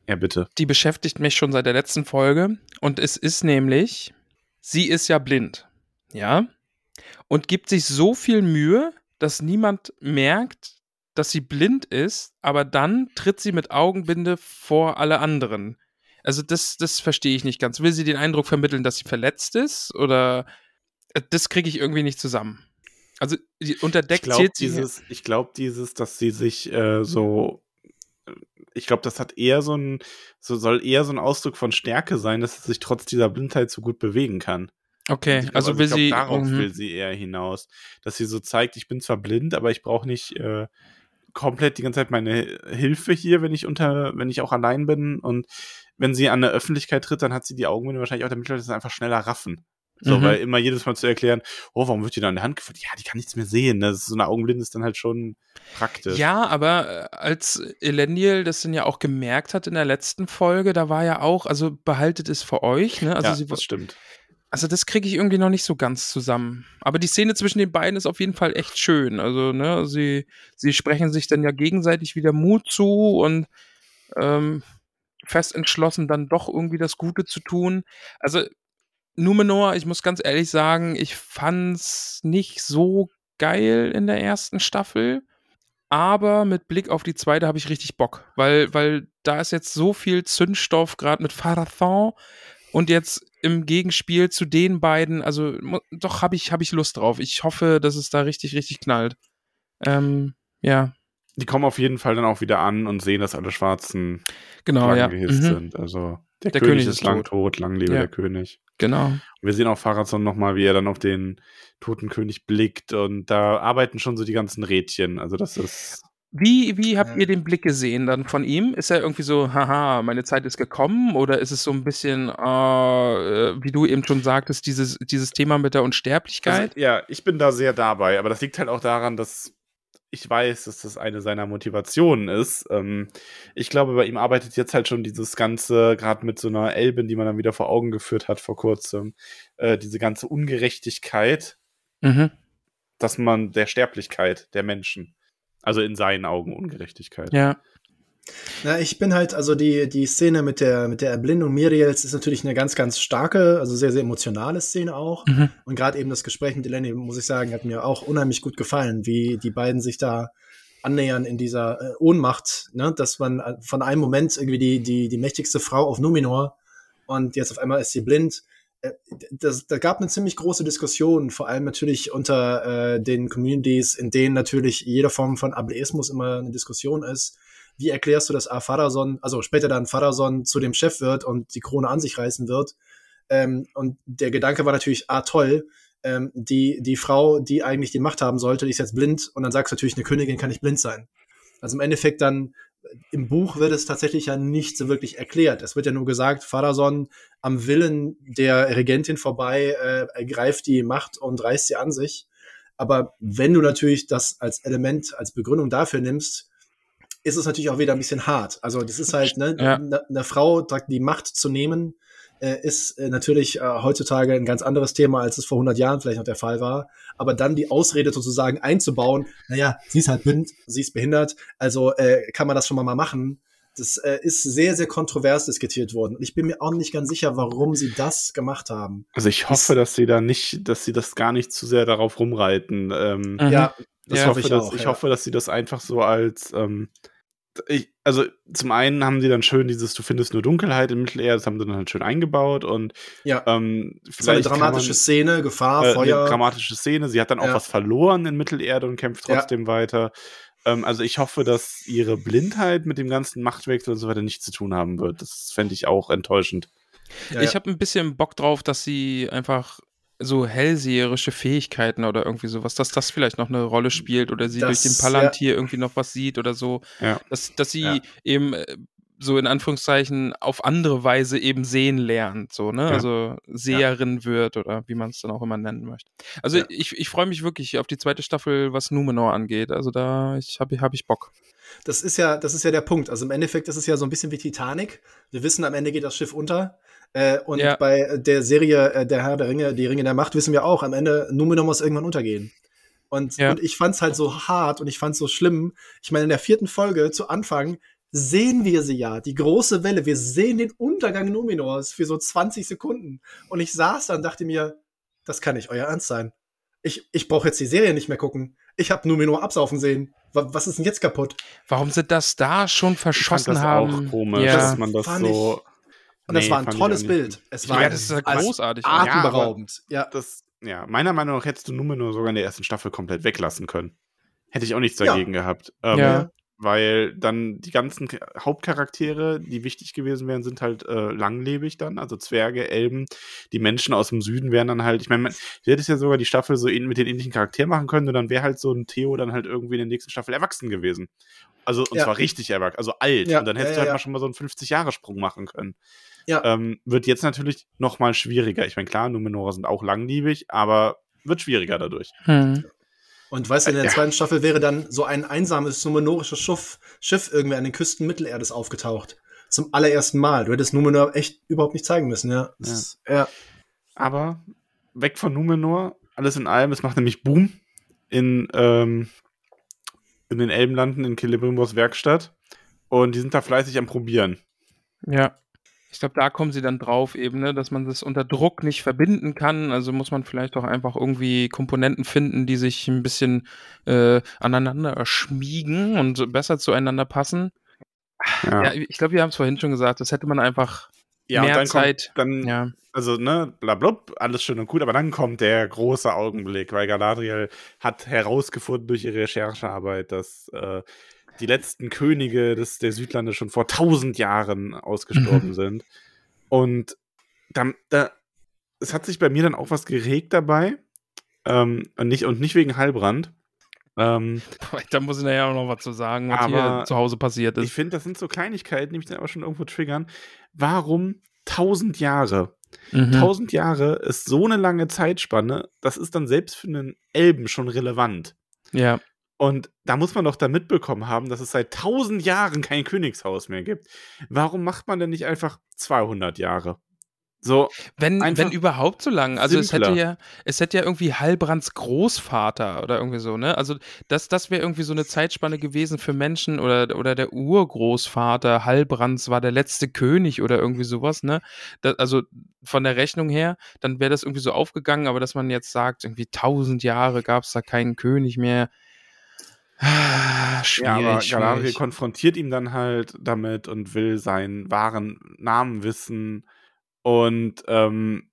Ja, bitte. Die beschäftigt mich schon seit der letzten Folge und es ist nämlich, sie ist ja blind, ja, und gibt sich so viel Mühe, dass niemand merkt, dass sie blind ist, aber dann tritt sie mit Augenbinde vor alle anderen. Also das, das verstehe ich nicht ganz. Will sie den Eindruck vermitteln, dass sie verletzt ist oder äh, das kriege ich irgendwie nicht zusammen. Also unter Deck zählt sie. Dieses, ich glaube dieses, dass sie sich äh, so ich glaube, das hat eher so ein, so soll eher so ein Ausdruck von Stärke sein, dass sie sich trotz dieser Blindheit so gut bewegen kann. Okay, glaub, also, also will glaub, sie. Darauf mhm. will sie eher hinaus. Dass sie so zeigt, ich bin zwar blind, aber ich brauche nicht äh, komplett die ganze Zeit meine Hilfe hier, wenn ich unter, wenn ich auch allein bin. Und wenn sie an der Öffentlichkeit tritt, dann hat sie die Augenbinde wahrscheinlich auch, damit Leute das einfach schneller raffen. So, mhm. weil immer jedes Mal zu erklären, oh, warum wird die da in der Hand geführt? Ja, die kann nichts mehr sehen. Ne? so eine Augenblinde ist dann halt schon praktisch. Ja, aber äh, als Elendil das dann ja auch gemerkt hat in der letzten Folge, da war ja auch, also behaltet es für euch, ne? Also ja, sie, das stimmt. Also das kriege ich irgendwie noch nicht so ganz zusammen. Aber die Szene zwischen den beiden ist auf jeden Fall echt schön. Also, ne, sie, sie sprechen sich dann ja gegenseitig wieder Mut zu und ähm, fest entschlossen, dann doch irgendwie das Gute zu tun. Also, Numenor, ich muss ganz ehrlich sagen, ich fand's nicht so geil in der ersten Staffel. Aber mit Blick auf die zweite habe ich richtig Bock, weil, weil da ist jetzt so viel Zündstoff, gerade mit Farathon und jetzt im Gegenspiel zu den beiden. Also doch habe ich, hab ich Lust drauf. Ich hoffe, dass es da richtig, richtig knallt. Ähm, ja. Die kommen auf jeden Fall dann auch wieder an und sehen, dass alle Schwarzen genau, ja. gehisst mhm. sind. Also der, der König, König, ist lang tot, lang lebe ja. der König. Genau. Und wir sehen auch Farazon nochmal, wie er dann auf den toten König blickt und da arbeiten schon so die ganzen Rädchen. Also das ist. Wie, wie habt ihr den Blick gesehen dann von ihm? Ist er irgendwie so, haha, meine Zeit ist gekommen? Oder ist es so ein bisschen, äh, wie du eben schon sagtest, dieses, dieses Thema mit der Unsterblichkeit? Also, ja, ich bin da sehr dabei, aber das liegt halt auch daran, dass ich weiß, dass das eine seiner Motivationen ist. Ähm, ich glaube, bei ihm arbeitet jetzt halt schon dieses ganze, gerade mit so einer Elbin, die man dann wieder vor Augen geführt hat vor kurzem, äh, diese ganze Ungerechtigkeit, mhm. dass man der Sterblichkeit der Menschen, also in seinen Augen Ungerechtigkeit. Ja. Na, ich bin halt, also die, die Szene mit der, mit der Erblindung Miriels ist natürlich eine ganz, ganz starke, also sehr, sehr emotionale Szene auch. Mhm. Und gerade eben das Gespräch mit Eleni, muss ich sagen, hat mir auch unheimlich gut gefallen, wie die beiden sich da annähern in dieser äh, Ohnmacht, ne? dass man äh, von einem Moment irgendwie die, die, die mächtigste Frau auf Numenor und jetzt auf einmal ist sie blind. Äh, das, da gab eine ziemlich große Diskussion, vor allem natürlich unter äh, den Communities, in denen natürlich jede Form von Ableismus immer eine Diskussion ist wie erklärst du, dass A. Farason, also später dann Farason zu dem Chef wird und die Krone an sich reißen wird? Ähm, und der Gedanke war natürlich, ah, toll, ähm, die, die Frau, die eigentlich die Macht haben sollte, die ist jetzt blind und dann sagst du natürlich, eine Königin kann nicht blind sein. Also im Endeffekt dann, im Buch wird es tatsächlich ja nicht so wirklich erklärt. Es wird ja nur gesagt, Farason am Willen der Regentin vorbei äh, ergreift die Macht und reißt sie an sich. Aber wenn du natürlich das als Element, als Begründung dafür nimmst, ist es natürlich auch wieder ein bisschen hart. Also das ist halt, ne, ja. eine, eine Frau die Macht zu nehmen, äh, ist äh, natürlich äh, heutzutage ein ganz anderes Thema, als es vor 100 Jahren vielleicht noch der Fall war. Aber dann die Ausrede sozusagen einzubauen, naja, sie ist halt blind, sie ist behindert, also äh, kann man das schon mal machen. Das äh, ist sehr, sehr kontrovers diskutiert worden. Und ich bin mir auch nicht ganz sicher, warum sie das gemacht haben. Also ich hoffe, das, dass sie da nicht, dass sie das gar nicht zu sehr darauf rumreiten. Ähm, mhm. Ja, das ja, hoffe ich, dass, auch, ich ja. hoffe, dass sie das einfach so als ähm, ich, also zum einen haben sie dann schön dieses, du findest nur Dunkelheit im Mittelerde, das haben sie dann halt schön eingebaut und ja. ähm, vielleicht. So eine dramatische man, Szene, Gefahr, äh, Feuer. Eine dramatische Szene, sie hat dann auch ja. was verloren in Mittelerde und kämpft trotzdem ja. weiter. Ähm, also ich hoffe, dass ihre Blindheit mit dem ganzen Machtwechsel und so weiter nichts zu tun haben wird. Das fände ich auch enttäuschend. Ja, ich habe ein bisschen Bock drauf, dass sie einfach so hellseherische Fähigkeiten oder irgendwie sowas, dass das vielleicht noch eine Rolle spielt oder sie das, durch den Palantir ja. irgendwie noch was sieht oder so. Ja. Dass, dass sie ja. eben äh, so in Anführungszeichen auf andere Weise eben sehen lernt, so, ne? Also Seherin wird oder wie man es dann auch immer nennen möchte. Also ich, ich freue mich wirklich auf die zweite Staffel, was Numenor angeht. Also da ich habe hab ich Bock. Das ist ja, das ist ja der Punkt. Also im Endeffekt ist es ja so ein bisschen wie Titanic. Wir wissen, am Ende geht das Schiff unter. Äh, und ja. bei der Serie äh, Der Herr der Ringe, die Ringe der Macht, wissen wir auch, am Ende Numenor muss irgendwann untergehen. Und, ja. und ich fand's halt so hart und ich fand's so schlimm. Ich meine, in der vierten Folge zu Anfang sehen wir sie ja, die große Welle. Wir sehen den Untergang Numenors für so 20 Sekunden. Und ich saß da und dachte mir, das kann nicht euer Ernst sein. Ich, ich brauche jetzt die Serie nicht mehr gucken. Ich habe Numenor absaufen sehen. Was ist denn jetzt kaputt? Warum sie das da schon verschossen ich fand das haben? Auch komisch, ja. dass man das so. Und nee, das war ein tolles Bild. Es war ja, das ist großartig. Atemberaubend. Ja, Das, ja, meiner Meinung nach hättest du Numenor sogar in der ersten Staffel komplett weglassen können. Hätte ich auch nichts dagegen ja. gehabt. Ähm, ja. Weil dann die ganzen Hauptcharaktere, die wichtig gewesen wären, sind halt äh, langlebig dann. Also Zwerge, Elben, die Menschen aus dem Süden wären dann halt, ich meine, man hätte es ja sogar die Staffel so mit den ähnlichen Charakteren machen können und dann wäre halt so ein Theo dann halt irgendwie in der nächsten Staffel erwachsen gewesen. Also, und ja. zwar richtig erwachsen, also alt. Ja. Und dann hättest du halt mal schon mal so einen 50-Jahre-Sprung machen können. Ja. Ähm, wird jetzt natürlich noch mal schwieriger. Ich meine, klar, Numenora sind auch langlebig, aber wird schwieriger dadurch. Hm. Und weißt du, in der zweiten Staffel wäre dann so ein einsames numenorisches Schiff, Schiff irgendwie an den Küsten Mittelerdes aufgetaucht. Zum allerersten Mal. Du hättest Numenor echt überhaupt nicht zeigen müssen, ja. ja. Ist, ja. Aber weg von Numenor, alles in allem, es macht nämlich Boom in, ähm, in den Elbenlanden in Celebrimbors Werkstatt. Und die sind da fleißig am Probieren. Ja. Ich glaube, da kommen sie dann drauf eben, ne, dass man das unter Druck nicht verbinden kann. Also muss man vielleicht auch einfach irgendwie Komponenten finden, die sich ein bisschen äh, aneinander schmiegen und besser zueinander passen. Ja, ja ich glaube, wir haben es vorhin schon gesagt, das hätte man einfach ja, mehr dann Zeit. Kommt, dann, ja. Also, ne, blablub, alles schön und gut, aber dann kommt der große Augenblick, weil Galadriel hat herausgefunden durch ihre Recherchearbeit, dass äh, die letzten Könige des, der Südlande schon vor tausend Jahren ausgestorben mhm. sind. Und da, da, es hat sich bei mir dann auch was geregt dabei. Ähm, und, nicht, und nicht wegen Heilbrand. Ähm, <laughs> da muss ich nachher auch noch was zu sagen, was hier zu Hause passiert ist. Ich finde, das sind so Kleinigkeiten, die mich dann aber schon irgendwo triggern. Warum tausend Jahre? Mhm. Tausend Jahre ist so eine lange Zeitspanne, das ist dann selbst für einen Elben schon relevant. Ja. Und da muss man doch dann mitbekommen haben, dass es seit tausend Jahren kein Königshaus mehr gibt. Warum macht man denn nicht einfach 200 Jahre? So, wenn, wenn überhaupt so lang. Also es hätte ja, es hätte ja irgendwie Heilbrands Großvater oder irgendwie so, ne? Also das, das wäre irgendwie so eine Zeitspanne gewesen für Menschen oder, oder der Urgroßvater Heilbrands war der letzte König oder irgendwie sowas, ne? Das, also von der Rechnung her, dann wäre das irgendwie so aufgegangen, aber dass man jetzt sagt, irgendwie tausend Jahre gab es da keinen König mehr. Ah, schwierig, ja, aber Galadriel konfrontiert ihn dann halt damit und will seinen wahren Namen wissen und ähm,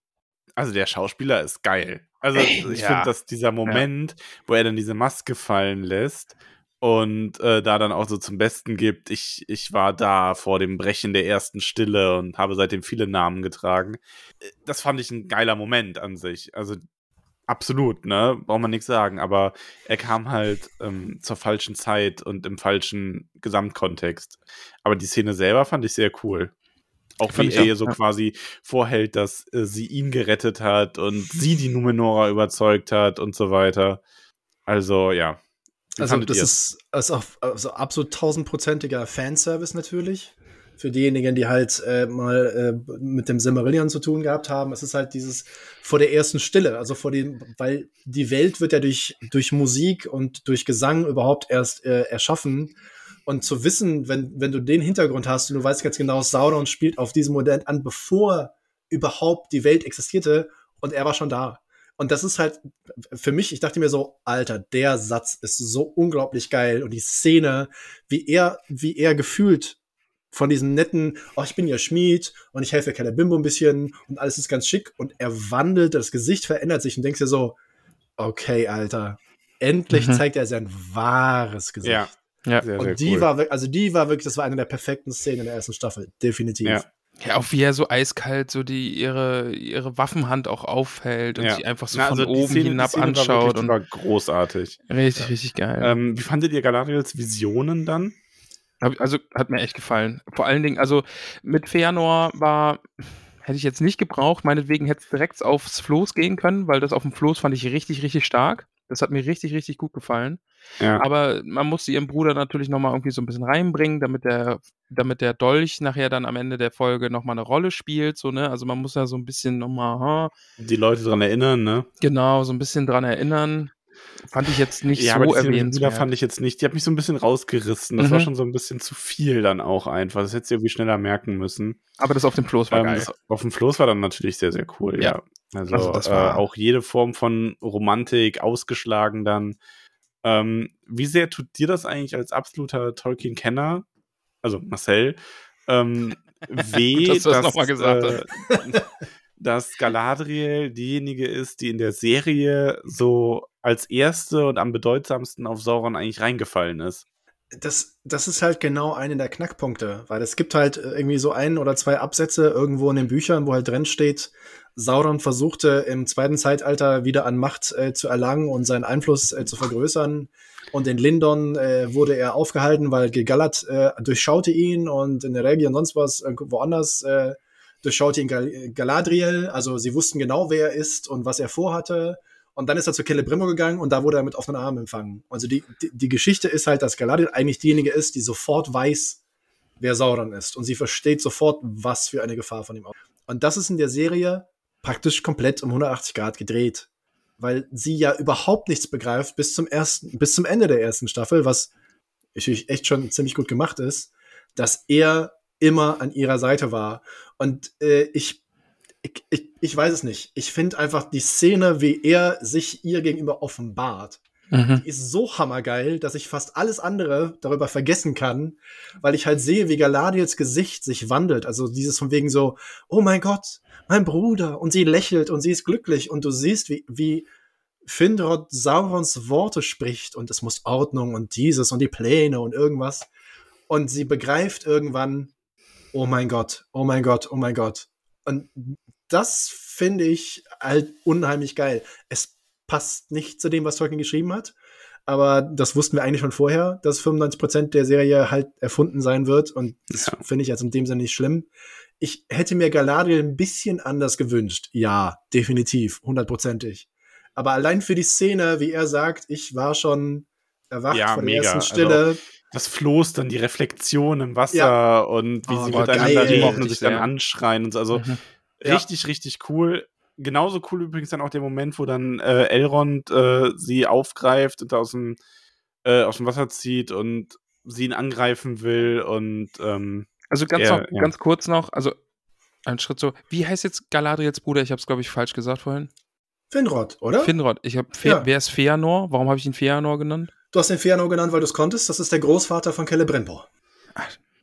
also der Schauspieler ist geil. Also ich ja. finde, dass dieser Moment, ja. wo er dann diese Maske fallen lässt und äh, da dann auch so zum Besten gibt, ich, ich war da vor dem Brechen der ersten Stille und habe seitdem viele Namen getragen. Äh, das fand ich ein geiler Moment an sich. Also absolut, ne? Braucht man nichts sagen. Aber er kam halt ähm, zur falschen Zeit und im falschen Gesamtkontext. Aber die Szene selber fand ich sehr cool. Auch wie er ihr so ja. quasi vorhält, dass äh, sie ihn gerettet hat und <laughs> sie die Numenora überzeugt hat und so weiter. Also, ja. Wie also, das ist, ist auch also absolut tausendprozentiger Fanservice natürlich. Für diejenigen, die halt äh, mal äh, mit dem Silmarillion zu tun gehabt haben, es ist halt dieses vor der ersten Stille, also vor dem, weil die Welt wird ja durch, durch Musik und durch Gesang überhaupt erst äh, erschaffen und zu wissen, wenn, wenn du den Hintergrund hast und du weißt ganz genau, Sauron spielt auf diesem Modell an, bevor überhaupt die Welt existierte und er war schon da. Und das ist halt für mich, ich dachte mir so, Alter, der Satz ist so unglaublich geil und die Szene, wie er, wie er gefühlt von diesem netten, oh, ich bin ja Schmied und ich helfe Bimbo ein bisschen und alles ist ganz schick und er wandelt, das Gesicht verändert sich und denkst dir so, okay, Alter, endlich mhm. zeigt er sein wahres Gesicht. Ja. Ja. Sehr, und sehr die cool. war also die war wirklich, das war eine der perfekten Szenen in der ersten Staffel, definitiv. Ja. Ja, auch wie er so eiskalt so die ihre, ihre Waffenhand auch aufhält und ja. sie einfach so Na, also von oben Szene, hinab anschaut. War und war großartig. Richtig, ja. richtig geil. Ähm, wie fandet ihr Galadriels Visionen dann? Also hat mir echt gefallen. Vor allen Dingen, also mit Feanor war, hätte ich jetzt nicht gebraucht. Meinetwegen hätte es direkt aufs Floß gehen können, weil das auf dem Floß fand ich richtig, richtig stark. Das hat mir richtig, richtig gut gefallen. Ja. Aber man musste ihren Bruder natürlich nochmal irgendwie so ein bisschen reinbringen, damit der, damit der Dolch nachher dann am Ende der Folge nochmal eine Rolle spielt. So, ne? Also man muss ja so ein bisschen nochmal. Die Leute dran erinnern, ne? Genau, so ein bisschen dran erinnern. Fand ich jetzt nicht ja, so aber erwähnenswert. fand ich jetzt nicht. Die hat mich so ein bisschen rausgerissen. Das mhm. war schon so ein bisschen zu viel dann auch einfach. Das hätte sie irgendwie schneller merken müssen. Aber das auf dem Floß war ähm, geil. auf dem Floß war dann natürlich sehr, sehr cool, ja. ja. Also, also das war äh, auch jede Form von Romantik ausgeschlagen dann. Ähm, wie sehr tut dir das eigentlich als absoluter Tolkien-Kenner, also Marcel, ähm, <laughs> weh, dass, dass, äh, <laughs> dass Galadriel diejenige ist, die in der Serie so als erste und am bedeutsamsten auf Sauron eigentlich reingefallen ist? Das, das ist halt genau einer der Knackpunkte, weil es gibt halt irgendwie so ein oder zwei Absätze irgendwo in den Büchern, wo halt drin steht, Sauron versuchte im zweiten Zeitalter wieder an Macht äh, zu erlangen und seinen Einfluss äh, zu vergrößern. Und in Lindon äh, wurde er aufgehalten, weil Gilgalad äh, durchschaute ihn und in der Regie und sonst was, äh, woanders äh, durchschaute ihn Gal Galadriel. Also sie wussten genau, wer er ist und was er vorhatte. Und dann ist er zu Celebrimbor gegangen und da wurde er mit offenen Armen empfangen. Also die, die, die Geschichte ist halt, dass Galadriel eigentlich diejenige ist, die sofort weiß, wer Sauron ist. Und sie versteht sofort, was für eine Gefahr von ihm aus. Und das ist in der Serie praktisch komplett um 180 Grad gedreht, weil sie ja überhaupt nichts begreift bis zum ersten, bis zum Ende der ersten Staffel, was natürlich echt schon ziemlich gut gemacht ist, dass er immer an ihrer Seite war. Und äh, ich, ich, ich, ich weiß es nicht. Ich finde einfach die Szene, wie er sich ihr gegenüber offenbart, mhm. die ist so hammergeil, dass ich fast alles andere darüber vergessen kann, weil ich halt sehe, wie Galadiels Gesicht sich wandelt. Also dieses von wegen so, oh mein Gott, mein Bruder. Und sie lächelt und sie ist glücklich und du siehst, wie, wie Finrod Saurons Worte spricht und es muss Ordnung und dieses und die Pläne und irgendwas. Und sie begreift irgendwann, oh mein Gott, oh mein Gott, oh mein Gott. Und das finde ich halt unheimlich geil. Es passt nicht zu dem, was Tolkien geschrieben hat, aber das wussten wir eigentlich schon vorher, dass 95% der Serie halt erfunden sein wird und das ja. finde ich jetzt in dem Sinne nicht schlimm. Ich hätte mir Galadriel ein bisschen anders gewünscht. Ja, definitiv, hundertprozentig. Aber allein für die Szene, wie er sagt, ich war schon erwacht ja, von der mega. ersten Stille. Also, das Floß, dann die Reflexion im Wasser ja. und wie oh, sie miteinander reden und sich dann anschreien und so. Also mhm. Richtig, richtig cool. Genauso cool übrigens dann auch der Moment, wo dann äh, Elrond äh, sie aufgreift und aus dem, äh, aus dem Wasser zieht und sie ihn angreifen will und ähm, also ganz, er, noch, ja. ganz kurz noch, also ein Schritt so, wie heißt jetzt Galadriels Bruder? Ich habe es glaube ich falsch gesagt vorhin. Finrod, oder? Finrod. Ich habe ja. wer ist Feanor? Warum habe ich ihn Feanor genannt? Du hast den Feanor genannt, weil du es konntest. Das ist der Großvater von Celebrimbor.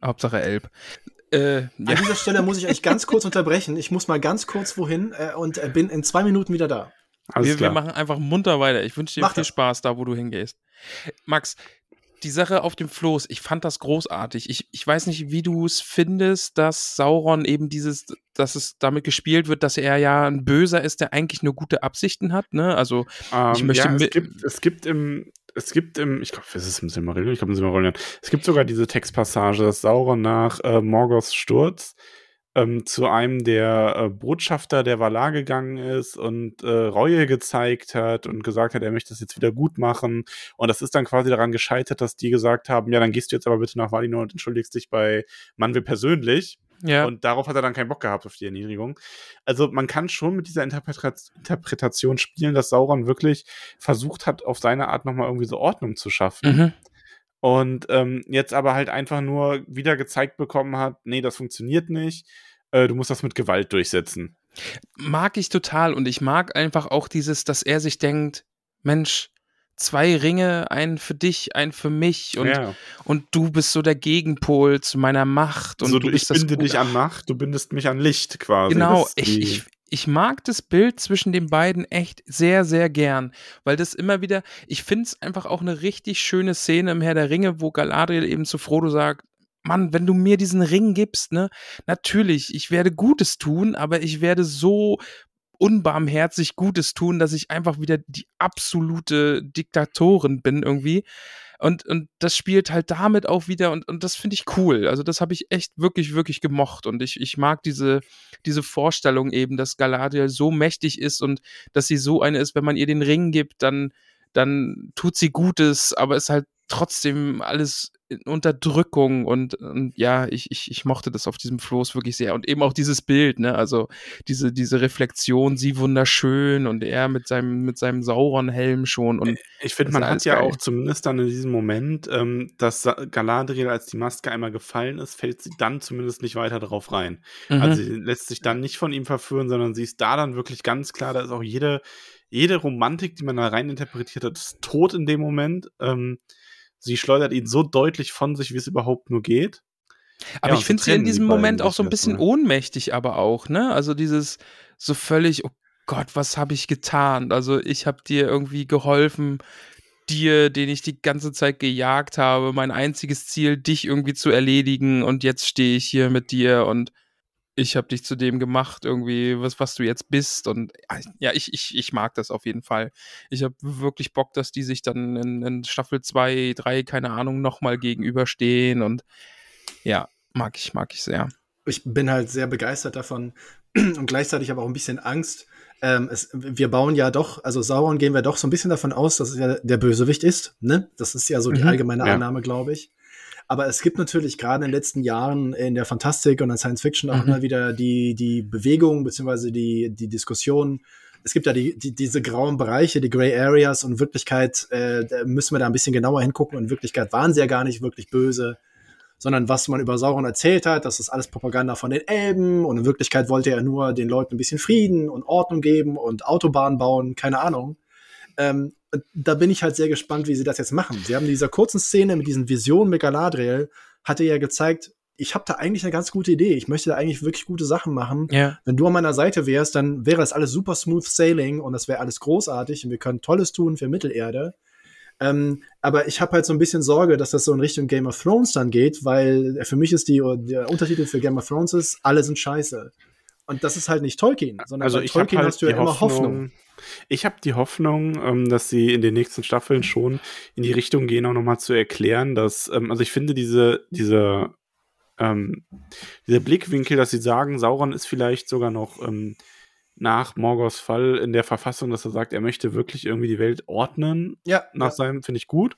Hauptsache Elb. Äh, ja. An dieser Stelle muss ich euch ganz kurz unterbrechen. Ich muss mal ganz kurz wohin äh, und äh, bin in zwei Minuten wieder da. Wir, wir, machen einfach munter weiter. Ich wünsche dir Mach viel das. Spaß da, wo du hingehst. Max, die Sache auf dem Floß, ich fand das großartig. Ich, ich weiß nicht, wie du es findest, dass Sauron eben dieses, dass es damit gespielt wird, dass er ja ein Böser ist, der eigentlich nur gute Absichten hat, ne? Also, ähm, ich möchte. Ja, es, gibt, es gibt im, es gibt im, ich glaube, es ist im Silmarillion, ich glaube im Silmarillion, es gibt sogar diese Textpassage, dass Sauron nach äh, Morgoths Sturz ähm, zu einem der äh, Botschafter der Valar gegangen ist und äh, Reue gezeigt hat und gesagt hat, er möchte das jetzt wieder gut machen. Und das ist dann quasi daran gescheitert, dass die gesagt haben, ja, dann gehst du jetzt aber bitte nach Valinor und entschuldigst dich bei Manwe persönlich. Ja. Und darauf hat er dann keinen Bock gehabt, auf die Erniedrigung. Also man kann schon mit dieser Interpretation spielen, dass Sauron wirklich versucht hat, auf seine Art nochmal irgendwie so Ordnung zu schaffen. Mhm. Und ähm, jetzt aber halt einfach nur wieder gezeigt bekommen hat, nee, das funktioniert nicht äh, du musst das mit Gewalt durchsetzen. Mag ich total und ich mag einfach auch dieses, dass er sich denkt, Mensch, zwei Ringe, einen für dich, einen für mich und, ja. und du bist so der Gegenpol zu meiner Macht. Und also, du ich binde dich an Macht, du bindest mich an Licht quasi. Genau, ich, ich, ich mag das Bild zwischen den beiden echt sehr, sehr gern, weil das immer wieder, ich finde es einfach auch eine richtig schöne Szene im Herr der Ringe, wo Galadriel eben zu Frodo sagt, Mann, wenn du mir diesen Ring gibst, ne, natürlich, ich werde Gutes tun, aber ich werde so unbarmherzig Gutes tun, dass ich einfach wieder die absolute Diktatorin bin irgendwie. Und, und das spielt halt damit auch wieder und, und das finde ich cool. Also das habe ich echt wirklich, wirklich gemocht. Und ich, ich mag diese, diese Vorstellung eben, dass Galadriel so mächtig ist und dass sie so eine ist, wenn man ihr den Ring gibt, dann, dann tut sie Gutes, aber ist halt trotzdem alles Unterdrückung und, und ja, ich, ich, ich mochte das auf diesem Floß wirklich sehr. Und eben auch dieses Bild, ne? Also diese, diese Reflexion, sie wunderschön und er mit seinem, mit seinem Sauron-Helm schon. Und ich finde, man hat ja geil. auch zumindest dann in diesem Moment, ähm, dass Galadriel, als die Maske einmal gefallen ist, fällt sie dann zumindest nicht weiter drauf rein. Mhm. Also sie lässt sich dann nicht von ihm verführen, sondern sie ist da dann wirklich ganz klar, da ist auch jede, jede Romantik, die man da rein interpretiert hat, ist tot in dem Moment. Ähm, Sie schleudert ihn so deutlich von sich, wie es überhaupt nur geht. Aber ja, ich finde sie in diesem Moment auch so ein bisschen ohnmächtig, aber auch, ne? Also dieses so völlig, oh Gott, was habe ich getan? Also ich habe dir irgendwie geholfen, dir, den ich die ganze Zeit gejagt habe, mein einziges Ziel, dich irgendwie zu erledigen und jetzt stehe ich hier mit dir und ich habe dich zu dem gemacht, irgendwie, was, was du jetzt bist. Und ja, ich, ich, ich mag das auf jeden Fall. Ich habe wirklich Bock, dass die sich dann in, in Staffel 2, 3, keine Ahnung, nochmal gegenüberstehen. Und ja, mag ich, mag ich sehr. Ich bin halt sehr begeistert davon und gleichzeitig aber auch ein bisschen Angst. Ähm, es, wir bauen ja doch, also Sauron gehen wir doch so ein bisschen davon aus, dass es ja der Bösewicht ist. Ne? Das ist ja so die mhm, allgemeine ja. Annahme, glaube ich. Aber es gibt natürlich gerade in den letzten Jahren in der Fantastik und in Science Fiction auch mhm. immer wieder die, die Bewegung beziehungsweise die, die Diskussion. Es gibt ja die, die, diese grauen Bereiche, die Gray Areas und in Wirklichkeit äh, müssen wir da ein bisschen genauer hingucken. Und in Wirklichkeit waren sie ja gar nicht wirklich böse, sondern was man über Sauron erzählt hat, das ist alles Propaganda von den Elben und in Wirklichkeit wollte er nur den Leuten ein bisschen Frieden und Ordnung geben und Autobahnen bauen, keine Ahnung. Ähm, da bin ich halt sehr gespannt, wie sie das jetzt machen. Sie haben in dieser kurzen Szene mit diesen Visionen mit Galadriel, hatte ja gezeigt, ich habe da eigentlich eine ganz gute Idee. Ich möchte da eigentlich wirklich gute Sachen machen. Ja. Wenn du an meiner Seite wärst, dann wäre das alles super smooth sailing und das wäre alles großartig und wir können Tolles tun für Mittelerde. Ähm, aber ich habe halt so ein bisschen Sorge, dass das so in Richtung Game of Thrones dann geht, weil für mich ist die, der Untertitel für Game of Thrones ist, alle sind scheiße. Und das ist halt nicht Tolkien, sondern also bei Tolkien halt hast du ja immer Hoffnung. Hoffnung. Ich habe die Hoffnung, ähm, dass sie in den nächsten Staffeln schon in die Richtung gehen, auch nochmal zu erklären, dass, ähm, also ich finde diese, diese, ähm, dieser Blickwinkel, dass sie sagen, Sauron ist vielleicht sogar noch ähm, nach Morgoths Fall in der Verfassung, dass er sagt, er möchte wirklich irgendwie die Welt ordnen. Ja. Nach ja. seinem, finde ich gut.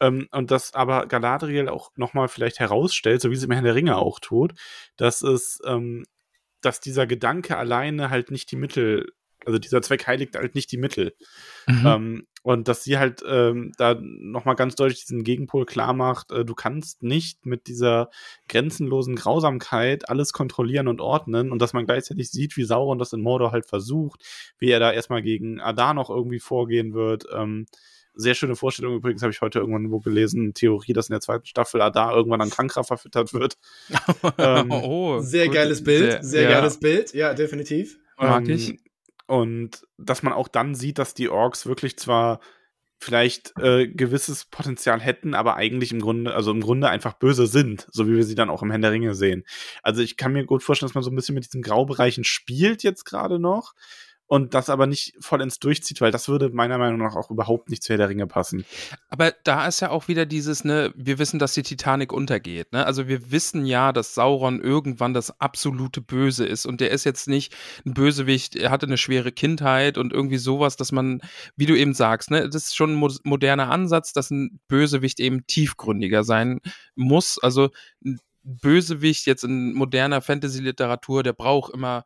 Ähm, und dass aber Galadriel auch nochmal vielleicht herausstellt, so wie sie im Herrn der Ringe auch tut, dass es, ähm, dass dieser Gedanke alleine halt nicht die Mittel also dieser Zweck heiligt halt nicht die Mittel. Mhm. Ähm, und dass sie halt ähm, da nochmal ganz deutlich diesen Gegenpol klar macht, äh, du kannst nicht mit dieser grenzenlosen Grausamkeit alles kontrollieren und ordnen und dass man gleichzeitig sieht, wie Sauron das in Mordor halt versucht, wie er da erstmal gegen Adar noch irgendwie vorgehen wird. Ähm, sehr schöne Vorstellung übrigens, habe ich heute irgendwann wo gelesen, Theorie, dass in der zweiten Staffel Adar irgendwann an Kankra verfüttert wird. <laughs> ähm, oh, sehr gut. geiles Bild, sehr, sehr ja. geiles Bild, ja, definitiv. Mag ähm, ich. Und dass man auch dann sieht, dass die Orks wirklich zwar vielleicht äh, gewisses Potenzial hätten, aber eigentlich im Grunde, also im Grunde einfach böse sind, so wie wir sie dann auch im Herrn der Ringe sehen. Also ich kann mir gut vorstellen, dass man so ein bisschen mit diesen Graubereichen spielt jetzt gerade noch, und das aber nicht vollends durchzieht, weil das würde meiner Meinung nach auch überhaupt nicht zu Herr der Ringe passen. Aber da ist ja auch wieder dieses, ne, wir wissen, dass die Titanic untergeht, ne? Also wir wissen ja, dass Sauron irgendwann das absolute Böse ist und der ist jetzt nicht ein Bösewicht, er hatte eine schwere Kindheit und irgendwie sowas, dass man, wie du eben sagst, ne, das ist schon ein mo moderner Ansatz, dass ein Bösewicht eben tiefgründiger sein muss. Also ein Bösewicht jetzt in moderner Fantasy-Literatur, der braucht immer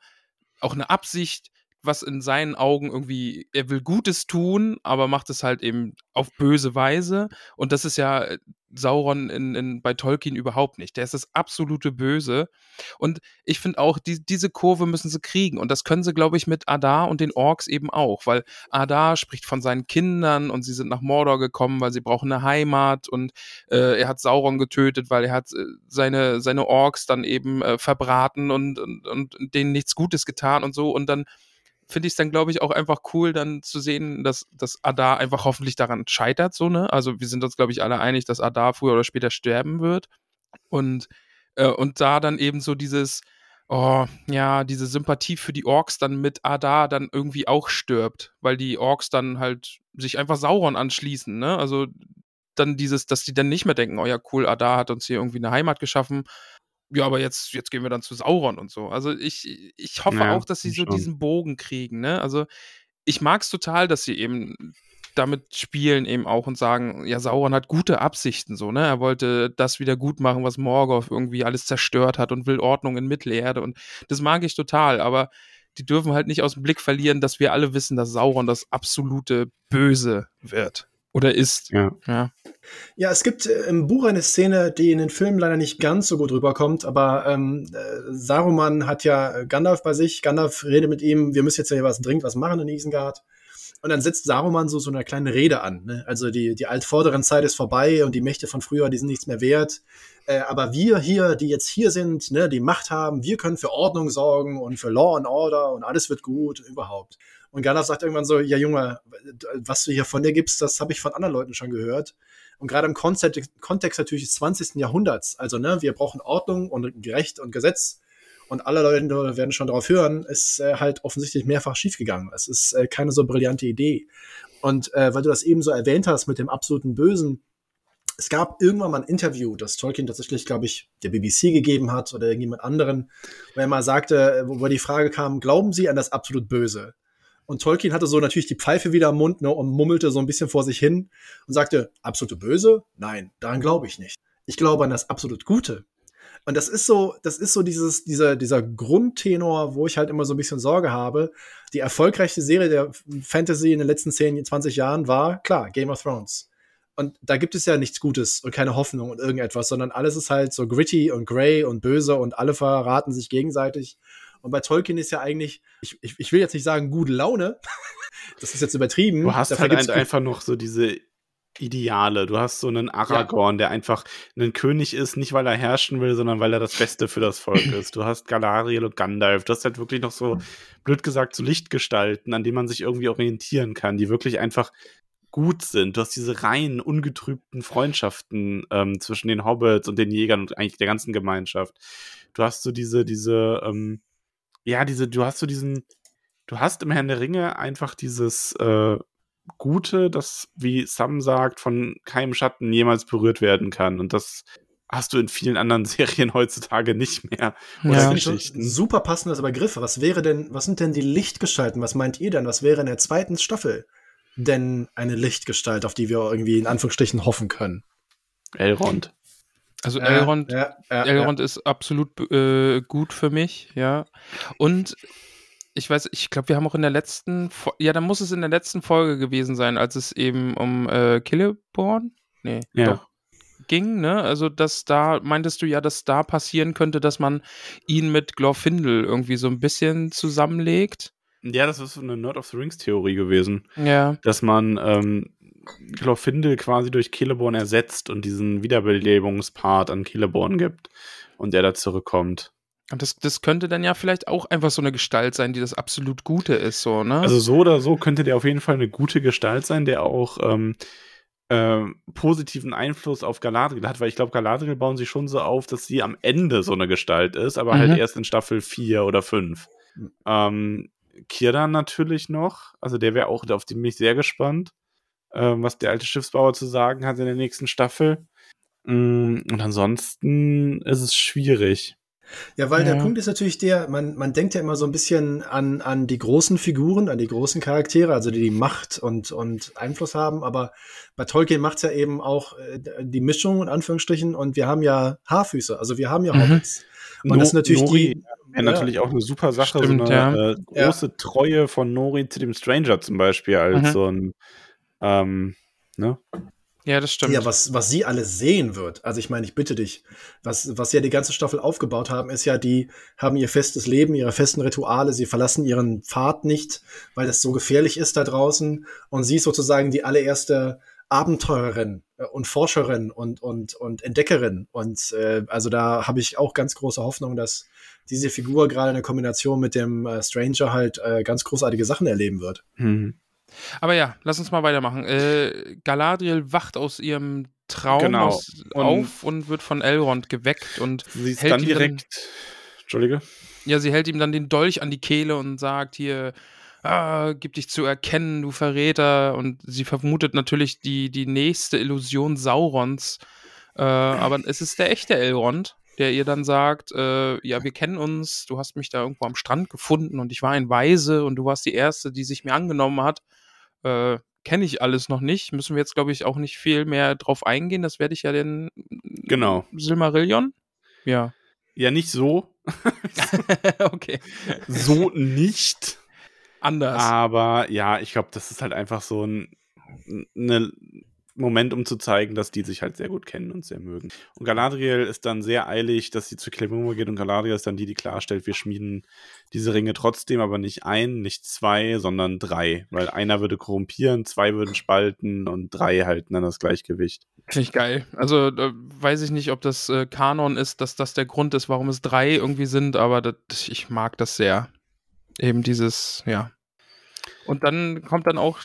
auch eine Absicht, was in seinen Augen irgendwie, er will Gutes tun, aber macht es halt eben auf böse Weise. Und das ist ja äh, Sauron in, in, bei Tolkien überhaupt nicht. Der ist das absolute Böse. Und ich finde auch, die, diese Kurve müssen sie kriegen. Und das können sie, glaube ich, mit Adar und den Orks eben auch. Weil Adar spricht von seinen Kindern und sie sind nach Mordor gekommen, weil sie brauchen eine Heimat. Und äh, er hat Sauron getötet, weil er hat äh, seine, seine Orks dann eben äh, verbraten und, und, und denen nichts Gutes getan und so. Und dann finde ich es dann, glaube ich, auch einfach cool, dann zu sehen, dass, dass Adar einfach hoffentlich daran scheitert, so, ne? Also wir sind uns, glaube ich, alle einig, dass Adar früher oder später sterben wird. Und, äh, und da dann eben so dieses, oh, ja, diese Sympathie für die Orks dann mit Adar dann irgendwie auch stirbt, weil die Orks dann halt sich einfach Sauron anschließen, ne? Also dann dieses, dass die dann nicht mehr denken, oh ja, cool, Adar hat uns hier irgendwie eine Heimat geschaffen, ja, aber jetzt, jetzt gehen wir dann zu Sauron und so. Also ich, ich hoffe ja, auch, dass sie so schon. diesen Bogen kriegen, ne? Also ich mag es total, dass sie eben damit spielen eben auch und sagen, ja, Sauron hat gute Absichten so, ne? Er wollte das wieder gut machen, was Morgoth irgendwie alles zerstört hat und will Ordnung in Mittelerde und das mag ich total, aber die dürfen halt nicht aus dem Blick verlieren, dass wir alle wissen, dass Sauron das absolute Böse wird. Oder ist. Ja. ja. Ja, es gibt äh, im Buch eine Szene, die in den Filmen leider nicht ganz so gut rüberkommt, aber ähm, äh, Saruman hat ja Gandalf bei sich. Gandalf redet mit ihm, wir müssen jetzt ja was dringend was machen in Isengard. Und dann setzt Saruman so, so eine kleine Rede an. Ne? Also die, die altvorderen Zeit ist vorbei und die Mächte von früher, die sind nichts mehr wert. Äh, aber wir hier, die jetzt hier sind, ne, die Macht haben, wir können für Ordnung sorgen und für Law and Order und alles wird gut überhaupt. Und Gandalf sagt irgendwann so, ja Junge, was du hier von dir gibst, das habe ich von anderen Leuten schon gehört. Und gerade im Kontext, Kontext natürlich des 20. Jahrhunderts, also ne, wir brauchen Ordnung und Recht und Gesetz und alle Leute werden schon darauf hören, ist äh, halt offensichtlich mehrfach schiefgegangen. Es ist äh, keine so brillante Idee. Und äh, weil du das eben so erwähnt hast mit dem absoluten Bösen, es gab irgendwann mal ein Interview, das Tolkien tatsächlich, glaube ich, der BBC gegeben hat oder irgendjemand anderen, wo er mal sagte, wo, wo die Frage kam, glauben Sie an das absolut Böse? Und Tolkien hatte so natürlich die Pfeife wieder am Mund ne, und mummelte so ein bisschen vor sich hin und sagte, absolute Böse? Nein, daran glaube ich nicht. Ich glaube an das absolut Gute. Und das ist so, das ist so dieses, dieser, dieser Grundtenor, wo ich halt immer so ein bisschen Sorge habe. Die erfolgreichste Serie der Fantasy in den letzten 10, 20 Jahren war, klar, Game of Thrones. Und da gibt es ja nichts Gutes und keine Hoffnung und irgendetwas, sondern alles ist halt so gritty und grey und böse und alle verraten sich gegenseitig. Und bei Tolkien ist ja eigentlich, ich, ich, ich will jetzt nicht sagen gute Laune, <laughs> das ist jetzt übertrieben. Du hast Dafür halt einfach noch so diese Ideale. Du hast so einen Aragorn, ja. der einfach ein König ist, nicht weil er herrschen will, sondern weil er das Beste für das Volk <laughs> ist. Du hast Galadriel und Gandalf. Du hast halt wirklich noch so, blöd gesagt, so Lichtgestalten, an denen man sich irgendwie orientieren kann, die wirklich einfach gut sind. Du hast diese reinen, ungetrübten Freundschaften ähm, zwischen den Hobbits und den Jägern und eigentlich der ganzen Gemeinschaft. Du hast so diese, diese, ähm, ja, diese, du hast so diesen, du hast im Herrn der Ringe einfach dieses äh, Gute, das, wie Sam sagt, von keinem Schatten jemals berührt werden kann. Und das hast du in vielen anderen <laughs> Serien heutzutage nicht mehr. Oder ja. Geschichten. Super passendes Begriff. Was wäre denn, was sind denn die Lichtgestalten? Was meint ihr denn? Was wäre in der zweiten Staffel denn eine Lichtgestalt, auf die wir irgendwie in Anführungsstrichen hoffen können? Elrond. Also Elrond, ja, ja, Elrond ist absolut äh, gut für mich, ja. Und ich weiß, ich glaube, wir haben auch in der letzten, ja, dann muss es in der letzten Folge gewesen sein, als es eben um äh, Killeborn, nee, ja. doch, ging, ne? Also, dass da, meintest du ja, dass da passieren könnte, dass man ihn mit Glorfindel irgendwie so ein bisschen zusammenlegt. Ja, das ist so eine Nerd of the Rings Theorie gewesen. Ja. Dass man ähm, Glorfindel quasi durch Celeborn ersetzt und diesen Wiederbelebungspart an Celeborn gibt und der da zurückkommt. Und das, das könnte dann ja vielleicht auch einfach so eine Gestalt sein, die das absolut Gute ist, so, ne? Also so oder so könnte der auf jeden Fall eine gute Gestalt sein, der auch ähm, äh, positiven Einfluss auf Galadriel hat, weil ich glaube, Galadriel bauen sie schon so auf, dass sie am Ende so eine Gestalt ist, aber halt mhm. halt erst in Staffel 4 oder 5. Mhm. Ähm, Kirdan natürlich noch, also der wäre auch, auf den bin ich sehr gespannt, was der alte Schiffsbauer zu sagen hat in der nächsten Staffel. Mm, und ansonsten ist es schwierig. Ja, weil ja. der Punkt ist natürlich der, man, man denkt ja immer so ein bisschen an, an die großen Figuren, an die großen Charaktere, also die die Macht und, und Einfluss haben, aber bei Tolkien macht es ja eben auch äh, die Mischung in Anführungsstrichen und wir haben ja Haarfüße, also wir haben ja mhm. Hobbits. Und no, das ist natürlich Nori die. Wäre ja. natürlich auch eine super Sache, Stimmt, so eine ja. äh, große ja. Treue von Nori zu dem Stranger zum Beispiel als mhm. so ein ähm, ne? Ja, das stimmt. Ja, was, was sie alle sehen wird. Also ich meine, ich bitte dich, was, was ja die ganze Staffel aufgebaut haben, ist ja, die haben ihr festes Leben, ihre festen Rituale, sie verlassen ihren Pfad nicht, weil das so gefährlich ist da draußen. Und sie ist sozusagen die allererste Abenteurerin äh, und Forscherin und, und, und Entdeckerin. Und äh, also da habe ich auch ganz große Hoffnung, dass diese Figur gerade in der Kombination mit dem äh, Stranger halt äh, ganz großartige Sachen erleben wird. Mhm. Aber ja, lass uns mal weitermachen. Äh, Galadriel wacht aus ihrem Traum genau. aus, und auf und wird von Elrond geweckt und sie ist hält dann direkt. Dann, Entschuldige. Ja, sie hält ihm dann den Dolch an die Kehle und sagt hier, ah, gib dich zu erkennen, du Verräter. Und sie vermutet natürlich die, die nächste Illusion Saurons. Äh, aber es ist der echte Elrond, der ihr dann sagt, äh, ja, wir kennen uns, du hast mich da irgendwo am Strand gefunden und ich war ein Weise und du warst die Erste, die sich mir angenommen hat äh, kenne ich alles noch nicht. Müssen wir jetzt, glaube ich, auch nicht viel mehr drauf eingehen. Das werde ich ja den genau. Silmarillion. Ja. Ja, nicht so. <laughs> <laughs> okay. So nicht. Anders. Aber ja, ich glaube, das ist halt einfach so ein, eine Moment, um zu zeigen, dass die sich halt sehr gut kennen und sehr mögen. Und Galadriel ist dann sehr eilig, dass sie zu Celebrimbor geht und Galadriel ist dann die, die klarstellt, wir schmieden diese Ringe trotzdem, aber nicht ein, nicht zwei, sondern drei, weil einer würde korrumpieren, zwei würden spalten und drei halten dann das Gleichgewicht. Finde ich geil. Also weiß ich nicht, ob das äh, Kanon ist, dass das der Grund ist, warum es drei irgendwie sind, aber das, ich mag das sehr. Eben dieses, ja. Und dann kommt dann auch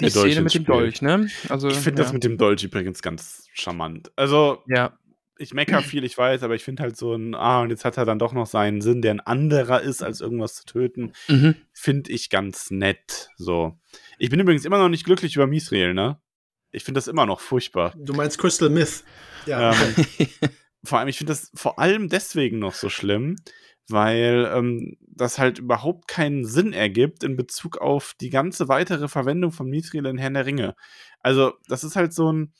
die Szene mit dem Dolch, ne? Also, ich finde ja. das mit dem Dolch übrigens ganz charmant. Also, ja. ich mecker viel, ich weiß, aber ich finde halt so ein, ah, und jetzt hat er dann doch noch seinen Sinn, der ein anderer ist, als irgendwas zu töten, mhm. finde ich ganz nett. So. Ich bin übrigens immer noch nicht glücklich über Misrael, ne? Ich finde das immer noch furchtbar. Du meinst Crystal Myth. Ja. Ähm, <laughs> vor allem, ich finde das vor allem deswegen noch so schlimm, weil ähm, das halt überhaupt keinen Sinn ergibt in Bezug auf die ganze weitere Verwendung von Mithril in Herrn der Ringe. Also, das ist halt so ein.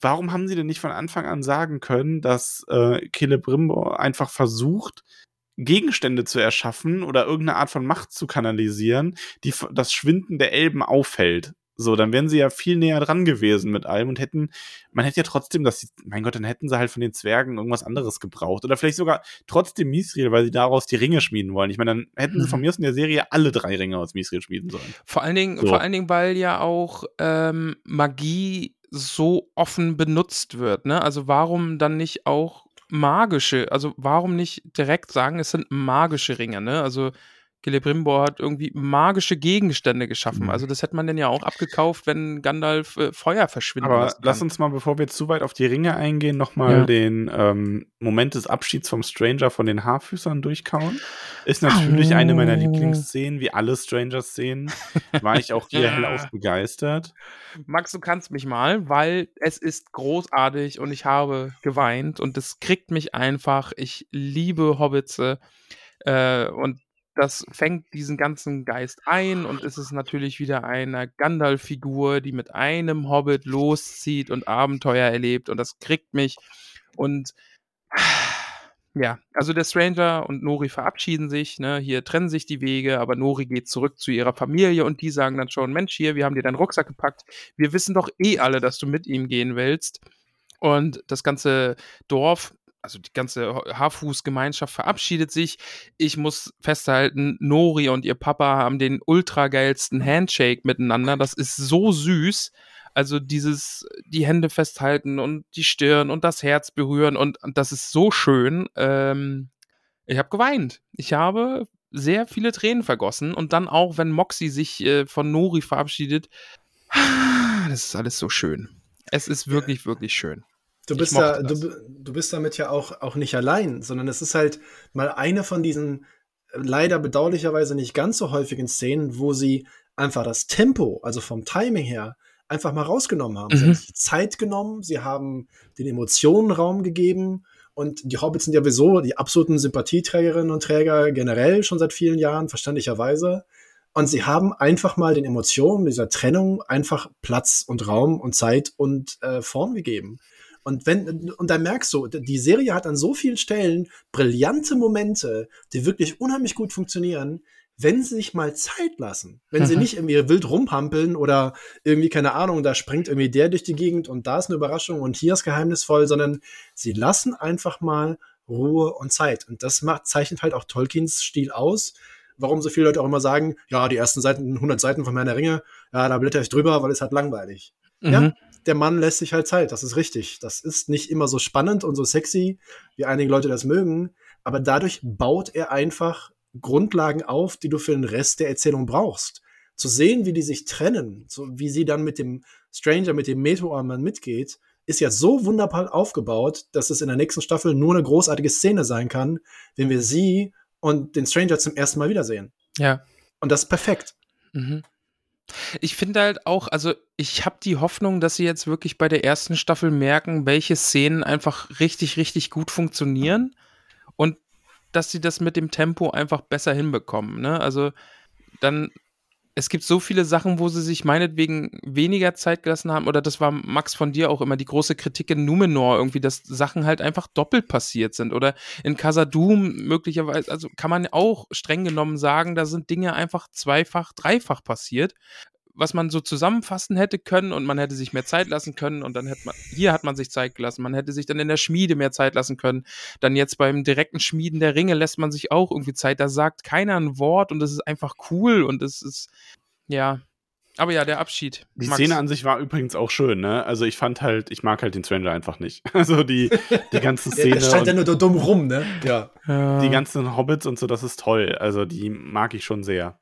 Warum haben sie denn nicht von Anfang an sagen können, dass äh, Celebrimbor einfach versucht, Gegenstände zu erschaffen oder irgendeine Art von Macht zu kanalisieren, die das Schwinden der Elben aufhält? So, dann wären sie ja viel näher dran gewesen mit allem und hätten, man hätte ja trotzdem das, mein Gott, dann hätten sie halt von den Zwergen irgendwas anderes gebraucht. Oder vielleicht sogar trotzdem Misriel, weil sie daraus die Ringe schmieden wollen. Ich meine, dann hätten sie von mhm. mir aus in der Serie alle drei Ringe aus Misriel schmieden sollen. Vor allen Dingen, so. vor allen Dingen, weil ja auch ähm, Magie so offen benutzt wird, ne? Also warum dann nicht auch magische, also warum nicht direkt sagen, es sind magische Ringe, ne? Also Celebrimbor hat irgendwie magische Gegenstände geschaffen. Mhm. Also das hätte man denn ja auch abgekauft, wenn Gandalf äh, Feuer verschwindet. Aber lass uns mal, bevor wir zu weit auf die Ringe eingehen, nochmal ja. den ähm, Moment des Abschieds vom Stranger von den Haarfüßern durchkauen. Ist natürlich oh. eine meiner Lieblingsszenen, wie alle Strangers-Szenen. War ich auch <laughs> hier hellauf begeistert. Max, du kannst mich mal, weil es ist großartig und ich habe geweint und es kriegt mich einfach. Ich liebe Hobbits. Äh, und das fängt diesen ganzen Geist ein und es ist natürlich wieder eine Gandalf-Figur, die mit einem Hobbit loszieht und Abenteuer erlebt und das kriegt mich. Und ja, also der Stranger und Nori verabschieden sich, ne, hier trennen sich die Wege, aber Nori geht zurück zu ihrer Familie und die sagen dann schon, Mensch, hier, wir haben dir deinen Rucksack gepackt, wir wissen doch eh alle, dass du mit ihm gehen willst. Und das ganze Dorf also die ganze Haarfußgemeinschaft verabschiedet sich. Ich muss festhalten, Nori und ihr Papa haben den ultra geilsten Handshake miteinander. Das ist so süß. Also dieses, die Hände festhalten und die Stirn und das Herz berühren und, und das ist so schön. Ähm, ich habe geweint. Ich habe sehr viele Tränen vergossen und dann auch, wenn Moxie sich äh, von Nori verabschiedet. Das ist alles so schön. Es ist wirklich, wirklich schön. Du bist, da, du, du bist damit ja auch, auch nicht allein, sondern es ist halt mal eine von diesen äh, leider bedauerlicherweise nicht ganz so häufigen Szenen, wo sie einfach das Tempo, also vom Timing her, einfach mal rausgenommen haben. Mhm. Sie haben sich Zeit genommen, sie haben den Emotionen Raum gegeben und die Hobbits sind ja sowieso die absoluten Sympathieträgerinnen und Träger generell schon seit vielen Jahren, verständlicherweise. Und sie haben einfach mal den Emotionen dieser Trennung einfach Platz und Raum und Zeit und äh, Form gegeben. Und wenn, und da merkst du, die Serie hat an so vielen Stellen brillante Momente, die wirklich unheimlich gut funktionieren, wenn sie sich mal Zeit lassen. Wenn mhm. sie nicht irgendwie wild rumpampeln oder irgendwie, keine Ahnung, da springt irgendwie der durch die Gegend und da ist eine Überraschung und hier ist geheimnisvoll, sondern sie lassen einfach mal Ruhe und Zeit. Und das macht, zeichnet halt auch Tolkiens Stil aus. Warum so viele Leute auch immer sagen, ja, die ersten Seiten, 100 Seiten von meiner Ringe, ja, da blätter ich drüber, weil es halt langweilig. Mhm. Ja, der Mann lässt sich halt Zeit, das ist richtig. Das ist nicht immer so spannend und so sexy, wie einige Leute das mögen, aber dadurch baut er einfach Grundlagen auf, die du für den Rest der Erzählung brauchst. Zu sehen, wie die sich trennen, so wie sie dann mit dem Stranger, mit dem Meteormann mitgeht, ist ja so wunderbar aufgebaut, dass es in der nächsten Staffel nur eine großartige Szene sein kann, wenn wir sie und den Stranger zum ersten Mal wiedersehen. Ja. Und das ist perfekt. Mhm. Ich finde halt auch, also ich habe die Hoffnung, dass sie jetzt wirklich bei der ersten Staffel merken, welche Szenen einfach richtig, richtig gut funktionieren und dass sie das mit dem Tempo einfach besser hinbekommen. Ne? Also dann es gibt so viele Sachen, wo sie sich meinetwegen weniger Zeit gelassen haben, oder das war Max von dir auch immer die große Kritik in Numenor, irgendwie, dass Sachen halt einfach doppelt passiert sind. Oder in Casadum möglicherweise, also kann man auch streng genommen sagen, da sind Dinge einfach zweifach, dreifach passiert was man so zusammenfassen hätte können und man hätte sich mehr Zeit lassen können und dann hätte man, hier hat man sich Zeit gelassen, man hätte sich dann in der Schmiede mehr Zeit lassen können. Dann jetzt beim direkten Schmieden der Ringe lässt man sich auch irgendwie Zeit, da sagt keiner ein Wort und das ist einfach cool und es ist, ja. Aber ja, der Abschied. Die Max. Szene an sich war übrigens auch schön, ne? Also ich fand halt, ich mag halt den Stranger einfach nicht. <laughs> Also die, die ganze <laughs> Szene. Der stand ja nur dumm rum, ne? Ja. Die ganzen Hobbits und so, das ist toll. Also die mag ich schon sehr.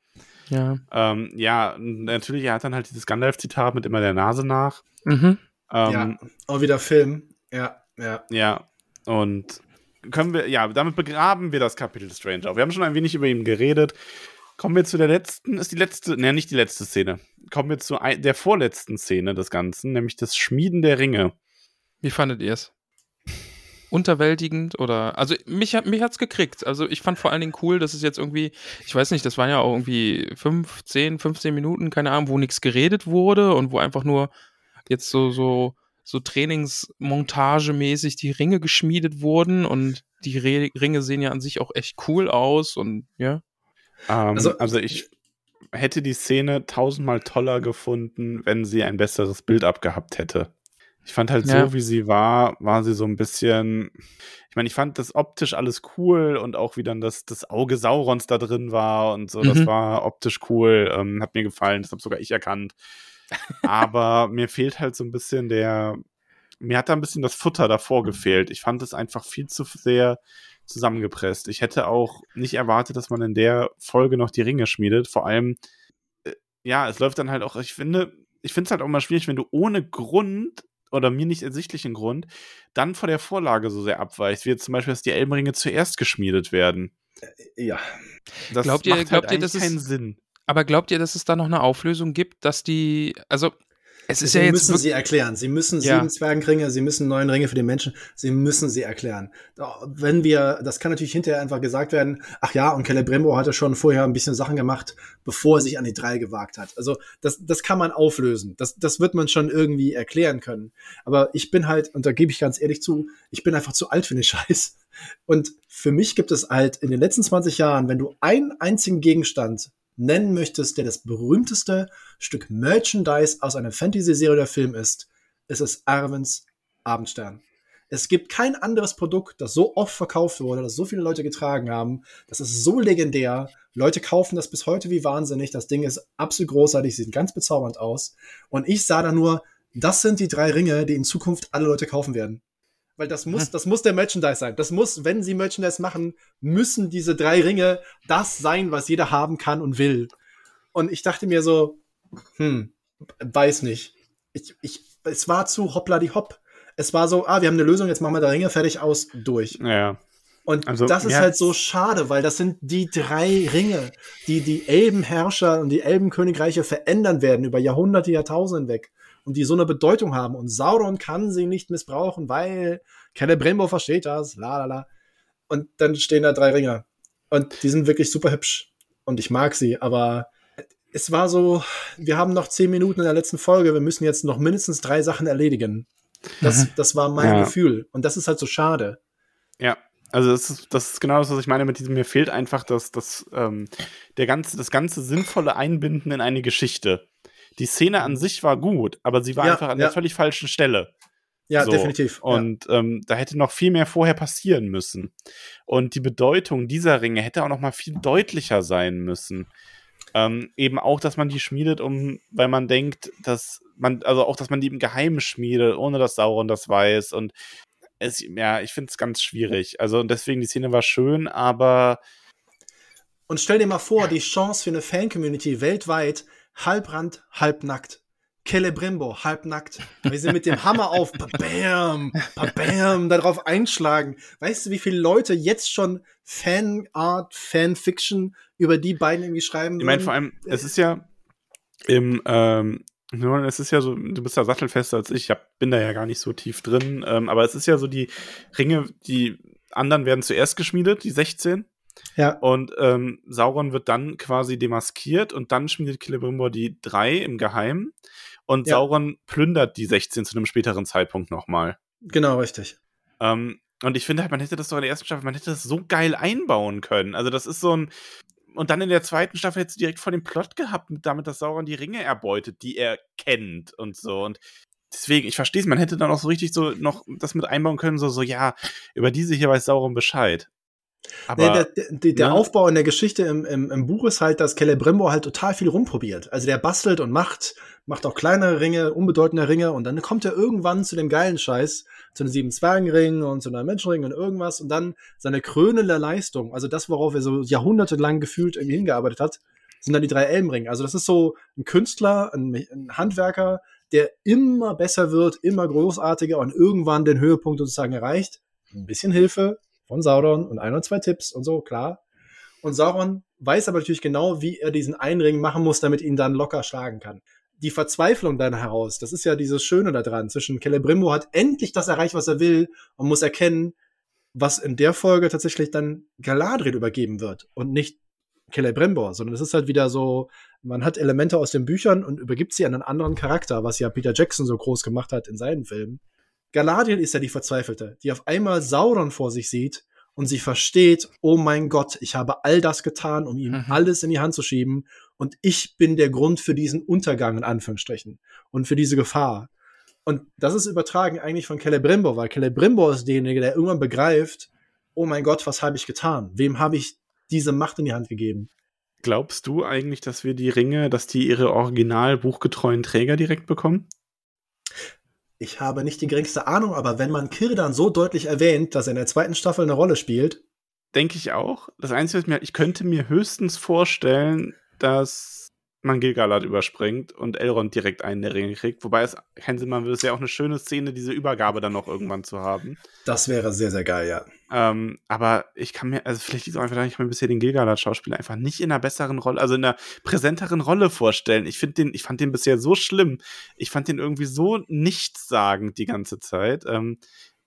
Ja. Ähm, ja, natürlich, er hat dann halt dieses Gandalf-Zitat mit immer der Nase nach. Mhm. Ähm, ja, auch wieder Film. Ja, ja. Ja, und können wir, ja, damit begraben wir das Kapitel Stranger. Wir haben schon ein wenig über ihn geredet. Kommen wir zu der letzten, ist die letzte, ne, nicht die letzte Szene. Kommen wir zu ein, der vorletzten Szene des Ganzen, nämlich das Schmieden der Ringe. Wie fandet ihr es? Unterwältigend oder also mich hat mich hat's gekriegt. Also ich fand vor allen Dingen cool, dass es jetzt irgendwie, ich weiß nicht, das waren ja auch irgendwie 5, 10, 15 Minuten, keine Ahnung, wo nichts geredet wurde und wo einfach nur jetzt so so so Trainingsmontagemäßig die Ringe geschmiedet wurden und die Re Ringe sehen ja an sich auch echt cool aus und ja. Um, ähm, also, also ich hätte die Szene tausendmal toller gefunden, wenn sie ein besseres Bild abgehabt hätte. Ich fand halt ja. so, wie sie war, war sie so ein bisschen. Ich meine, ich fand das optisch alles cool und auch wie dann das, das Auge Saurons da drin war und so, mhm. das war optisch cool, ähm, hat mir gefallen, das habe sogar ich erkannt. Aber <laughs> mir fehlt halt so ein bisschen der. Mir hat da ein bisschen das Futter davor gefehlt. Ich fand es einfach viel zu sehr zusammengepresst. Ich hätte auch nicht erwartet, dass man in der Folge noch die Ringe schmiedet. Vor allem, äh, ja, es läuft dann halt auch, ich finde, ich finde es halt auch mal schwierig, wenn du ohne Grund oder mir nicht ersichtlichen Grund dann vor der Vorlage so sehr abweicht, wie jetzt zum Beispiel, dass die Elbenringe zuerst geschmiedet werden. Äh, ja. Das glaubt ihr, macht halt glaubt ihr, das keinen ist, Sinn. Aber glaubt ihr, dass es da noch eine Auflösung gibt, dass die, also es ist sie ja jetzt müssen sie erklären. Sie müssen ja. sieben Zwergenringe, sie müssen neun Ringe für die Menschen. Sie müssen sie erklären. Wenn wir, das kann natürlich hinterher einfach gesagt werden. Ach ja, und Celebrembo hatte schon vorher ein bisschen Sachen gemacht, bevor er sich an die drei gewagt hat. Also das, das kann man auflösen. Das, das wird man schon irgendwie erklären können. Aber ich bin halt, und da gebe ich ganz ehrlich zu, ich bin einfach zu alt für den <laughs> Scheiß. Und für mich gibt es halt in den letzten 20 Jahren, wenn du einen einzigen Gegenstand nennen möchtest, der das berühmteste Stück Merchandise aus einer Fantasy-Serie oder Film ist, ist es Arvens Abendstern. Es gibt kein anderes Produkt, das so oft verkauft wurde, das so viele Leute getragen haben. Das ist so legendär. Leute kaufen das bis heute wie wahnsinnig. Das Ding ist absolut großartig, sieht ganz bezaubernd aus. Und ich sah da nur, das sind die drei Ringe, die in Zukunft alle Leute kaufen werden. Weil das muss, hm. das muss der Merchandise sein. Das muss, wenn sie Merchandise machen, müssen diese drei Ringe das sein, was jeder haben kann und will. Und ich dachte mir so, hm, weiß nicht. Ich, ich, es war zu hoppla die hopp. Es war so, ah, wir haben eine Lösung, jetzt machen wir da Ringe fertig aus, durch. Ja. Und also, das ist ja. halt so schade, weil das sind die drei Ringe, die die Elbenherrscher und die Elbenkönigreiche verändern werden über Jahrhunderte, Jahrtausende hinweg und die so eine Bedeutung haben. Und Sauron kann sie nicht missbrauchen, weil Celebrimbor versteht das, la la la. Und dann stehen da drei Ringer. Und die sind wirklich super hübsch. Und ich mag sie, aber es war so, wir haben noch zehn Minuten in der letzten Folge, wir müssen jetzt noch mindestens drei Sachen erledigen. Das, mhm. das war mein ja. Gefühl. Und das ist halt so schade. Ja, also das ist, das ist genau das, was ich meine mit diesem, mir fehlt einfach das, das, ähm, der ganze, das ganze sinnvolle Einbinden in eine Geschichte die Szene an sich war gut, aber sie war ja, einfach an ja. der völlig falschen Stelle. Ja, so. definitiv. Und ja. Ähm, da hätte noch viel mehr vorher passieren müssen. Und die Bedeutung dieser Ringe hätte auch noch mal viel deutlicher sein müssen. Ähm, eben auch, dass man die schmiedet, um, weil man denkt, dass man, also auch, dass man die im Geheimen schmiedet, ohne dass Sauron das weiß. Und es, ja, ich finde es ganz schwierig. Also und deswegen, die Szene war schön, aber. Und stell dir mal vor, die Chance für eine Fan-Community weltweit, halbrand, halbnackt. Celebrimbo, halbnackt. Weil sie mit dem Hammer auf, bam, bam, darauf einschlagen. Weißt du, wie viele Leute jetzt schon Fanart, Fanfiction über die beiden irgendwie schreiben? Ich meine, vor allem, es ist ja im, ähm, es ist ja so, du bist ja sattelfester als ich, ich hab, bin da ja gar nicht so tief drin, ähm, aber es ist ja so, die Ringe, die anderen werden zuerst geschmiedet, die 16. Ja. Und ähm, Sauron wird dann quasi demaskiert und dann schmiedet Celebrimbor die drei im Geheimen. Und ja. Sauron plündert die 16 zu einem späteren Zeitpunkt nochmal. Genau, richtig. Ähm, und ich finde halt, man hätte das doch in der ersten Staffel, man hätte das so geil einbauen können. Also, das ist so ein. Und dann in der zweiten Staffel hättest du direkt vor dem Plot gehabt, damit dass Sauron die Ringe erbeutet, die er kennt und so. Und deswegen, ich verstehe es, man hätte dann auch so richtig so noch das mit einbauen können, so, so, ja, über diese hier weiß Sauron Bescheid. Aber, nee, der, der, der ne? Aufbau in der Geschichte im, im, im Buch ist halt, dass Celebrimbor halt total viel rumprobiert. Also der bastelt und macht, macht auch kleinere Ringe, unbedeutende Ringe und dann kommt er irgendwann zu dem geilen Scheiß, zu den sieben Zwergenringen und zu einem Menschenring und irgendwas und dann seine krönende Leistung, also das, worauf er so jahrhundertelang gefühlt irgendwie hingearbeitet hat, sind dann die drei Elbenringe. Also das ist so ein Künstler, ein, ein Handwerker, der immer besser wird, immer großartiger und irgendwann den Höhepunkt sozusagen erreicht. Ein bisschen Hilfe, von Sauron und ein oder zwei Tipps und so, klar. Und Sauron weiß aber natürlich genau, wie er diesen Einring machen muss, damit ihn dann locker schlagen kann. Die Verzweiflung dann heraus, das ist ja dieses Schöne daran, zwischen Celebrimbo hat endlich das erreicht, was er will und muss erkennen, was in der Folge tatsächlich dann Galadriel übergeben wird und nicht Celebrimbor, sondern es ist halt wieder so, man hat Elemente aus den Büchern und übergibt sie an einen anderen Charakter, was ja Peter Jackson so groß gemacht hat in seinen Filmen. Galadriel ist ja die Verzweifelte, die auf einmal Sauron vor sich sieht und sie versteht, oh mein Gott, ich habe all das getan, um ihm mhm. alles in die Hand zu schieben und ich bin der Grund für diesen Untergang in Anführungsstrichen und für diese Gefahr. Und das ist übertragen eigentlich von Celebrimbo, weil Celebrimbo ist derjenige, der irgendwann begreift, oh mein Gott, was habe ich getan? Wem habe ich diese Macht in die Hand gegeben? Glaubst du eigentlich, dass wir die Ringe, dass die ihre original buchgetreuen Träger direkt bekommen? Ich habe nicht die geringste Ahnung, aber wenn man Kirdan so deutlich erwähnt, dass er in der zweiten Staffel eine Rolle spielt. Denke ich auch. Das Einzige, was mir, ich könnte mir höchstens vorstellen, dass man Gilgalad überspringt und Elrond direkt einen der Ringe kriegt. Wobei es keinen Sinn machen würde, es ist ja auch eine schöne Szene, diese Übergabe dann noch irgendwann zu haben. Das wäre sehr, sehr geil, ja. Ähm, aber ich kann mir, also vielleicht liegt es auch einfach daran, ich kann mir bisher den Gilgalad-Schauspieler einfach nicht in einer besseren Rolle, also in einer präsenteren Rolle vorstellen. Ich finde den, ich fand den bisher so schlimm. Ich fand den irgendwie so nichtssagend die ganze Zeit. Ähm,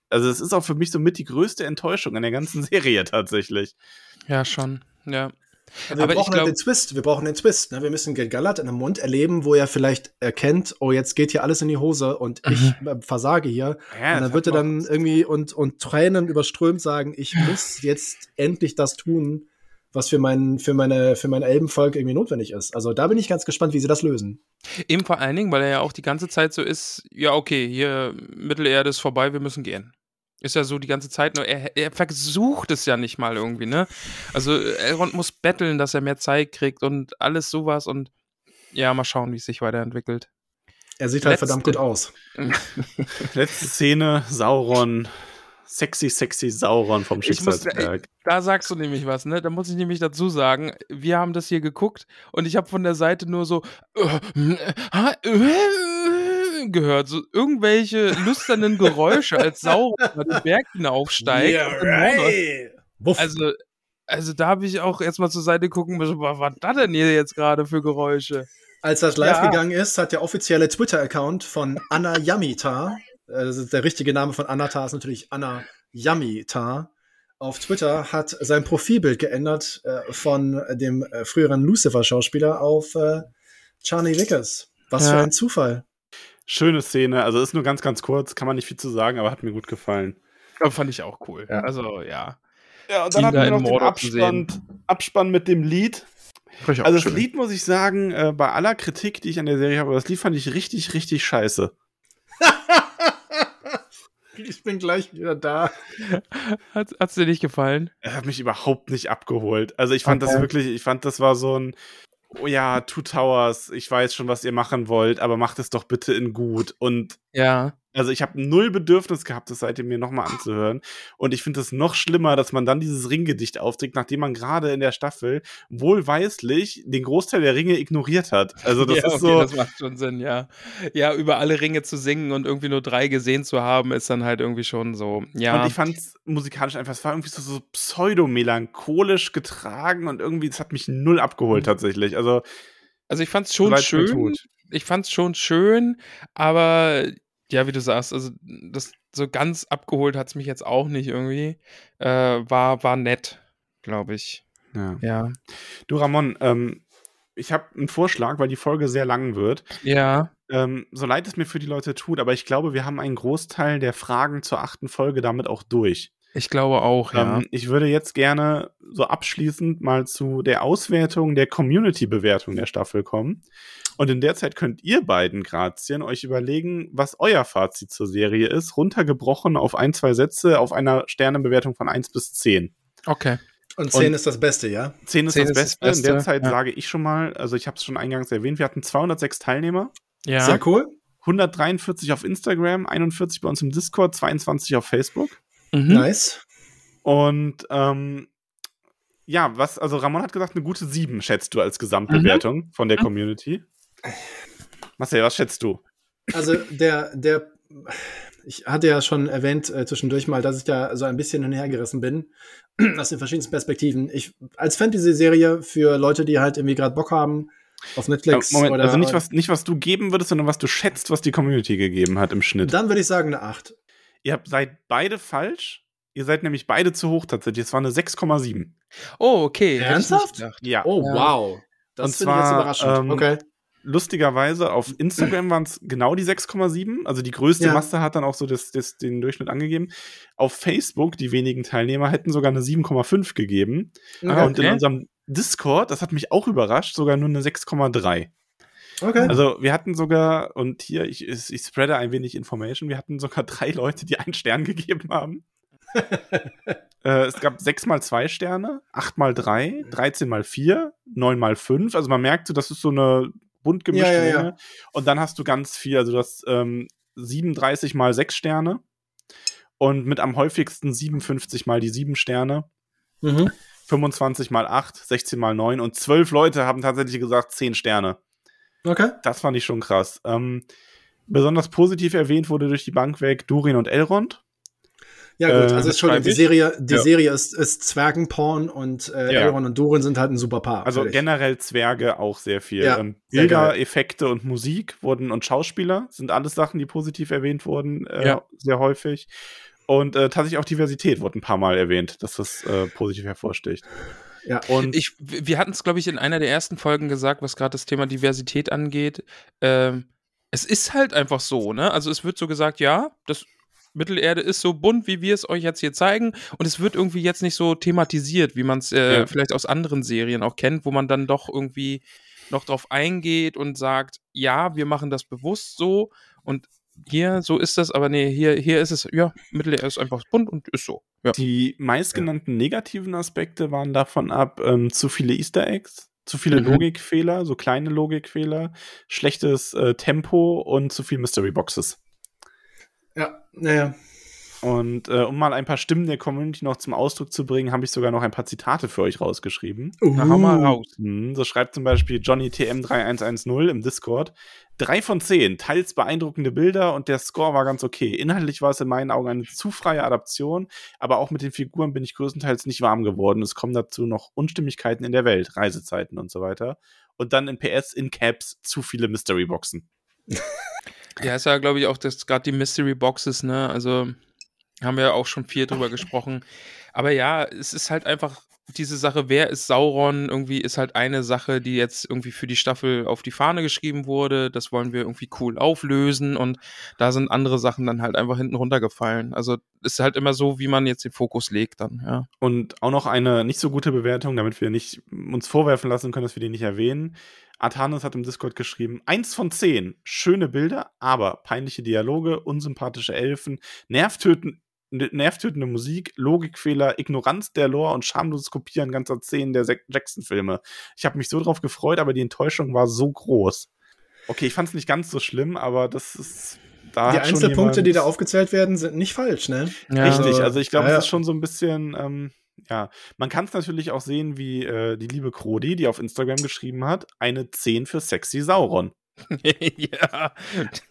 also es ist auch für mich so mit die größte Enttäuschung in der ganzen <laughs> Serie tatsächlich. Ja, schon. Ja. Also wir aber brauchen glaub, halt den Twist. Wir brauchen den Twist. Ne? Wir müssen Gilgalad in einem Mund erleben, wo er vielleicht erkennt, oh, jetzt geht hier alles in die Hose und mhm. ich äh, versage hier. Ja, und dann wird er dann irgendwie und, und Tränen überströmt sagen, ich muss jetzt endlich das tun, was für mein, für meine, für mein Elbenvolk irgendwie notwendig ist. Also da bin ich ganz gespannt, wie sie das lösen. Eben vor allen Dingen, weil er ja auch die ganze Zeit so ist, ja, okay, hier Mittelerde ist vorbei, wir müssen gehen. Ist ja so die ganze Zeit nur, er, er, versucht es ja nicht mal irgendwie, ne? Also Elrond muss betteln, dass er mehr Zeit kriegt und alles sowas und ja, mal schauen, wie es sich weiterentwickelt. Er sieht halt verdammt gut aus. <laughs> Letzte Szene, Sauron. Sexy, sexy Sauron vom Schicksalsberg. Muss, da sagst du nämlich was, ne? Da muss ich nämlich dazu sagen, wir haben das hier geguckt und ich habe von der Seite nur so äh, äh, äh, gehört, so irgendwelche lüsternen Geräusche, als Sauron den Berg hinaufsteigt. Yeah, right. Also, also da habe ich auch erstmal zur Seite gucken müssen, was war das denn hier jetzt gerade für Geräusche? Als das live ja. gegangen ist, hat der offizielle Twitter-Account von Anna Yamita, also der richtige Name von Anata ist natürlich Anna Yamita, auf Twitter hat sein Profilbild geändert äh, von dem äh, früheren Lucifer-Schauspieler auf äh, Charlie Vickers. Was ja. für ein Zufall. Schöne Szene, also ist nur ganz, ganz kurz, kann man nicht viel zu sagen, aber hat mir gut gefallen. Aber fand ich auch cool. Ja. Also, ja. Ja, und dann hatten wir noch den Abspann, Abspann mit dem Lied. Also das schön. Lied muss ich sagen, äh, bei aller Kritik, die ich an der Serie habe, das Lied fand ich richtig, richtig scheiße. <laughs> ich bin gleich wieder da. Hat es dir nicht gefallen? Er hat mich überhaupt nicht abgeholt. Also ich fand okay. das wirklich, ich fand das war so ein, oh ja, Two Towers, ich weiß schon, was ihr machen wollt, aber macht es doch bitte in gut. Und ja. Also ich habe null Bedürfnis gehabt, das seitdem mir nochmal anzuhören. Und ich finde es noch schlimmer, dass man dann dieses Ringgedicht aufträgt, nachdem man gerade in der Staffel wohlweislich den Großteil der Ringe ignoriert hat. Also das <laughs> ja, ist okay, so. Das macht schon Sinn, ja. Ja, über alle Ringe zu singen und irgendwie nur drei gesehen zu haben, ist dann halt irgendwie schon so, ja. Und ich fand es musikalisch einfach, es war irgendwie so, so pseudo-melancholisch getragen und irgendwie, es hat mich null abgeholt mhm. tatsächlich. Also. Also ich fand es schon schön. Ich fand es schon schön, aber ja, wie du sagst, also das so ganz abgeholt hat es mich jetzt auch nicht irgendwie. Äh, war, war nett, glaube ich. Ja. ja. Du, Ramon, ähm, ich habe einen Vorschlag, weil die Folge sehr lang wird. Ja. Ähm, so leid es mir für die Leute tut, aber ich glaube, wir haben einen Großteil der Fragen zur achten Folge damit auch durch. Ich glaube auch, ja. Ähm, ich würde jetzt gerne so abschließend mal zu der Auswertung der Community-Bewertung der Staffel kommen. Und in der Zeit könnt ihr beiden Grazien euch überlegen, was euer Fazit zur Serie ist, runtergebrochen auf ein, zwei Sätze auf einer Sternebewertung von 1 bis 10. Okay. Und 10 ist das Beste, ja? 10 ist, 10 das, ist Beste. das, Beste. In der Zeit ja. sage ich schon mal, also ich habe es schon eingangs erwähnt, wir hatten 206 Teilnehmer. Ja. Sehr cool. 143 auf Instagram, 41 bei uns im Discord, 22 auf Facebook. Mhm. Nice. Und ähm, ja, was, also Ramon hat gesagt, eine gute 7 schätzt du als Gesamtbewertung mhm. von der Community. Marcel, was schätzt du? Also der, der, ich hatte ja schon erwähnt äh, zwischendurch mal, dass ich da so ein bisschen hinhergerissen bin, <clears throat> aus den verschiedensten Perspektiven. Ich, als Fantasy-Serie für Leute, die halt irgendwie gerade Bock haben, auf Netflix Moment, oder. Also nicht was, nicht, was du geben würdest, sondern was du schätzt, was die Community gegeben hat im Schnitt. Dann würde ich sagen eine 8. Ihr habt, seid beide falsch. Ihr seid nämlich beide zu hoch tatsächlich. Es war eine 6,7. Oh, okay. Ernsthaft? Ja. Oh, wow. Das finde ich jetzt überraschend. Ähm, okay. Lustigerweise auf Instagram waren es genau die 6,7. Also die größte ja. Masse hat dann auch so das, das, den Durchschnitt angegeben. Auf Facebook, die wenigen Teilnehmer, hätten sogar eine 7,5 gegeben. Okay. Und in unserem Discord, das hat mich auch überrascht, sogar nur eine 6,3. Okay. Also wir hatten sogar, und hier, ich, ich spreade ein wenig Information, wir hatten sogar <laughs> drei Leute, die einen Stern gegeben haben. <laughs> äh, es gab sechs mal zwei Sterne, acht mal drei, 13 mal vier, neun mal fünf. Also man merkt so, das ist so eine bunt gemischte ja, ja, ja. Und dann hast du ganz viel, also du hast ähm, 37 mal sechs Sterne und mit am häufigsten 57 mal die sieben Sterne. Mhm. 25 mal 8, 16 mal 9 und 12 Leute haben tatsächlich gesagt 10 Sterne. Okay. Das fand ich schon krass. Ähm, besonders positiv erwähnt wurde durch die Bank weg Durin und Elrond. Ja, gut, also äh, Entschuldigung, die Serie, die ja. Serie ist, ist Zwergenporn und äh, ja. Elrond und Durin sind halt ein super Paar. Also generell Zwerge auch sehr viel. Ja, ähm, Bilder, Effekte und Musik wurden und Schauspieler sind alles Sachen, die positiv erwähnt wurden, äh, ja. sehr häufig. Und äh, tatsächlich auch Diversität wurde ein paar Mal erwähnt, dass das äh, positiv hervorsticht. Ja, und ich, wir hatten es, glaube ich, in einer der ersten Folgen gesagt, was gerade das Thema Diversität angeht. Ähm, es ist halt einfach so, ne? Also es wird so gesagt, ja, das Mittelerde ist so bunt, wie wir es euch jetzt hier zeigen. Und es wird irgendwie jetzt nicht so thematisiert, wie man es äh, ja. vielleicht aus anderen Serien auch kennt, wo man dann doch irgendwie noch drauf eingeht und sagt, ja, wir machen das bewusst so. Und hier, so ist das, aber nee, hier, hier ist es, ja, Mittelerde ist einfach bunt und ist so. Ja. Die meistgenannten negativen Aspekte waren davon ab, ähm, zu viele Easter Eggs, zu viele mhm. Logikfehler, so kleine Logikfehler, schlechtes äh, Tempo und zu viel Mystery Boxes. Ja, naja. Und äh, um mal ein paar Stimmen der Community noch zum Ausdruck zu bringen, habe ich sogar noch ein paar Zitate für euch rausgeschrieben. Uh. Na, hau mal raus. Hm, so schreibt zum Beispiel Johnny TM3110 im Discord. Drei von zehn, teils beeindruckende Bilder und der Score war ganz okay. Inhaltlich war es in meinen Augen eine zu freie Adaption, aber auch mit den Figuren bin ich größtenteils nicht warm geworden. Es kommen dazu noch Unstimmigkeiten in der Welt, Reisezeiten und so weiter. Und dann in PS, in Caps, zu viele Mystery-Boxen. <laughs> Ja, ist ja, glaube ich, auch gerade die Mystery Boxes, ne? Also haben wir ja auch schon viel drüber gesprochen. Aber ja, es ist halt einfach diese Sache, wer ist Sauron, irgendwie ist halt eine Sache, die jetzt irgendwie für die Staffel auf die Fahne geschrieben wurde. Das wollen wir irgendwie cool auflösen und da sind andere Sachen dann halt einfach hinten runtergefallen. Also ist halt immer so, wie man jetzt den Fokus legt dann, ja. Und auch noch eine nicht so gute Bewertung, damit wir nicht uns vorwerfen lassen können, dass wir die nicht erwähnen. Artanis hat im Discord geschrieben, eins von zehn, schöne Bilder, aber peinliche Dialoge, unsympathische Elfen, nervtöten, nervtötende Musik, Logikfehler, Ignoranz der Lore und schamloses Kopieren ganzer Szenen der Jackson-Filme. Ich habe mich so drauf gefreut, aber die Enttäuschung war so groß. Okay, ich fand es nicht ganz so schlimm, aber das ist da die Einzelpunkte, die da aufgezählt werden, sind nicht falsch, ne? Ja. Richtig, also ich glaube, ja, ja. es ist schon so ein bisschen, ähm, ja, man kann es natürlich auch sehen, wie äh, die liebe Krodi, die auf Instagram geschrieben hat, eine 10 für sexy Sauron. <laughs> ja.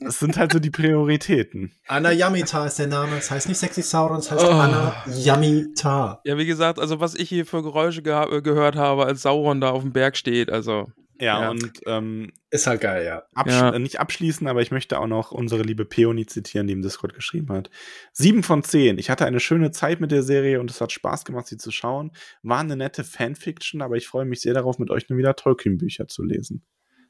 Das sind halt so die Prioritäten. Anna Yamita ist der Name. Das heißt nicht Sexy Sauron, das heißt oh. Anna Yamita. Ja, wie gesagt, also was ich hier für Geräusche ge gehört habe, als Sauron da auf dem Berg steht, also. Ja, ja. und ähm, ist halt geil, ja. Absch ja. Äh, nicht abschließen, aber ich möchte auch noch unsere liebe Peony zitieren, die im Discord geschrieben hat. Sieben von zehn. Ich hatte eine schöne Zeit mit der Serie und es hat Spaß gemacht, sie zu schauen. War eine nette Fanfiction, aber ich freue mich sehr darauf, mit euch nur wieder Tolkien-Bücher zu lesen.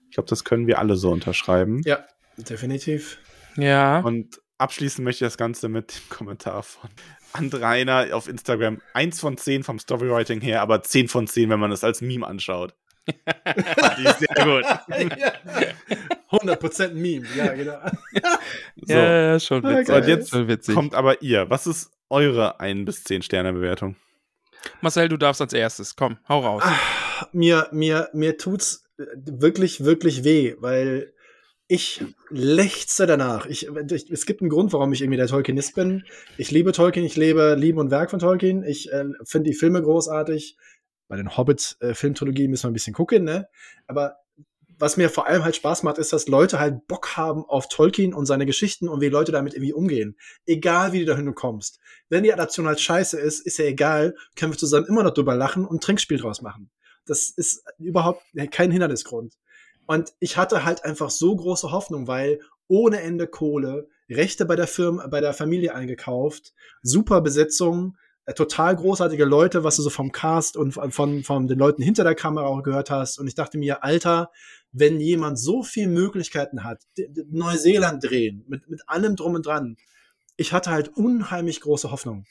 Ich glaube, das können wir alle so unterschreiben. Ja, definitiv. Ja. Und abschließen möchte ich das Ganze mit dem Kommentar von Andreiner auf Instagram. Eins von zehn vom Storywriting her, aber zehn von zehn, wenn man es als Meme anschaut. Die ist sehr gut. <laughs> 100% Meme, ja, genau. <laughs> so. Ja, schon witzig. Und jetzt witzig. kommt aber ihr. Was ist eure 1 bis 10 Sterne Bewertung? Marcel, du darfst als erstes. Komm, hau raus. Ach, mir, mir, mir tut's wirklich, wirklich weh, weil ich lechze danach. Ich, ich, es gibt einen Grund, warum ich irgendwie der Tolkienist bin. Ich liebe Tolkien, ich liebe Lieben und Werk von Tolkien. Ich äh, finde die Filme großartig. Bei den Hobbit-Filmtrilogien müssen wir ein bisschen gucken, ne? Aber was mir vor allem halt Spaß macht, ist, dass Leute halt Bock haben auf Tolkien und seine Geschichten und wie Leute damit irgendwie umgehen. Egal wie du dahin kommst. Wenn die Adaption halt scheiße ist, ist ja egal, können wir zusammen immer noch drüber lachen und ein Trinkspiel draus machen. Das ist überhaupt kein Hindernisgrund. Und ich hatte halt einfach so große Hoffnung, weil ohne Ende Kohle, Rechte bei der Firma, bei der Familie eingekauft, super Besetzung, total großartige Leute, was du so vom Cast und von, von den Leuten hinter der Kamera auch gehört hast. Und ich dachte mir, Alter, wenn jemand so viel Möglichkeiten hat, Neuseeland drehen, mit, mit allem drum und dran, ich hatte halt unheimlich große Hoffnung.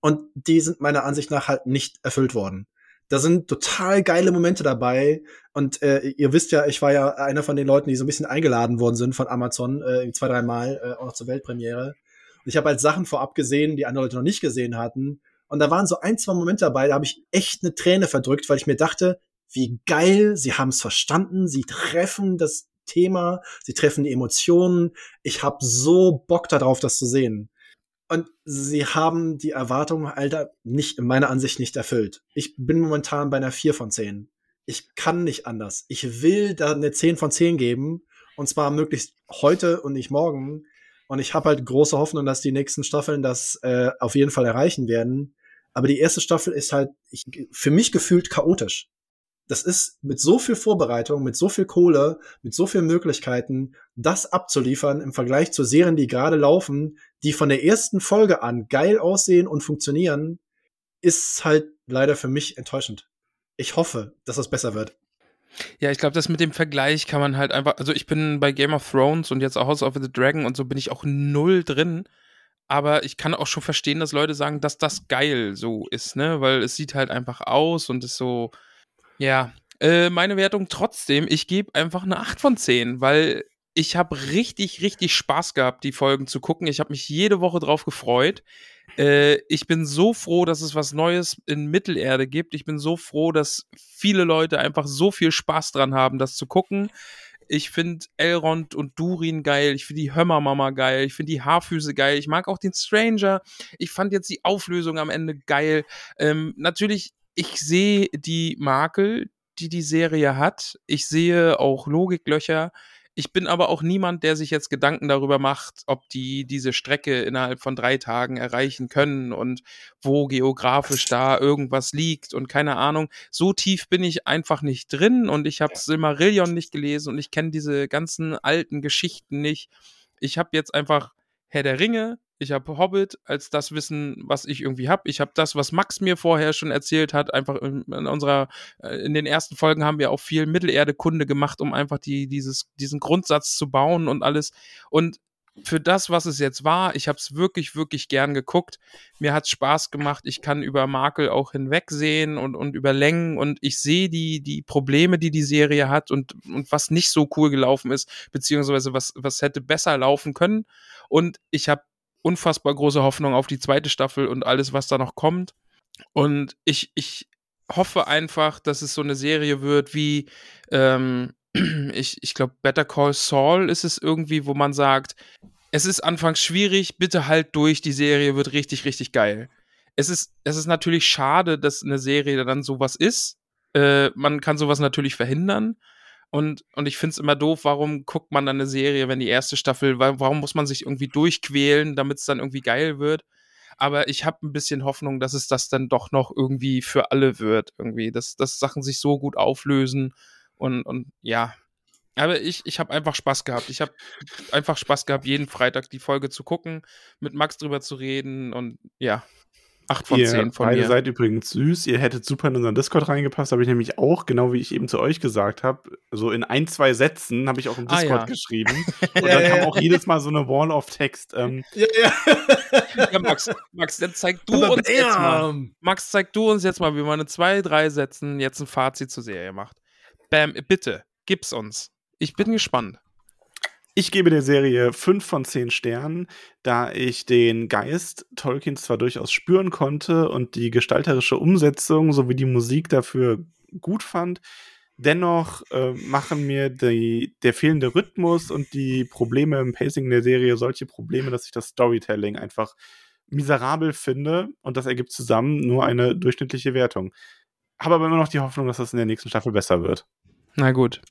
Und die sind meiner Ansicht nach halt nicht erfüllt worden Da sind total geile Momente dabei. Und äh, ihr wisst ja, ich war ja einer von den Leuten, die so ein bisschen eingeladen worden sind von Amazon, äh, zwei, drei Mal, äh, auch zur Weltpremiere. Und ich habe halt Sachen vorab gesehen, die andere Leute noch nicht gesehen hatten. Und da waren so ein, zwei Momente dabei, da habe ich echt eine Träne verdrückt, weil ich mir dachte, wie geil, sie haben es verstanden, sie treffen das Thema, sie treffen die Emotionen. Ich habe so Bock darauf, das zu sehen. Und sie haben die Erwartungen, Alter, nicht, in meiner Ansicht nicht erfüllt. Ich bin momentan bei einer 4 von 10. Ich kann nicht anders. Ich will da eine 10 von 10 geben. Und zwar möglichst heute und nicht morgen. Und ich habe halt große Hoffnung, dass die nächsten Staffeln das äh, auf jeden Fall erreichen werden. Aber die erste Staffel ist halt ich, für mich gefühlt chaotisch das ist mit so viel Vorbereitung, mit so viel Kohle, mit so vielen Möglichkeiten, das abzuliefern im Vergleich zu Serien, die gerade laufen, die von der ersten Folge an geil aussehen und funktionieren, ist halt leider für mich enttäuschend. Ich hoffe, dass das besser wird. Ja, ich glaube, das mit dem Vergleich kann man halt einfach, also ich bin bei Game of Thrones und jetzt auch House of the Dragon und so bin ich auch null drin. Aber ich kann auch schon verstehen, dass Leute sagen, dass das geil so ist, ne? Weil es sieht halt einfach aus und ist so, ja, äh, meine Wertung trotzdem, ich gebe einfach eine 8 von 10, weil ich habe richtig, richtig Spaß gehabt, die Folgen zu gucken. Ich habe mich jede Woche drauf gefreut. Äh, ich bin so froh, dass es was Neues in Mittelerde gibt. Ich bin so froh, dass viele Leute einfach so viel Spaß dran haben, das zu gucken. Ich finde Elrond und Durin geil. Ich finde die Hömmermama geil. Ich finde die Haarfüße geil. Ich mag auch den Stranger. Ich fand jetzt die Auflösung am Ende geil. Ähm, natürlich ich sehe die Makel, die die Serie hat. Ich sehe auch Logiklöcher. Ich bin aber auch niemand, der sich jetzt Gedanken darüber macht, ob die diese Strecke innerhalb von drei Tagen erreichen können und wo geografisch da irgendwas liegt und keine Ahnung. So tief bin ich einfach nicht drin und ich habe Silmarillion nicht gelesen und ich kenne diese ganzen alten Geschichten nicht. Ich habe jetzt einfach Herr der Ringe ich habe Hobbit als das Wissen, was ich irgendwie habe. Ich habe das, was Max mir vorher schon erzählt hat. Einfach in, in, unserer, äh, in den ersten Folgen haben wir auch viel Mittelerde-Kunde gemacht, um einfach die, dieses, diesen Grundsatz zu bauen und alles. Und für das, was es jetzt war, ich habe es wirklich, wirklich gern geguckt. Mir hat es Spaß gemacht. Ich kann über Makel auch hinwegsehen und, und über Längen und ich sehe die, die Probleme, die die Serie hat und, und was nicht so cool gelaufen ist, beziehungsweise was, was hätte besser laufen können. Und ich habe unfassbar große Hoffnung auf die zweite Staffel und alles, was da noch kommt. Und ich, ich hoffe einfach, dass es so eine Serie wird wie, ähm, <clears throat> ich, ich glaube, Better Call Saul ist es irgendwie, wo man sagt, es ist anfangs schwierig, bitte halt durch, die Serie wird richtig, richtig geil. Es ist, es ist natürlich schade, dass eine Serie dann sowas ist. Äh, man kann sowas natürlich verhindern, und, und ich finde es immer doof, warum guckt man dann eine Serie, wenn die erste Staffel, warum muss man sich irgendwie durchquälen, damit es dann irgendwie geil wird? Aber ich habe ein bisschen Hoffnung, dass es das dann doch noch irgendwie für alle wird, irgendwie, dass, dass Sachen sich so gut auflösen und, und ja. Aber ich, ich habe einfach Spaß gehabt. Ich habe einfach Spaß gehabt, jeden Freitag die Folge zu gucken, mit Max drüber zu reden und ja. 8 von ihr 10 von beide mir. seid übrigens süß. Ihr hättet super in unseren Discord reingepasst. Habe ich nämlich auch, genau wie ich eben zu euch gesagt habe, so in ein, zwei Sätzen habe ich auch im Discord ah, ja. geschrieben. <laughs> Und ja, dann kam auch jedes Mal so eine Wall of Text. Ähm. Ja, ja. ja, Max, Max, dann zeig du uns jetzt mal. Max, zeig du uns jetzt mal, wie man in zwei, drei Sätzen jetzt ein Fazit zur Serie macht. Bam, bitte, gib's uns. Ich bin gespannt. Ich gebe der Serie 5 von 10 Sternen, da ich den Geist Tolkiens zwar durchaus spüren konnte und die gestalterische Umsetzung sowie die Musik dafür gut fand. Dennoch äh, machen mir die, der fehlende Rhythmus und die Probleme im Pacing der Serie solche Probleme, dass ich das Storytelling einfach miserabel finde und das ergibt zusammen nur eine durchschnittliche Wertung. Habe aber immer noch die Hoffnung, dass das in der nächsten Staffel besser wird. Na gut.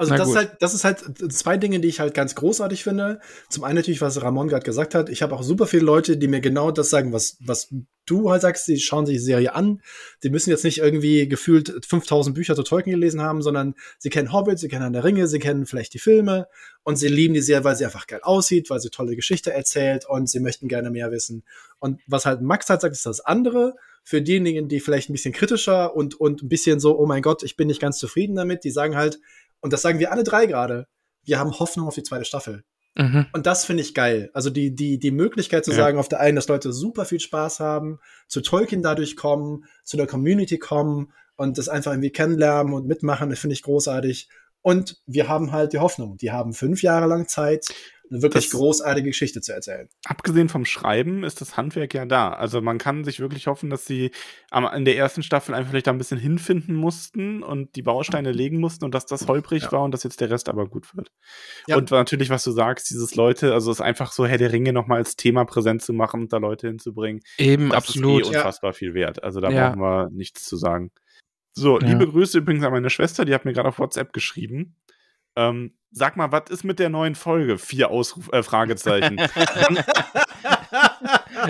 Also das ist, halt, das ist halt zwei Dinge, die ich halt ganz großartig finde. Zum einen natürlich, was Ramon gerade gesagt hat. Ich habe auch super viele Leute, die mir genau das sagen, was, was du halt sagst. Die schauen sich die Serie an. Die müssen jetzt nicht irgendwie gefühlt 5000 Bücher zu Tolkien gelesen haben, sondern sie kennen Hobbit, sie kennen An der Ringe, sie kennen vielleicht die Filme und sie lieben die Serie, weil sie einfach geil aussieht, weil sie tolle Geschichte erzählt und sie möchten gerne mehr wissen. Und was halt Max halt sagt, ist das andere für diejenigen, die vielleicht ein bisschen kritischer und, und ein bisschen so, oh mein Gott, ich bin nicht ganz zufrieden damit, die sagen halt, und das sagen wir alle drei gerade. Wir haben Hoffnung auf die zweite Staffel. Mhm. Und das finde ich geil. Also die, die, die Möglichkeit zu ja. sagen, auf der einen, dass Leute super viel Spaß haben, zu Tolkien dadurch kommen, zu der Community kommen und das einfach irgendwie kennenlernen und mitmachen, das finde ich großartig. Und wir haben halt die Hoffnung, die haben fünf Jahre lang Zeit, eine wirklich das, großartige Geschichte zu erzählen. Abgesehen vom Schreiben ist das Handwerk ja da. Also man kann sich wirklich hoffen, dass sie am, in der ersten Staffel einfach vielleicht da ein bisschen hinfinden mussten und die Bausteine legen mussten und dass das holprig ja. war und dass jetzt der Rest aber gut wird. Ja. Und natürlich, was du sagst, dieses Leute, also es ist einfach so Herr der Ringe nochmal als Thema präsent zu machen und da Leute hinzubringen. Eben, das absolut. ist eh unfassbar ja. viel wert. Also da brauchen wir nichts zu sagen. So, liebe Grüße übrigens an meine Schwester, die hat mir gerade auf WhatsApp geschrieben. Ähm, sag mal, was ist mit der neuen Folge? Vier Ausruf äh, Fragezeichen.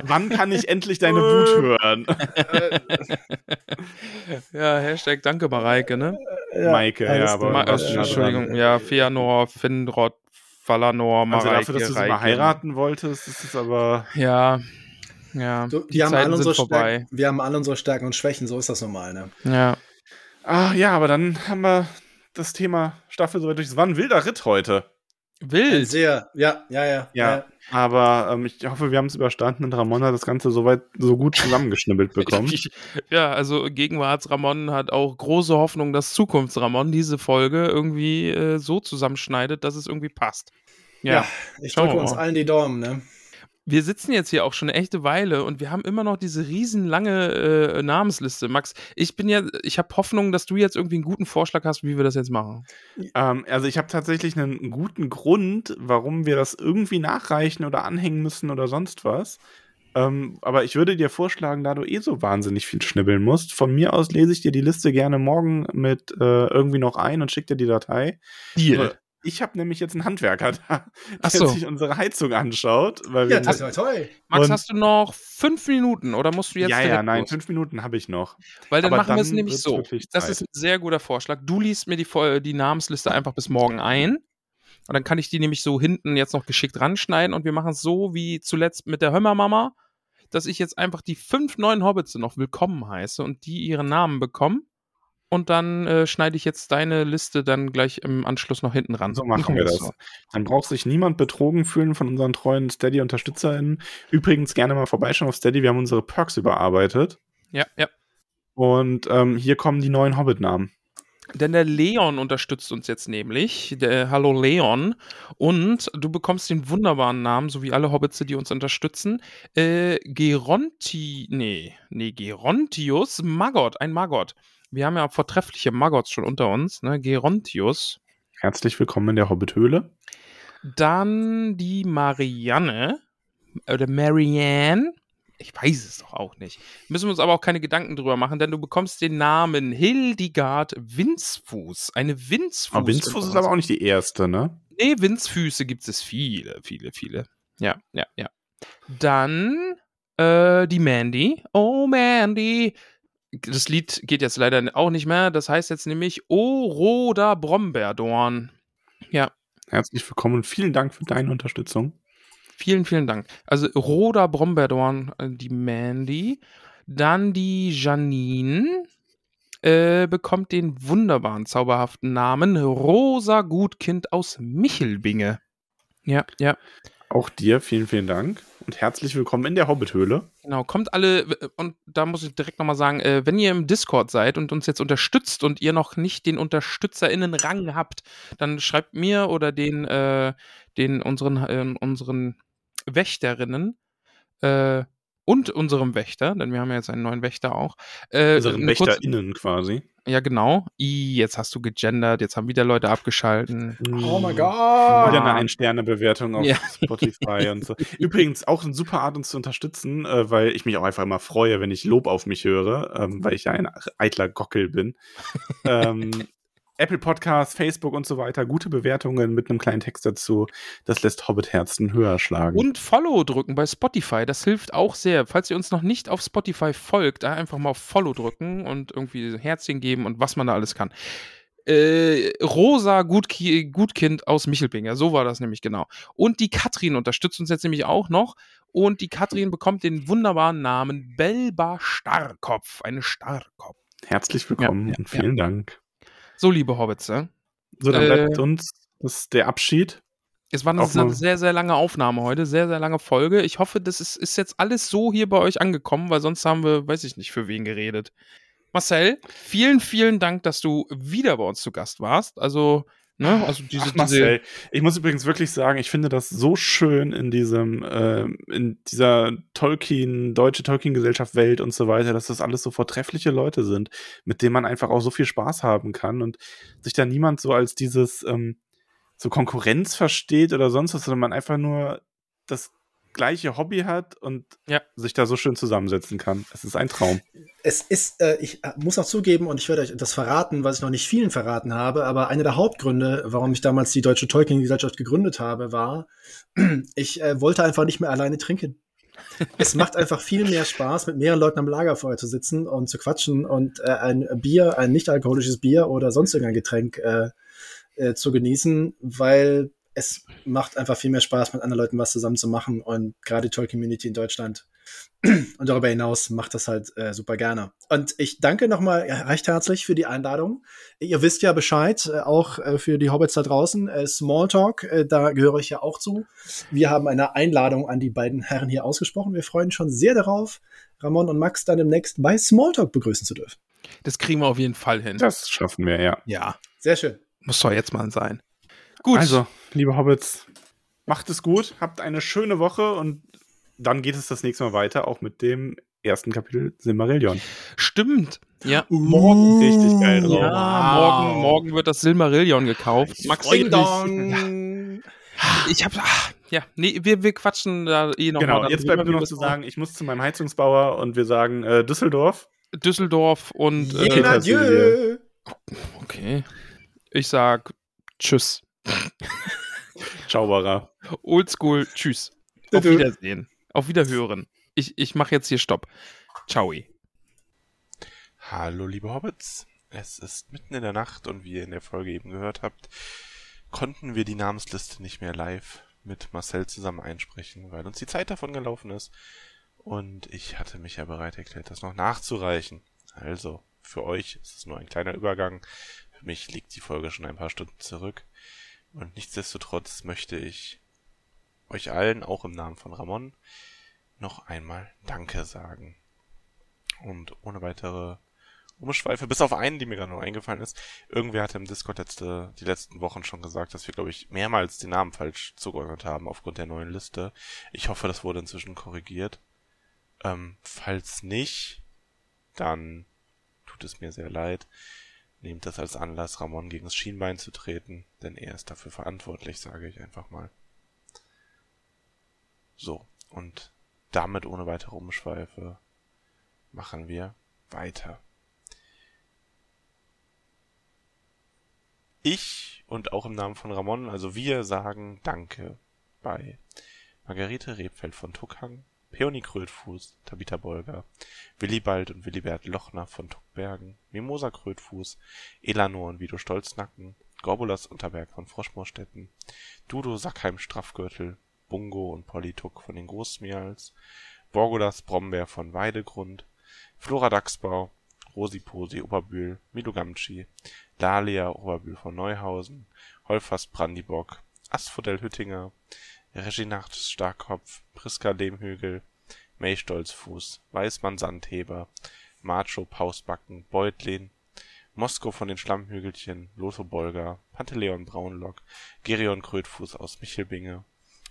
wann, kann ich endlich deine Wut hören? <laughs> ja, Hashtag Danke, Mareike, ne? Ja, Maike, ja, aber. Ma äh, Entschuldigung, ja, Feanor, Finrod, Valanor, Mareike. Also dafür, dass du sie mal heiraten wolltest, ist es aber. Ja. Ja, du, die, die haben alle unsere Stärken, wir haben alle unsere Stärken und Schwächen, so ist das normal, ne? Ja. Ah, ja, aber dann haben wir das Thema Staffel soweit durch. Es war ein wilder Ritt heute. Wild. Sehr, ja, ja, ja. Ja, ja. aber ähm, ich hoffe, wir haben es überstanden und Ramon hat das Ganze soweit so gut zusammengeschnibbelt bekommen. <laughs> ja, also Gegenwarts-Ramon hat auch große Hoffnung, dass Zukunfts-Ramon diese Folge irgendwie äh, so zusammenschneidet, dass es irgendwie passt. Ja, ja ich drücke uns allen die Daumen, ne? Wir sitzen jetzt hier auch schon eine echte Weile und wir haben immer noch diese riesenlange äh, Namensliste. Max, ich bin ja, ich habe Hoffnung, dass du jetzt irgendwie einen guten Vorschlag hast, wie wir das jetzt machen. Ähm, also ich habe tatsächlich einen guten Grund, warum wir das irgendwie nachreichen oder anhängen müssen oder sonst was. Ähm, aber ich würde dir vorschlagen, da du eh so wahnsinnig viel schnibbeln musst, von mir aus lese ich dir die Liste gerne morgen mit äh, irgendwie noch ein und schicke dir die Datei. Deal. Ich habe nämlich jetzt einen Handwerker <laughs> da, der so. sich unsere Heizung anschaut. Weil ja, das ist toll. Max, hast du noch fünf Minuten oder musst du jetzt Ja, ja, nein, los? fünf Minuten habe ich noch. Weil dann Aber machen wir es nämlich so. Das ist ein sehr guter Vorschlag. Du liest mir die, die Namensliste einfach bis morgen ein. Und dann kann ich die nämlich so hinten jetzt noch geschickt ranschneiden und wir machen es so wie zuletzt mit der Hömmermama, dass ich jetzt einfach die fünf neuen Hobbits noch willkommen heiße und die ihren Namen bekommen und dann äh, schneide ich jetzt deine Liste dann gleich im Anschluss noch hinten ran. So machen wir das. Dann braucht sich niemand betrogen fühlen von unseren treuen Steady-UnterstützerInnen. Übrigens gerne mal vorbeischauen auf Steady. Wir haben unsere Perks überarbeitet. Ja, ja. Und ähm, hier kommen die neuen Hobbit-Namen. Denn der Leon unterstützt uns jetzt nämlich. Der Hallo Leon. Und du bekommst den wunderbaren Namen, so wie alle Hobbits, die uns unterstützen. Äh, Geronti. Nee, nee, Gerontius Maggot, ein Maggot. Wir haben ja vortreffliche Maggots schon unter uns, ne? Gerontius. Herzlich willkommen in der Hobbithöhle. Dann die Marianne oder Marianne. Ich weiß es doch auch nicht. Müssen wir uns aber auch keine Gedanken drüber machen, denn du bekommst den Namen Hildegard Winzfuß. Eine Winzfuß. Aber Winzfuß ist aber auch nicht die erste, ne? Nee, Winzfüße gibt es viele, viele, viele. Ja, ja, ja. Dann äh, die Mandy. Oh, Mandy das Lied geht jetzt leider auch nicht mehr. Das heißt jetzt nämlich O Roda Brombeerdorn. Ja. Herzlich willkommen und vielen Dank für deine Unterstützung. Vielen, vielen Dank. Also Roda Brombeerdorn, äh, die Mandy. Dann die Janine äh, bekommt den wunderbaren, zauberhaften Namen Rosa Gutkind aus Michelbinge. Ja, ja. Auch dir vielen, vielen Dank und herzlich willkommen in der Hobbithöhle. Genau, kommt alle, und da muss ich direkt nochmal sagen, äh, wenn ihr im Discord seid und uns jetzt unterstützt und ihr noch nicht den UnterstützerInnen-Rang habt, dann schreibt mir oder den, äh, den unseren, äh, unseren Wächterinnen, äh, und unserem Wächter, denn wir haben ja jetzt einen neuen Wächter auch. Äh, Unseren WächterInnen quasi. Ja, genau. I, jetzt hast du gegendert, jetzt haben wieder Leute abgeschalten. Oh mein Gott. Wieder eine Ein-Sterne-Bewertung auf ja. <laughs> Spotify und so. <laughs> Übrigens auch eine super Art, uns zu unterstützen, äh, weil ich mich auch einfach immer freue, wenn ich Lob auf mich höre, ähm, weil ich ja ein eitler Gockel bin. <laughs> ähm, Apple Podcasts, Facebook und so weiter, gute Bewertungen mit einem kleinen Text dazu. Das lässt Hobbit-Herzen höher schlagen. Und Follow drücken bei Spotify, das hilft auch sehr. Falls ihr uns noch nicht auf Spotify folgt, einfach mal auf Follow drücken und irgendwie Herzchen geben und was man da alles kann. Äh, Rosa Gutki Gutkind aus Michelbinger, so war das nämlich genau. Und die Katrin unterstützt uns jetzt nämlich auch noch. Und die Katrin bekommt den wunderbaren Namen Belba Starrkopf, eine Starrkopf. Herzlich willkommen ja, ja, und vielen ja. Dank. So, liebe Hobbits, ja? So, dann bleibt äh, uns das, der Abschied. Es war eine, eine sehr, sehr lange Aufnahme heute, sehr, sehr lange Folge. Ich hoffe, das ist, ist jetzt alles so hier bei euch angekommen, weil sonst haben wir, weiß ich nicht, für wen geredet. Marcel, vielen, vielen Dank, dass du wieder bei uns zu Gast warst. Also, ne, also diese, Ach, Marcel, ich muss übrigens wirklich sagen, ich finde das so schön in diesem, äh, in dieser Tolkien, deutsche Tolkien-Gesellschaft Welt und so weiter, dass das alles so vortreffliche Leute sind, mit denen man einfach auch so viel Spaß haben kann und sich da niemand so als dieses, ähm, so Konkurrenz versteht oder sonst was, sondern man einfach nur das gleiche Hobby hat und ja. sich da so schön zusammensetzen kann. Es ist ein Traum. Es ist, äh, ich äh, muss auch zugeben, und ich werde euch das verraten, was ich noch nicht vielen verraten habe, aber einer der Hauptgründe, warum ich damals die Deutsche Tolkien-Gesellschaft gegründet habe, war, <clears throat> ich äh, wollte einfach nicht mehr alleine trinken. es macht einfach viel mehr Spaß, mit mehreren Leuten am Lagerfeuer zu sitzen und zu quatschen und äh, ein Bier, ein nicht alkoholisches Bier oder sonst irgendein Getränk äh, äh, zu genießen, weil es macht einfach viel mehr Spaß, mit anderen Leuten was zusammen zu machen und gerade die Toy-Community in Deutschland <clears throat> und darüber hinaus macht das halt äh, super gerne. Und ich danke nochmal recht herzlich für die Einladung. Ihr wisst ja Bescheid, äh, auch äh, für die Hobbits da draußen. Äh, Smalltalk, äh, da gehöre ich ja auch zu. Wir haben eine Einladung an die beiden Herren hier ausgesprochen. Wir freuen uns schon sehr darauf, Ramon und Max dann demnächst bei Smalltalk begrüßen zu dürfen. Das kriegen wir auf jeden Fall hin. Das schaffen wir, ja. Ja, sehr schön. Muss doch jetzt mal sein. Gut. Also, liebe Hobbits, macht es gut, habt eine schöne Woche und dann geht es das nächste Mal weiter, auch mit dem ersten Kapitel Silmarillion. Stimmt. Ja. Uh, morgen richtig geil drauf. Ja, morgen, morgen wird das Silmarillion gekauft. Ich Max Ding Dong. Ich hab, ach, ja, nee, wir, wir quatschen da eh noch Genau, jetzt bleibt nur noch zu sagen, ich muss zu meinem Heizungsbauer und wir sagen äh, Düsseldorf. Düsseldorf und äh. Okay. Ich sag Tschüss. Ciao, Bara. Oldschool, tschüss. Auf Wiedersehen. Auf Wiederhören. Ich, ich mache jetzt hier Stopp. Ciao. Hallo, liebe Hobbits. Es ist mitten in der Nacht und wie ihr in der Folge eben gehört habt, konnten wir die Namensliste nicht mehr live mit Marcel zusammen einsprechen, weil uns die Zeit davon gelaufen ist. Und ich hatte mich ja bereit erklärt, das noch nachzureichen. Also, für euch ist es nur ein kleiner Übergang. Für mich liegt die Folge schon ein paar Stunden zurück. Und nichtsdestotrotz möchte ich euch allen, auch im Namen von Ramon, noch einmal Danke sagen. Und ohne weitere Umschweife, bis auf einen, die mir gerade noch eingefallen ist. Irgendwer hatte im Discord letzte, die letzten Wochen schon gesagt, dass wir, glaube ich, mehrmals den Namen falsch zugeordnet haben aufgrund der neuen Liste. Ich hoffe, das wurde inzwischen korrigiert. Ähm, falls nicht, dann tut es mir sehr leid. Nehmt das als Anlass, Ramon gegen das Schienbein zu treten, denn er ist dafür verantwortlich, sage ich einfach mal. So, und damit ohne weitere Umschweife machen wir weiter. Ich und auch im Namen von Ramon, also wir sagen Danke bei Margarete Rebfeld von Tuckhang, Peony Krötfuß, Tabitha Bolger, Willibald und Willibert Lochner von Tuckbergen, Mimosa Krötfuß, Elanor und Vido Stolznacken, Gorbulas Unterberg von Froschmoorstetten, Dudo Sackheim Straffgürtel, Bungo und Polly Tuck von den Großmials, Borgolas Brombeer von Weidegrund, Flora Dachsbau, Rosi Posi Oberbühl, Milo Dalia Oberbühl von Neuhausen, Holfers Brandibock, Asphodel Hüttinger, Reginat Starkopf, Priska Lehmhügel, May Stolzfuß, Weißmann Sandheber, Macho Pausbacken, Beutlin, Mosko von den Schlammhügelchen, Lotho Bolger, Panteleon Braunlock, Gerion Krötfuß aus Michelbinge,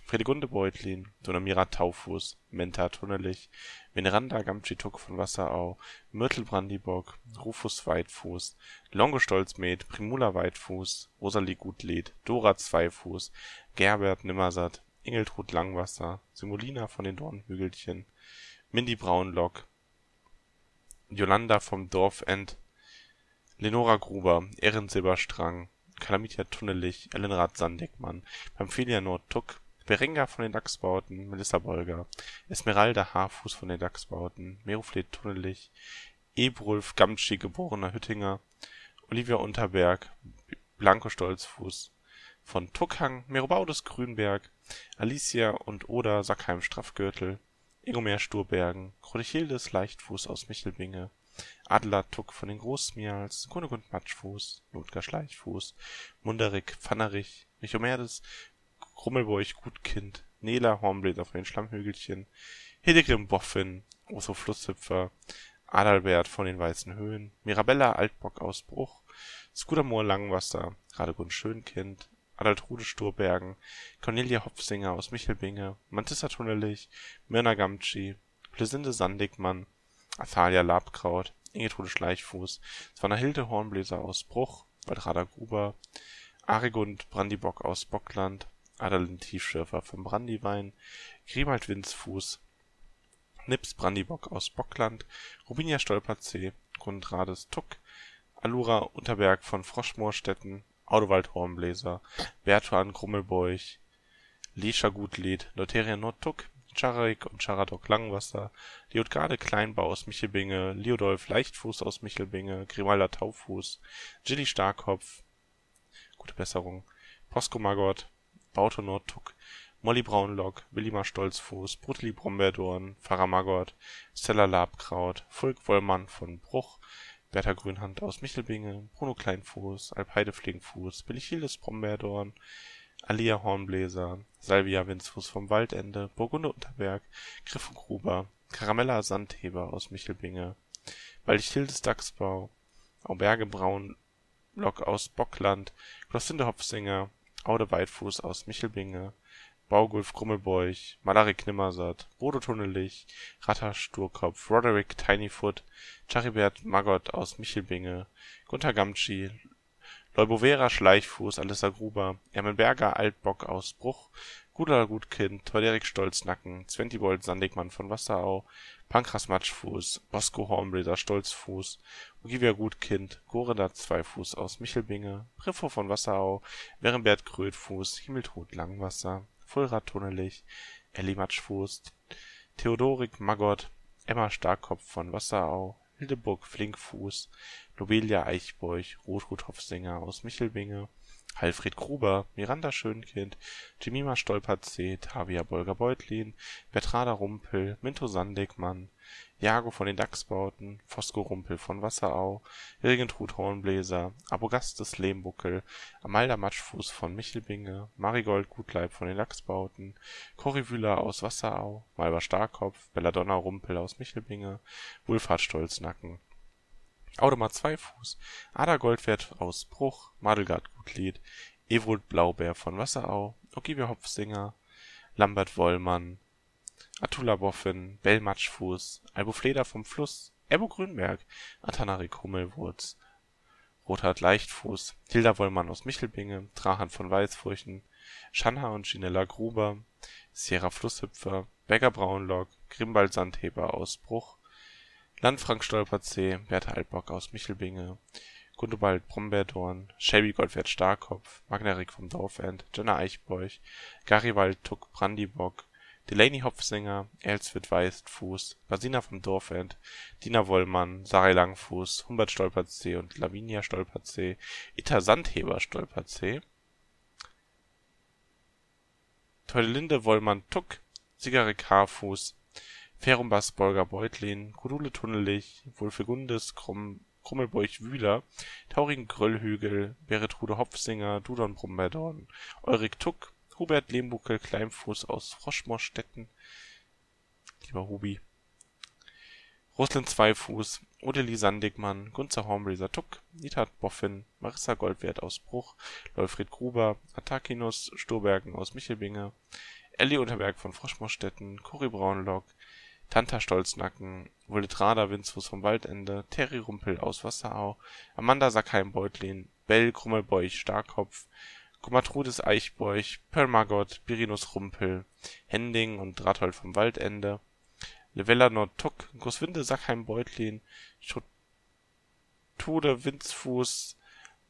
Fredegunde Beutlin, Donamira Taufuß, Menta Tunnelich, Veneranda Gamtschituk von Wasserau, Myrtle Brandibock, Rufus Weitfuß, Longo Stolzmet, Primula Weitfuß, Rosalie Gutlied, Dora Zweifuß, Gerbert Nimmersatt, Ingeltrud Langwasser, Simulina von den Dornhügelchen, Mindy Braunlock, Jolanda vom Dorfend, Lenora Gruber, Erin Silberstrang, Kalamitia Tunnelich, Ellenrad Sandeckmann, Pamphilia Nordtuck, Berenga von den Dachsbauten, Melissa Bolger, Esmeralda Haarfuß von den Dachsbauten, Meruflet Tunnelich, Ebrulf Gamtschi geborener Hüttinger, Olivia Unterberg, Blanco Stolzfuß, von Tuckhang, Merobaudes Grünberg, Alicia und Oda Sackheim Straffgürtel, Egomer Sturbergen, Chrodichildes Leichtfuß aus Michelbinge, Adler Tuck von den Großmials, Kunigund Matschfuß, Notgar Schleichfuß, Munderik Pfannerich, Richomerdes Krummelburg Gutkind, Nela Hornblät auf den Schlammhügelchen, Hildegrim Boffin, Oso Flusshüpfer, Adalbert von den Weißen Höhen, Mirabella Altbock aus Bruch, Skudamoor Langwasser, Radegund Schönkind, Adaltrude Sturbergen, Cornelia Hopfsinger aus Michelbinge, Mantissa Tunnelich, Myrna Gamtschi, Plesinde Sandigmann, Athalia Labkraut, Ingetrude Schleichfuß, Hilde Hornbläser aus Bruch, Waldrader Gruber, Arigund Brandibock aus Bockland, Adalin Tiefschürfer vom Brandywein, Grimald Winzfuß, Nips Brandibock aus Bockland, Rubinia Stolperzee, Grundrades Tuck, Alura Unterberg von Froschmoorstetten, Audewald Hornbläser, Bertuan Grummelbeuch, Lescha Gutlied, Deuteria Nordtuck, Charik und Charadok Langwasser, Liotgarde Kleinbau aus Michelbinge, Liodolf Leichtfuß aus Michelbinge, Grimalda Taufuß, Gilly Starkopf (gute Besserung), Posko Maggot, Baute Nordtuck, Molly Braunlock, Willimar Stolzfuß, Brutli Brombeerdorn, Pfarrer Maggot, Stella Labkraut, Fulk Wollmann von Bruch, Bertha Grünhand aus Michelbinge, Bruno Kleinfuß, Alpeide Flinkfuß, Billichildes Brombeerdorn Alia Hornbläser, Salvia Winzfuß vom Waldende, Burgunde Unterberg, Griffengruber, Karamella Sandheber aus Michelbinge, Waldichildes Dachsbau, Auberge Braunlock aus Bockland, Glossinde Hopfsinger, Aude Weitfuß aus Michelbinge, Baugulf Grummelbeuch, Malaric Nimmersatt, Bodo Tunnelich, Ratter Sturkopf, Roderick Tinyfoot, Charibert Maggot aus Michelbinge, Gunther Gamtschi Leubovera Schleichfuß, Alissa Gruber, Ermenberger Altbock aus Bruch, Gudala Gutkind, Teuderik Stolznacken, Zwentibold Sandigmann von Wasserau, Pankras Matschfuß, Bosco Hornbläser Stolzfuß, Ogivia Gutkind, Goreda Zweifuß aus Michelbinge, Priffo von Wasserau, Werenbert Krötfuß, Himmeltod Langwasser, Fulrad Tunnelich, Elli Matschfuß, Theodorik Magott, Emma Starkopf von Wasserau, Hildeburg Flinkfuß, Lobelia Eichbeuch, Rotrud Hopfsinger aus Michelbinge, Alfred Gruber, Miranda Schönkind, Jemima Stolperzee, Tavia Bolger-Beutlin, Bertrada Rumpel, Minto Sandegmann Jago von den Dachsbauten, Fosco Rumpel von Wasserau, Irgentrud Hornbläser, Abogastes Lehmbuckel, Amalda Matschfuß von Michelbinge, Marigold Gutleib von den Dachsbauten, Corrivüller aus Wasserau, Malva Starkopf, Belladonna Rumpel aus Michelbinge, Wulfhard Stolznacken Audemar Zweifuß, Ada Goldwert aus Bruch, Madelgard Gutlied, Ewold Blaubeer von Wasserau, Ogivia Hopfsinger, Lambert Wollmann. Attula Boffin, Bell Matschfuß, Albufleder vom Fluss, Ebbo Grünberg, Atanarik Hummelwurz, Rothard Leichtfuß, Hilda Wollmann aus Michelbinge, Trahan von Weißfurchen, Schanha und Ginella Gruber, Sierra Flusshüpfer, Becker Braunlock, Grimbald Sandheber. Aus Bruch, Landfrank Stolperzee, Bertha Altbock aus Michelbinge, Gundobald Brombeerdorn, Shelby Goldwert Starkopf, Magnarik vom Dorfend, Jenna Eichbeuch, Garibald Tuck Brandibock, Delaney Hopfsinger, Elswit Weißfuß, Basina vom Dorfend, Dina Wollmann, Sarai Langfuß, Humbert Stolperzee und Lavinia Stolperzee, Itta Sandheber Stolperzee, Teudelinde Wollmann Tuck, Sigarik Haarfuß, Ferumbas Bolger Beutlin, Gudule Tunnelich, Wulfegundes Krummelbeuch Wühler, Taurigen Gröllhügel, Beretrude Hopfsinger, Dudon Brummerdorn, Eurik Tuck, Hubert Lehmbuckel Kleinfuß aus Froschmoorstetten (lieber Hubi), Ruslan Zweifuß, Odelie Sandigmann, Gunzer Hornbläser Tuck, Nitat Boffin, Marissa Goldwert aus Bruch, Leufried Gruber, Atakinus Sturbergen aus Michelbinge, Elli Unterberg von Froschmoorstetten, Cory Braunlock, Tanta Stolznacken, Wuldetrader Winzfuß vom Waldende, Terry Rumpel aus Wasserau, Amanda Sackheim-Beutlin, Bell Krummelbeuch Starkopf Komatrudes Eichbeuch, Perlmargot, Birinus Rumpel, Hending und Rathold vom Waldende, Levella Nordtuck, Großwinde Sackheim-Beutlin, Schotude Winzfuß,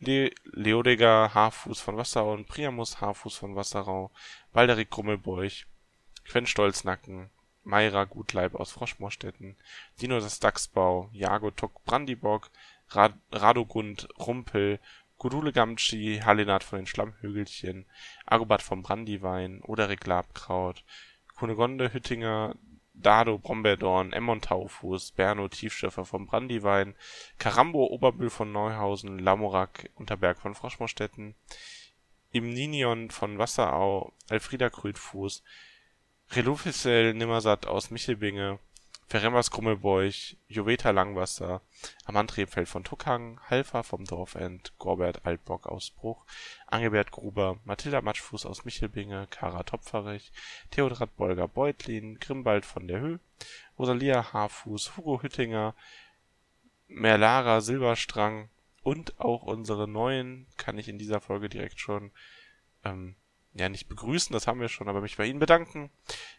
Le Leodiger Haarfuß von Wasserau und Priamus Haarfuß von Wasserau, Balderik Grummelbeuch, Quenstolznacken, Meira Gutleib aus Froschmoorstetten, Dino das Dachsbau, Jago Tuck Brandibock, Rad Radogund Rumpel, Gudule Gamtschi, Halinat von den Schlammhügelchen, Agobert vom Brandywein, Oderik Labkraut, Kunegonde Hüttinger, Dado Brombeerdorn, Emmon Taufuß, Berno Tiefschiffer vom Brandywein, Karambo Oberbühl von Neuhausen, Lamorak Unterberg von Froschmoorstetten, Imninion von Wasserau, Elfrieda Krütfuß, Relufisel Nimmersatt aus Michelbinge, Ferembers Grummelbeuch, Joveta Langwasser, Amand Rebfeld von Tuckhang, Halfa vom Dorfend, Gorbert Altbock aus Bruch, Angebert Gruber, Mathilda Matschfuß aus Michelbinge, Kara Topferich, Theodrat Bolger Beutlin, Grimbald von der Höhe, Rosalia Haarfuß, Hugo Hüttinger, Merlara Silberstrang und auch unsere neuen kann ich in dieser Folge direkt schon ähm, ja nicht begrüßen, das haben wir schon, aber mich bei Ihnen bedanken.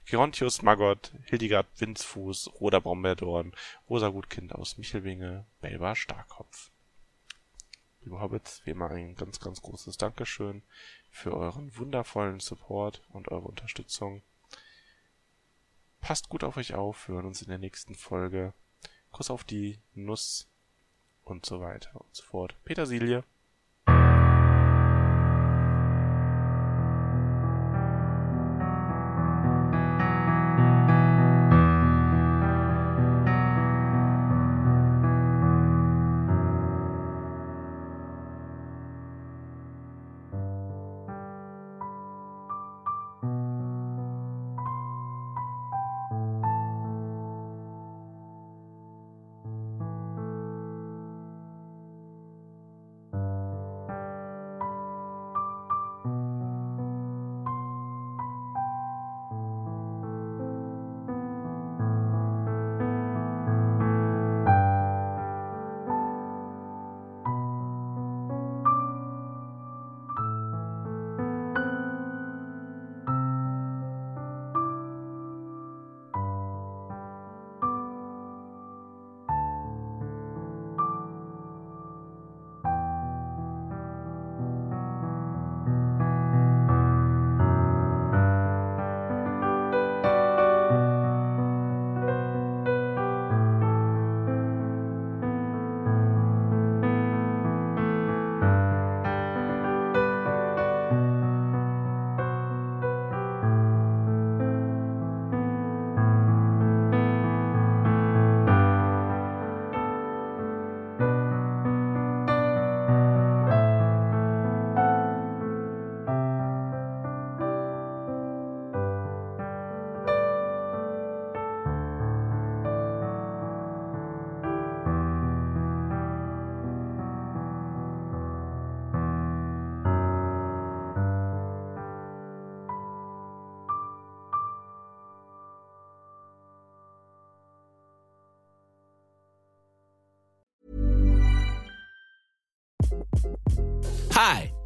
Gerontius Magott, Hildegard Winzfuß, Roda Brombeerdorn, Rosa Gutkind aus Michelwinge, Belba Starkopf. Liebe Hobbits, wie immer ein ganz, ganz großes Dankeschön für euren wundervollen Support und eure Unterstützung. Passt gut auf euch auf, wir hören uns in der nächsten Folge. Kuss auf die Nuss und so weiter und so fort. Petersilie.